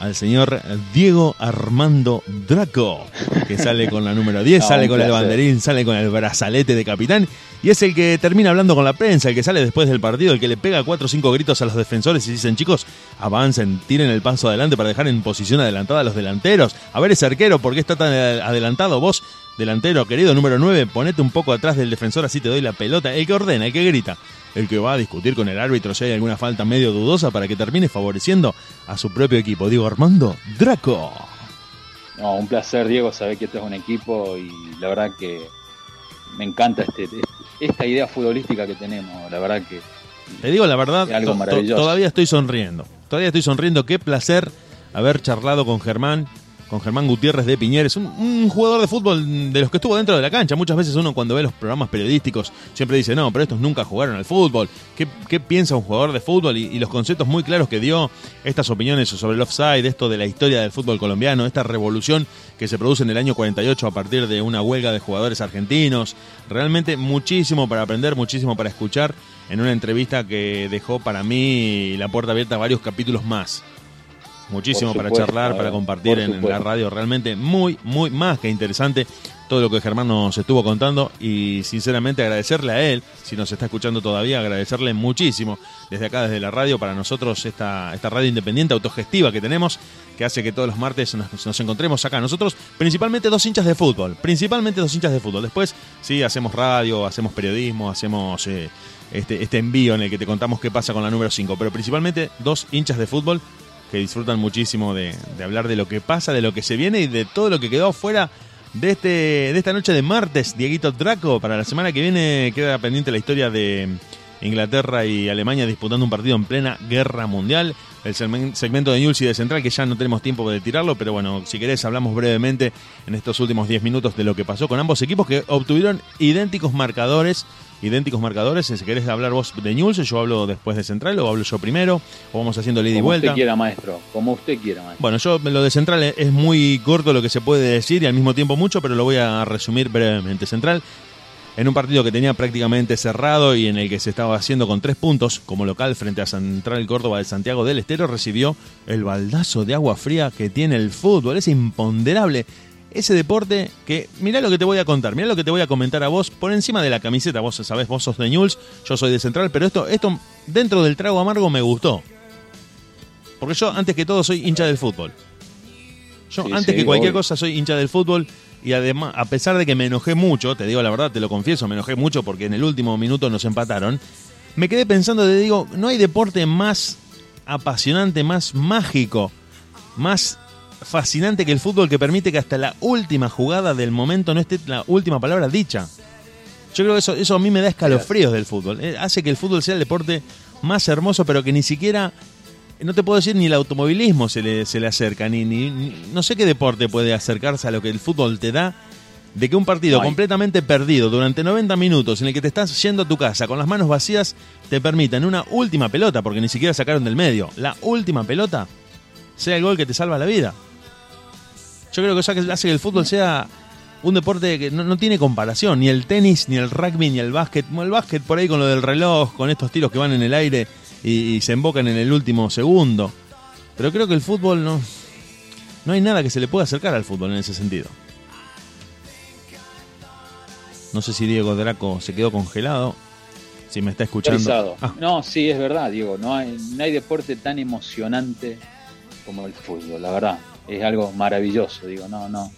al señor Diego Armando Draco, que sale con la número 10, No, sale con el banderín, sale con el brazalete de capitán y es el que termina hablando con la prensa, el que sale después del partido, el que le pega cuatro o cinco gritos a los defensores y dicen, chicos, avancen, tiren el paso adelante para dejar en posición adelantada a los delanteros. A ver ese arquero, ¿por qué está tan adelantado? Vos, delantero querido, número 9, ponete un poco atrás del defensor, así te doy la pelota. El que ordena, el que grita, el que va a discutir con el árbitro si hay alguna falta medio dudosa para que termine favoreciendo a su propio equipo. Digo, Armando Draco. No, un placer, Diego, saber que esto es un equipo y la verdad que me encanta este, esta idea futbolística que tenemos. La verdad que Te digo la verdad, Es algo maravilloso. todavía estoy sonriendo. Todavía estoy sonriendo. Qué placer haber charlado con Germán, con Germán Gutiérrez de Piñeres, un, jugador de fútbol de los que estuvo dentro de la cancha. Muchas veces uno cuando ve los programas periodísticos siempre dice, no, pero estos nunca jugaron al fútbol. ¿Qué, qué piensa un jugador de fútbol? Y, y los conceptos muy claros que dio, estas opiniones sobre el offside, esto de la historia del fútbol colombiano, esta revolución que se produce en el año 48 a partir de una huelga de jugadores argentinos. Realmente muchísimo para aprender, muchísimo para escuchar en una entrevista que dejó para mí la puerta abierta a varios capítulos más. Muchísimo para charlar, para compartir en, la radio. Realmente muy, muy más que interesante todo lo que Germán nos estuvo contando y sinceramente agradecerle a él, si nos está escuchando todavía, agradecerle muchísimo desde acá, desde la radio, para nosotros esta, esta radio independiente, autogestiva que tenemos, que hace que todos los martes nos, nos encontremos acá. Nosotros, principalmente dos hinchas de fútbol, principalmente dos hinchas de fútbol. Después, sí, hacemos radio, hacemos periodismo, hacemos eh, este, este envío en el que te contamos qué pasa con la número 5, pero principalmente dos hinchas de fútbol que disfrutan muchísimo de, hablar de lo que pasa, de lo que se viene y de todo lo que quedó fuera de este de esta noche de martes, Dieguito Draco. Para la semana que viene queda pendiente la historia de Inglaterra y Alemania disputando un partido en plena guerra mundial. El segmen- segmento de News y de Central, que ya no tenemos tiempo de tirarlo, pero bueno, si querés hablamos brevemente en estos últimos 10 minutos de lo que pasó con ambos equipos que obtuvieron idénticos marcadores. Idénticos marcadores, si querés hablar vos de News, yo hablo después de Central, o hablo yo primero, o vamos haciendo ida y como vuelta. usted quiera, maestro. Como usted quiera, maestro. Bueno, yo lo de Central es muy corto lo que se puede decir y al mismo tiempo mucho, pero lo voy a resumir brevemente. Central, en un partido que tenía prácticamente cerrado y en el que se estaba haciendo con tres puntos como local frente a Central Córdoba de Santiago del Estero, recibió el baldazo de agua fría que tiene el fútbol. Es imponderable. Ese deporte que, mirá lo que te voy a contar, mirá lo que te voy a comentar a vos por encima de la camiseta. Vos sabés, vos sos de Newell's, yo soy de Central, pero esto, esto dentro del trago amargo me gustó. Porque yo, antes que todo, soy hincha del fútbol. Yo, Sí, antes sí, que cualquier obvio. cosa, soy hincha del fútbol. Y además, a pesar de que me enojé mucho, te digo la verdad, te lo confieso, me enojé mucho porque en el último minuto nos empataron. Me quedé pensando, te digo, no hay deporte más apasionante, más mágico, más fascinante que el fútbol que permite que hasta la última jugada del momento no esté la última palabra dicha. Yo creo que eso, eso a mí me da escalofríos del fútbol. Eh, Hace que el fútbol sea el deporte más hermoso, pero que ni siquiera, no te puedo decir ni el automovilismo se le, se le acerca, ni, ni, ni- no sé qué deporte puede acercarse a lo que el fútbol te da, de que un partido completamente perdido durante 90 minutos en el que te estás yendo a tu casa con las manos vacías, te permita en una última pelota, porque ni siquiera sacaron del medio, la última pelota, sea el gol que te salva la vida. Yo creo que eso hace que el fútbol sea un deporte que no, no tiene comparación, ni el tenis, ni el rugby, ni el básquet. El básquet por ahí con lo del reloj, con estos tiros que van en el aire y, y se embocan en el último segundo. Pero creo que el fútbol no. No hay nada que se le pueda acercar al fútbol en ese sentido. No sé si Diego Draco se quedó congelado. Si me está escuchando. Ah, No, sí, es verdad, Diego. No hay, no hay deporte tan emocionante como el fútbol, la verdad. Es algo maravilloso, digo, no, no.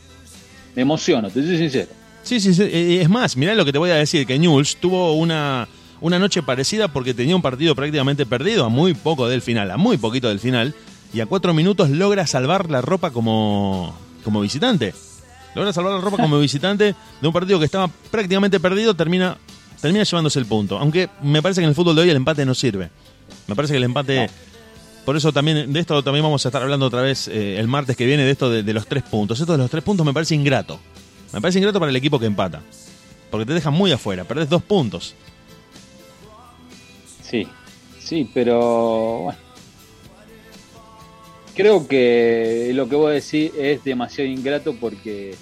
Me emociono, te soy sincero. Sí, sí, sí. Eh, Es más, mirá lo que te voy a decir, que Newell's tuvo una, una noche parecida porque tenía un partido prácticamente perdido, a muy poco del final, a muy poquito del final, y a cuatro minutos logra salvar la ropa como, como visitante. Logra salvar la ropa como visitante de un partido que estaba prácticamente perdido, termina, termina llevándose el punto. Aunque me parece que en el fútbol de hoy el empate no sirve. Me parece que el empate... Por eso también, de esto también vamos a estar hablando otra vez eh, el martes que viene, de esto de, los tres puntos. Esto de los tres puntos me parece ingrato. Me parece ingrato para el equipo que empata. Porque te dejan muy afuera, perdés dos puntos. Sí, sí, pero bueno. Creo que lo que voy a decir es demasiado ingrato porque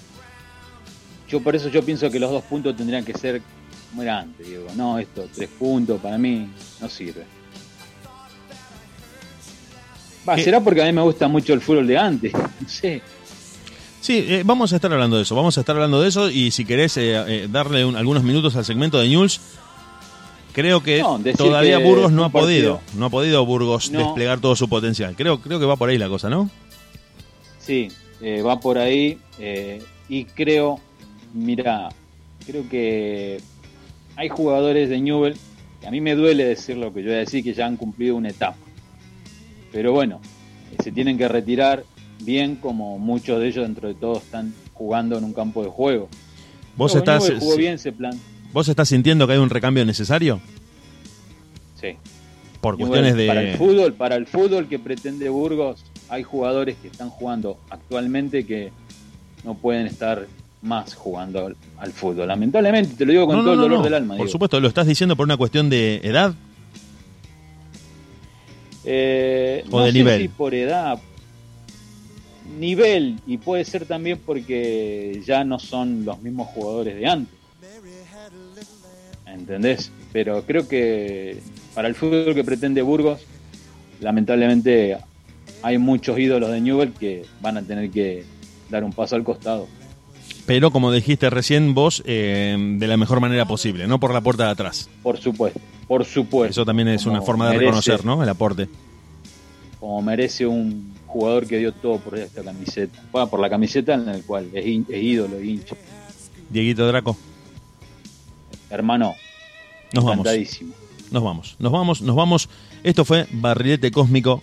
yo por eso yo pienso que los dos puntos tendrían que ser como era antes, no, esto, tres puntos para mí no sirve. Va, ¿Qué? será porque a mí me gusta mucho el fútbol de antes. No sé. Sí, eh, vamos a estar hablando de eso, vamos a estar hablando de eso y si querés eh, eh, darle un- algunos minutos al segmento de News, creo que No, todavía que Burgos no ha podido, no ha podido Burgos No. desplegar todo su potencial. Creo, creo que va por ahí la cosa, ¿no? Sí, eh, va por ahí eh, y creo, mira, creo que hay jugadores de Newell, que a mí me duele decir lo que yo voy a decir, que ya han cumplido una etapa. Pero bueno, se tienen que retirar bien como muchos de ellos dentro de todo están jugando en un campo de juego. Vos No, estás, jugó bien ese plan. vos estás sintiendo que hay un recambio necesario Sí. por cuestiones de para el fútbol, para el fútbol que pretende Burgos, hay jugadores que están jugando actualmente que no pueden estar más jugando al, al fútbol. Lamentablemente, te lo digo con No, todo no, el dolor del alma. Por digo. supuesto, lo estás diciendo por una cuestión de edad. Eh, O no de sé nivel. si por edad, nivel, y puede ser también porque ya no son los mismos jugadores de antes. ¿Entendés? Pero creo que para el fútbol que pretende Burgos, lamentablemente hay muchos ídolos de Newell que van a tener que dar un paso al costado. Pero como dijiste recién vos, eh, de la mejor manera posible, no por la puerta de atrás. Por supuesto, por supuesto. Eso también es Como una forma de merece- reconocer, ¿no? El aporte. Como merece un jugador que dio todo por esta camiseta. Bueno, por la camiseta en la cual es, es ídolo, es hincha. Dieguito Draco, Hermano, nos vamos. Nos vamos, nos vamos, nos vamos. Esto fue Barrilete Cósmico.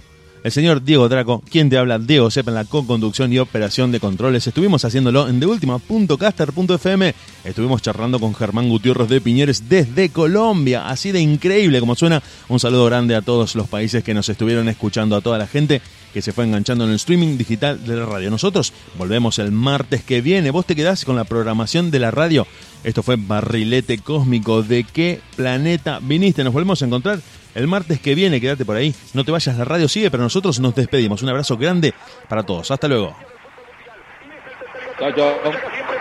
El señor Diego Draco, quien te habla, Diego Sepa en la co-conducción y operación de controles. Estuvimos haciéndolo en TheUltima.caster.fm. Estuvimos charlando con Germán Gutiérrez de Piñeres desde Colombia. Así de increíble como suena. Un saludo grande a todos los países que nos estuvieron escuchando, a toda la gente que se fue enganchando en el streaming digital de la radio. Nosotros volvemos el martes que viene. Vos te quedás con la programación de la radio. Esto fue Barrilete Cósmico. ¿De qué planeta viniste? Nos volvemos a encontrar el martes que viene. Quédate por ahí. No te vayas, la radio sigue, pero nosotros nos despedimos. Un abrazo grande para todos. Hasta luego. Chao, chao.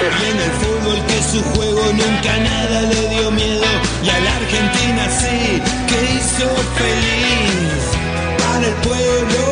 Y en el fútbol que su juego nunca nada le dio miedo y a la Argentina sí que hizo feliz. Para el pueblo